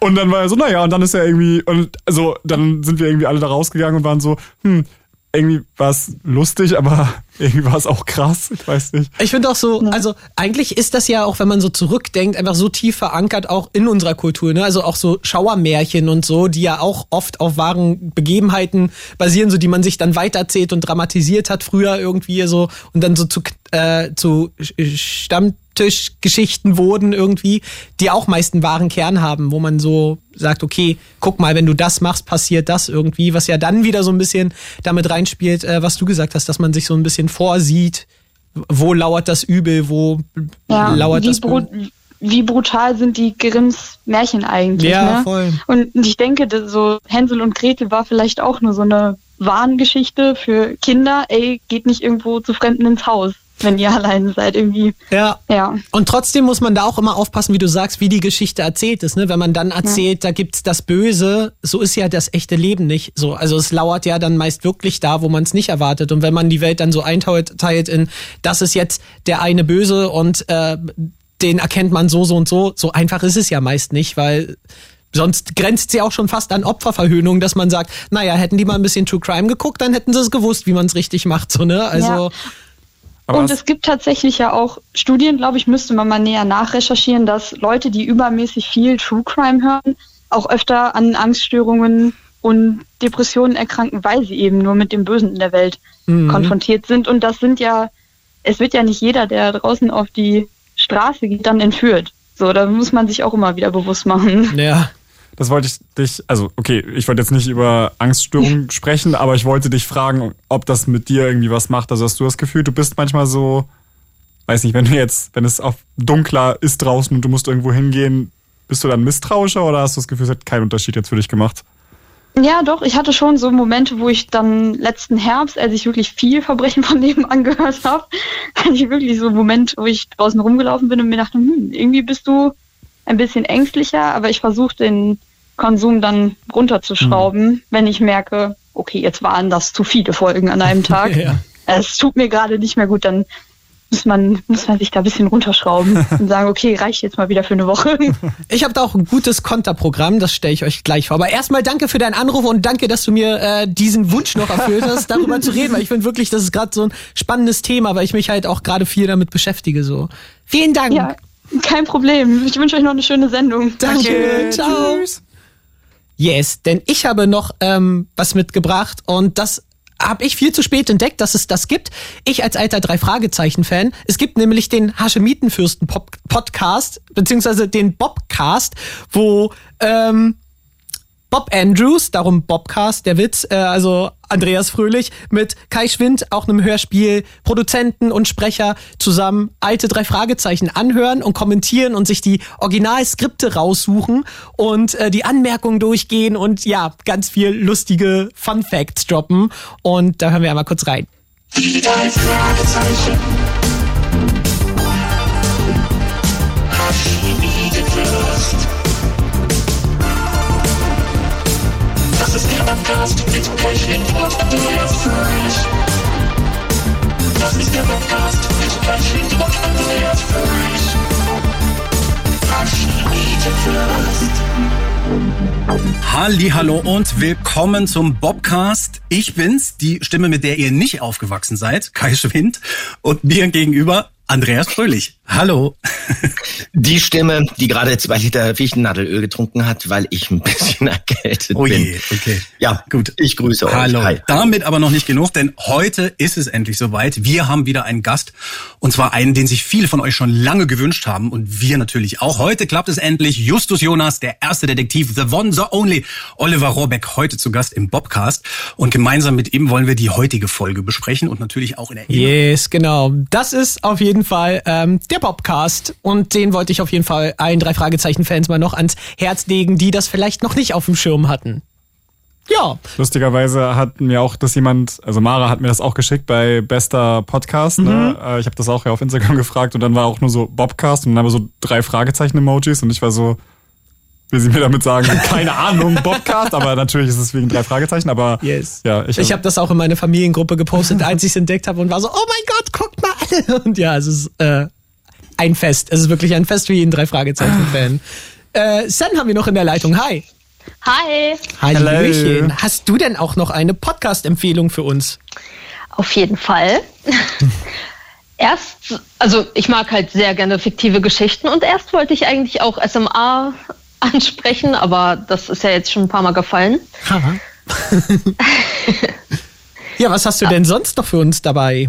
Und dann war er so, naja, und dann ist er irgendwie, und also dann sind wir irgendwie alle da rausgegangen und waren so, hm, irgendwie war es lustig, aber irgendwie war es auch krass. Ich weiß nicht. Ich finde auch so, also eigentlich ist das ja auch, wenn man so zurückdenkt, einfach so tief verankert auch in unserer Kultur. Ne? Also auch so Schauermärchen und so, die ja auch oft auf wahren Begebenheiten basieren, so die man sich dann weitererzählt und dramatisiert hat früher irgendwie so und dann so zu, äh, zu Stamm Tischgeschichten wurden irgendwie, die auch meist einen wahren Kern haben, wo man so sagt, okay, guck mal, wenn du das machst, passiert das irgendwie, was ja dann wieder so ein bisschen damit reinspielt, äh, was du gesagt hast, dass man sich so ein bisschen vorsieht, wo lauert das Übel, wo ja, lauert das Bru Wie brutal sind die Grimms Märchen eigentlich? Ja, ne? voll. Und ich denke, so Hänsel und Gretel war vielleicht auch nur so eine Warngeschichte für Kinder, ey, geht nicht irgendwo zu Fremden ins Haus wenn ihr allein seid irgendwie. Ja. ja. Und trotzdem muss man da auch immer aufpassen, wie du sagst, wie die Geschichte erzählt ist. Ne? Wenn man dann erzählt, ja. da gibt's das Böse, so ist ja das echte Leben nicht. So, also es lauert ja dann meist wirklich da, wo man es nicht erwartet. Und wenn man die Welt dann so einteilt in, das ist jetzt der eine Böse und äh, den erkennt man so, so und so, so einfach ist es ja meist nicht, weil Sonst grenzt sie auch schon fast an Opferverhöhnung, dass man sagt, naja, hätten die mal ein bisschen True Crime geguckt, dann hätten sie es gewusst, wie man es richtig macht. So, ne? Also ja. Aber und es gibt tatsächlich ja auch Studien, glaube ich, müsste man mal näher nachrecherchieren, dass Leute, die übermäßig viel True Crime hören, auch öfter an Angststörungen und Depressionen erkranken, weil sie eben nur mit dem Bösen in der Welt mhm. konfrontiert sind. Und das sind ja, es wird ja nicht jeder, der draußen auf die Straße geht, dann entführt. So, da muss man sich auch immer wieder bewusst machen. Ja das wollte ich dich, also okay, ich wollte jetzt nicht über Angststörungen sprechen, aber ich wollte dich fragen, ob das mit dir irgendwie was macht. Also hast du das Gefühl, du bist manchmal so, weiß nicht, wenn du jetzt, wenn es auf dunkler ist draußen und du musst irgendwo hingehen, bist du dann misstrauischer oder hast du das Gefühl, es hat keinen Unterschied jetzt für dich gemacht? Ja, doch, ich hatte schon so Momente, wo ich dann letzten Herbst, als ich wirklich viel Verbrechen von nebenan gehört habe, hatte ich wirklich so einen Moment, wo ich draußen rumgelaufen bin und mir dachte, hm, irgendwie bist du ein bisschen ängstlicher, aber ich versuche den Konsum dann runterzuschrauben, mhm. wenn ich merke, okay, jetzt waren das zu viele Folgen an einem Tag. ja. Es tut mir gerade nicht mehr gut, dann muss man, muss man sich da ein bisschen runterschrauben und sagen, okay, reicht jetzt mal wieder für eine Woche. Ich habe da auch ein gutes Konterprogramm, das stelle ich euch gleich vor. Aber erstmal danke für deinen Anruf und danke, dass du mir äh, diesen Wunsch noch erfüllt hast, darüber zu reden, weil ich finde wirklich, das ist gerade so ein spannendes Thema, weil ich mich halt auch gerade viel damit beschäftige. So. Vielen Dank. Ja, kein Problem. Ich wünsche euch noch eine schöne Sendung. Danke. Danke. Ciao. Tschüss. Yes, denn ich habe noch ähm, was mitgebracht und das habe ich viel zu spät entdeckt, dass es das gibt. Ich als alter drei Fragezeichen Fan. Es gibt nämlich den Haschemitenfürsten Podcast beziehungsweise den Bobcast, wo ähm, Bob Andrews, darum Bobcast, der Witz, äh, also Andreas Fröhlich mit Kai Schwind, auch einem Hörspiel, Produzenten und Sprecher zusammen alte drei Fragezeichen anhören und kommentieren und sich die Originalskripte raussuchen und äh, die Anmerkungen durchgehen und ja, ganz viel lustige Fun Facts droppen. Und da hören wir einmal kurz rein. Die drei Fragezeichen. Haschimidefürst. Das ist der Podcast mit Kirchwind und Andreas Fröhlich. Das ist der Podcast mit Kirchwind und Andreas Fröhlich. Hallo und willkommen zum Bobcast. Ich bin's, die Stimme, mit der ihr nicht aufgewachsen seid, Kai Schwind, und mir gegenüber Andreas Fröhlich. Hallo. Die Stimme, die gerade zwei Liter Fichtennadelöl getrunken hat, weil ich ein bisschen erkältet Oh bin. je, okay. Ja, gut. Ich grüße Hallo. euch. Hi. Damit aber noch nicht genug, denn heute ist es endlich soweit. Wir haben wieder einen Gast. Und zwar einen, den sich viele von euch schon lange gewünscht haben. Und wir natürlich auch. Heute klappt es endlich. Justus Jonas, der erste Detektiv, The One, The Only. Oliver Rohrbeck, heute zu Gast im Bobcast. Und gemeinsam mit ihm wollen wir die heutige Folge besprechen und natürlich auch in Erinnerung. Yes, genau. Das ist auf jeden Fall ähm, der Podcast und den wollte ich auf jeden Fall allen drei Fragezeichen-Fans mal noch ans Herz legen, die das vielleicht noch nicht auf dem Schirm hatten. Ja. Lustigerweise hat mir auch das jemand, also Mara hat mir das auch geschickt bei bester Podcast. Mhm. Ne? Ich habe das auch ja auf Instagram gefragt und dann war auch nur so Bobcast und dann aber so drei Fragezeichen-Emojis und ich war so, will sie mir damit sagen, keine Ahnung, Bobcast, aber natürlich ist es wegen drei Fragezeichen, aber yes. ja, ich, Ich habe das auch in meine Familiengruppe gepostet, als ich es entdeckt habe und war so, oh mein Gott, guckt mal alle. Und ja, es ist äh, ein Fest. Es ist wirklich ein Fest für jeden drei Fragezeichen-Fan. Äh, Sam haben wir noch in der Leitung. Hi. Hi. Hallöchen. Hast du denn auch noch eine Podcast-Empfehlung für uns? Auf jeden Fall. erst, also ich mag halt sehr gerne fiktive Geschichten und erst wollte ich eigentlich auch SMA ansprechen, aber das ist ja jetzt schon ein paar Mal gefallen. ja, was hast du denn sonst noch für uns dabei?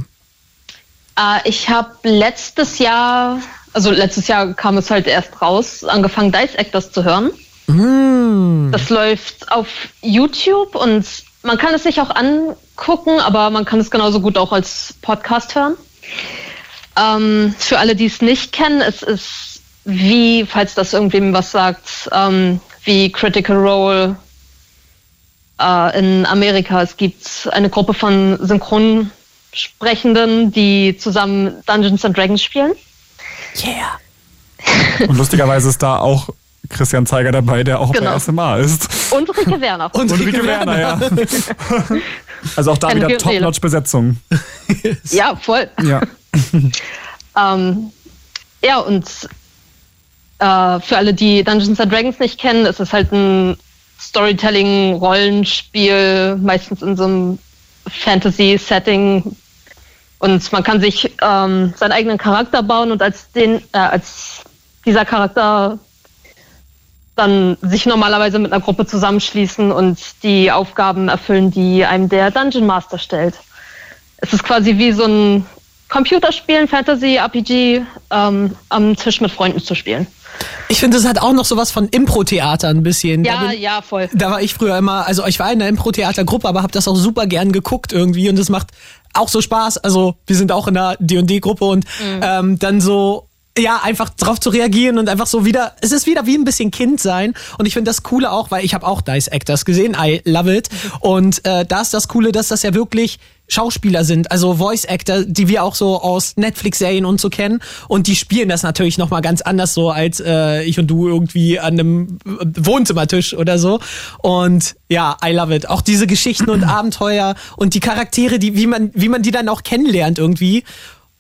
Äh, ich habe letztes Jahr, also letztes Jahr kam es halt erst raus, angefangen Dice Actors zu hören. Mm. Das läuft auf YouTube und man kann es sich auch angucken, aber man kann es genauso gut auch als Podcast hören. Ähm, für alle, die es nicht kennen, es ist wie, falls das irgendwem was sagt, ähm, wie Critical Role äh, in Amerika. Es gibt eine Gruppe von Synchronsprechenden, die zusammen Dungeons and Dragons spielen. Yeah. und lustigerweise ist da auch Christian Zeiger dabei, der auch Genau. bei SMA ist. Und Rike Werner. Und Rike Werner, ja. Also auch da Keine wieder. Top-Notch-Besetzung. Ja, voll. Ja. Ähm, ja, und äh, für alle, die Dungeons and Dragons nicht kennen, ist es halt ein Storytelling-Rollenspiel, meistens in so einem Fantasy-Setting. Und man kann sich ähm, seinen eigenen Charakter bauen und als, den, äh, als dieser Charakter dann sich normalerweise mit einer Gruppe zusammenschließen und die Aufgaben erfüllen, die einem der Dungeon Master stellt. Es ist quasi wie so ein Computerspiel, ein Fantasy-RPG ähm, am Tisch mit Freunden zu spielen. Ich finde, es hat auch noch sowas von Impro-Theater ein bisschen. Ja, bin- ja, voll. Da war ich früher immer, also ich war in der Impro-Theater-Gruppe, aber habe das auch super gern geguckt irgendwie und es macht auch so Spaß. Also wir sind auch in der D&D-Gruppe und Mhm. ähm, dann so ja, einfach drauf zu reagieren und einfach so wieder, es ist wieder wie ein bisschen Kind sein. Und ich finde das Coole auch, weil ich habe auch Dice Actors gesehen, I love it. Und äh, da ist das Coole, dass das ja wirklich Schauspieler sind, also Voice Actor, die wir auch so aus Netflix-Serien und so kennen. Und die spielen das natürlich nochmal ganz anders so als äh, ich und du irgendwie an einem Wohnzimmertisch oder so. Und ja, I love it. Auch diese Geschichten und Abenteuer und die Charaktere, die wie man wie man die dann auch kennenlernt irgendwie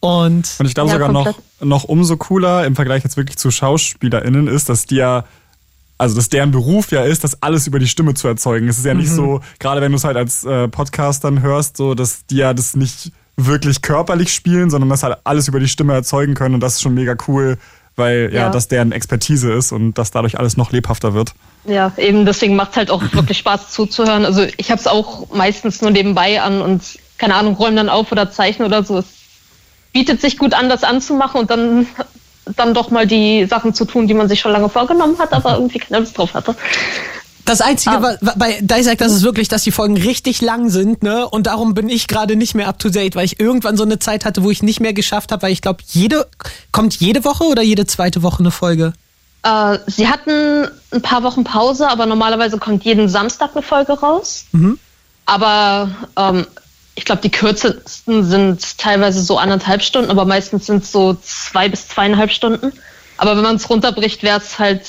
und Und ich glaube Ja, sogar noch, noch umso cooler im Vergleich jetzt wirklich zu SchauspielerInnen ist, dass die ja, also dass deren Beruf ja ist, das alles über die Stimme zu erzeugen. Es ist ja nicht Mhm. so, gerade wenn du es halt als äh, Podcast dann hörst, so, dass die ja das nicht wirklich körperlich spielen, sondern das halt alles über die Stimme erzeugen können und das ist schon mega cool, weil ja, Ja. das deren Expertise ist und dass dadurch alles noch lebhafter wird. Ja, eben deswegen macht es halt auch wirklich Spaß zuzuhören. Also ich habe es auch meistens nur nebenbei an und keine Ahnung, räume dann auf oder zeichne oder so. Es bietet sich gut an, das anzumachen und dann dann doch mal die Sachen zu tun, die man sich schon lange vorgenommen hat, aber irgendwie keine Lust drauf hatte. Das Einzige wa- bei Dissect, das ist wirklich, dass die Folgen richtig lang sind, ne? Und darum bin ich gerade nicht mehr up to date, weil ich irgendwann so eine Zeit hatte, wo ich nicht mehr geschafft habe, weil ich glaube, jede kommt jede Woche oder jede zweite Woche eine Folge. Äh, sie hatten ein paar Wochen Pause, aber normalerweise kommt jeden Samstag eine Folge raus. Mhm. Aber ähm, ich glaube, die kürzesten sind teilweise so anderthalb Stunden, aber meistens sind es so zwei bis zweieinhalb Stunden. Aber wenn man es runterbricht, wäre es halt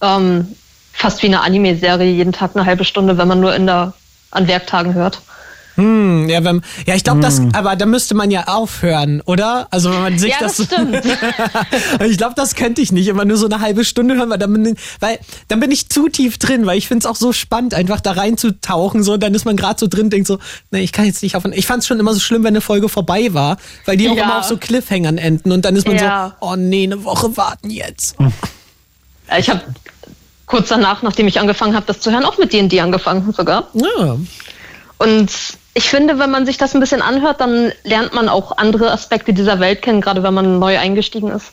ähm, fast wie eine Anime-Serie, jeden Tag eine halbe Stunde, wenn man nur in der, an Werktagen hört. Hm, ja, wenn, ja, ich glaube, das, Hm. aber da müsste man ja aufhören, oder? Also wenn man sich Ja, das, das stimmt. ich glaube, das könnte ich nicht, immer nur so eine halbe Stunde hören, weil dann bin, weil dann bin ich zu tief drin, weil ich finde es auch so spannend, einfach da reinzutauchen, so, und dann ist man gerade so drin, denkt so, nee, ich kann jetzt nicht aufhören. Ich fand es schon immer so schlimm, wenn eine Folge vorbei war, weil die auch Ja. immer auf so Cliffhangern enden und dann ist man Ja. so, oh nee, eine Woche warten jetzt. Äh, Ich habe kurz danach, nachdem ich angefangen habe, das zu hören, auch mit D&D angefangen sogar. Ja. Und ich finde, wenn man sich das ein bisschen anhört, dann lernt man auch andere Aspekte dieser Welt kennen, gerade wenn man neu eingestiegen ist.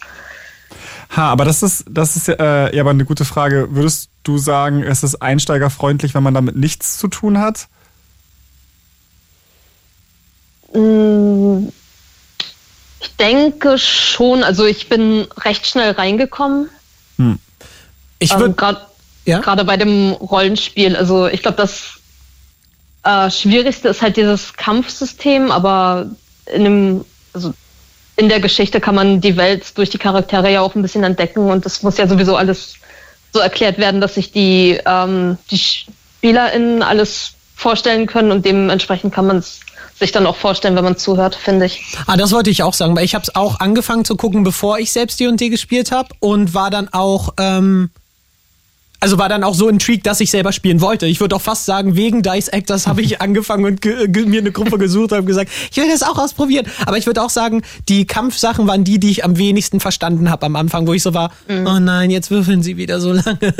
Ha, aber das ist, das ist äh, ja aber eine gute Frage. Würdest du sagen, es ist einsteigerfreundlich, wenn man damit nichts zu tun hat? Mm, Ich denke schon, also ich bin recht schnell reingekommen. Hm. Ich ähm, gerade gerade bei dem Rollenspiel. Also ich glaube, das äh, Schwierigste ist halt dieses Kampfsystem, aber in dem, also in der Geschichte kann man die Welt durch die Charaktere ja auch ein bisschen entdecken und das muss ja sowieso alles so erklärt werden, dass sich die, ähm, die SpielerInnen alles vorstellen können und dementsprechend kann man es sich dann auch vorstellen, wenn man zuhört, finde ich. Ah, das wollte ich auch sagen, weil ich habe es auch angefangen zu gucken, bevor ich selbst D&D gespielt habe und war dann auch, ähm, also war dann auch so intrigued, dass ich selber spielen wollte. Ich würde auch fast sagen, wegen Dice Actors habe ich angefangen und mir eine Gruppe gesucht und habe gesagt, ich will das auch ausprobieren. Aber ich würde auch sagen, die Kampfsachen waren die, die ich am wenigsten verstanden habe am Anfang, wo ich so war, oh nein, jetzt würfeln sie wieder so lange.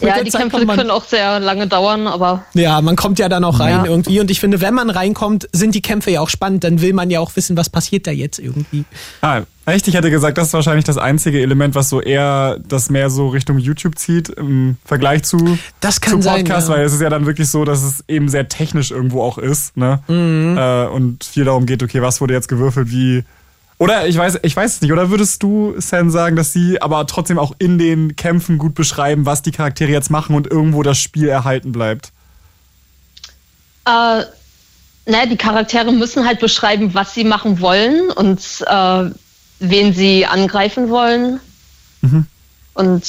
Ja, die Zeit Kämpfe man- können auch sehr lange dauern, aber Ja, man kommt ja dann auch rein Ja. irgendwie. Und ich finde, wenn man reinkommt, sind die Kämpfe ja auch spannend. Dann will man ja auch wissen, was passiert da jetzt irgendwie. Ah, echt? Ich hätte gesagt, das ist wahrscheinlich das einzige Element, was so eher das mehr so Richtung YouTube zieht im Vergleich zu, Das kann zu sein, Podcast, ja. weil es ist ja dann wirklich so, dass es eben sehr technisch irgendwo auch ist, ne? Mhm. Äh, und viel darum geht, okay, was wurde jetzt gewürfelt, wie. Oder ich weiß, ich weiß es nicht, oder würdest du, Sam, sagen, dass sie aber trotzdem auch in den Kämpfen gut beschreiben, was die Charaktere jetzt machen und irgendwo das Spiel erhalten bleibt? Äh, naja, die Charaktere müssen halt beschreiben, was sie machen wollen und äh, wen sie angreifen wollen. Und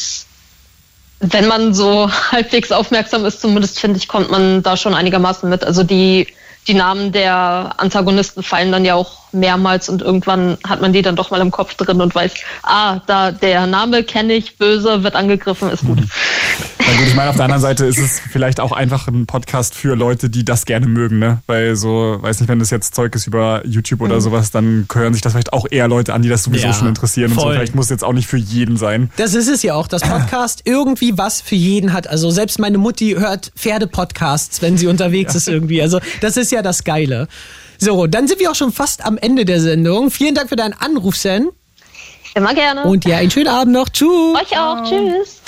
wenn man so halbwegs aufmerksam ist, zumindest finde ich, kommt man da schon einigermaßen mit. Also die, die Namen der Antagonisten fallen dann ja auch mehrmals und irgendwann hat man die dann doch mal im Kopf drin und weiß, ah, da der Name kenne ich, böse, wird angegriffen, ist gut. Na gut, ich meine, auf der anderen Seite ist es vielleicht auch einfach ein Podcast für Leute, die das gerne mögen, ne? Weil so, weiß nicht, wenn das jetzt Zeug ist über YouTube oder Mhm. sowas, dann hören sich das vielleicht auch eher Leute an, die das sowieso Ja, schon interessieren und so. voll. Vielleicht muss es jetzt auch nicht für jeden sein. Das ist es ja auch, dass Podcast irgendwie was für jeden hat. Also selbst meine Mutti hört Pferde-Podcasts, wenn sie unterwegs ist irgendwie. Also das ist ja das Geile. So, dann sind wir auch schon fast am Ende der Sendung. Vielen Dank für deinen Anruf, Sen. Immer gerne. Und ja, einen schönen Abend noch. Tschüss. Euch auch. Tschüss.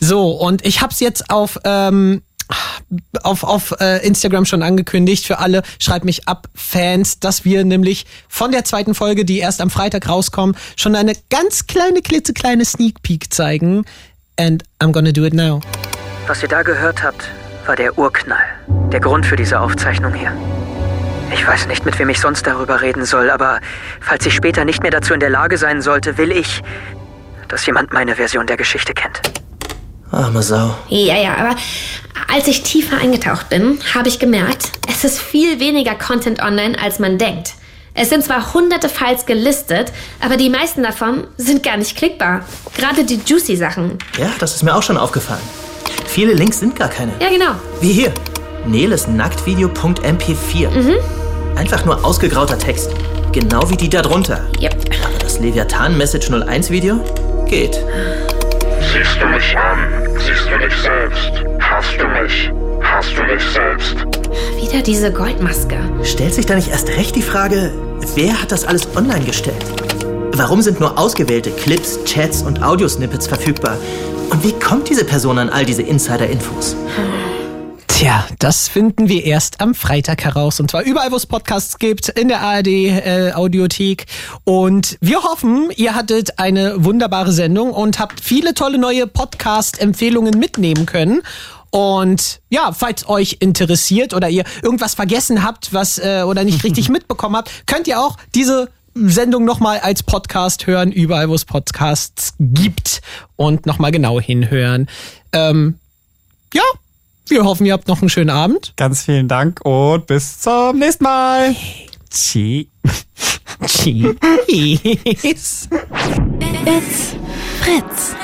So, und ich hab's jetzt auf, ähm, auf, auf äh, Instagram schon angekündigt für alle, schreibt mich ab, Fans, dass wir nämlich von der zweiten Folge, die erst am Freitag rauskommt, schon eine ganz kleine, klitzekleine Sneak Peek zeigen. And I'm gonna do it now. Was ihr da gehört habt, war der Urknall. Der Grund für diese Aufzeichnung hier. Ich weiß nicht, mit wem ich sonst darüber reden soll, aber falls ich später nicht mehr dazu in der Lage sein sollte, will ich, dass jemand meine Version der Geschichte kennt. Arme Sau. Ja, ja, aber als ich tiefer eingetaucht bin, habe ich gemerkt, es ist viel weniger Content online, als man denkt. Es sind zwar hunderte Files gelistet, aber die meisten davon sind gar nicht klickbar. Gerade die juicy Sachen. Ja, das ist mir auch schon aufgefallen. Viele Links sind gar keine. Ja, genau. Wie hier. Neles Nacktvideo.mp4. Mhm. Einfach nur ausgegrauter Text. Genau wie die da drunter. Yep. Aber das Leviathan Message 01 Video geht. Siehst du mich an? Siehst du dich selbst? Hast du mich? Hast du dich selbst? Wieder diese Goldmaske. Stellt sich da nicht erst recht die Frage, wer hat das alles online gestellt? Warum sind nur ausgewählte Clips, Chats und Audiosnippets verfügbar? Und wie kommt diese Person an all diese Insider-Infos? Tja, das finden wir erst am Freitag heraus. Und zwar überall, wo es Podcasts gibt, in der ARD äh, Audiothek. Und wir hoffen, ihr hattet eine wunderbare Sendung und habt viele tolle neue Podcast-Empfehlungen mitnehmen können. Und ja, falls euch interessiert oder ihr irgendwas vergessen habt, was äh, oder nicht richtig mitbekommen habt, könnt ihr auch diese Sendung nochmal als Podcast hören, überall wo es Podcasts gibt und nochmal genau hinhören. Ähm, ja, wir hoffen, ihr habt noch einen schönen Abend. Ganz vielen Dank und bis zum nächsten Mal. Tschüss. Tschüss. It's Fritz.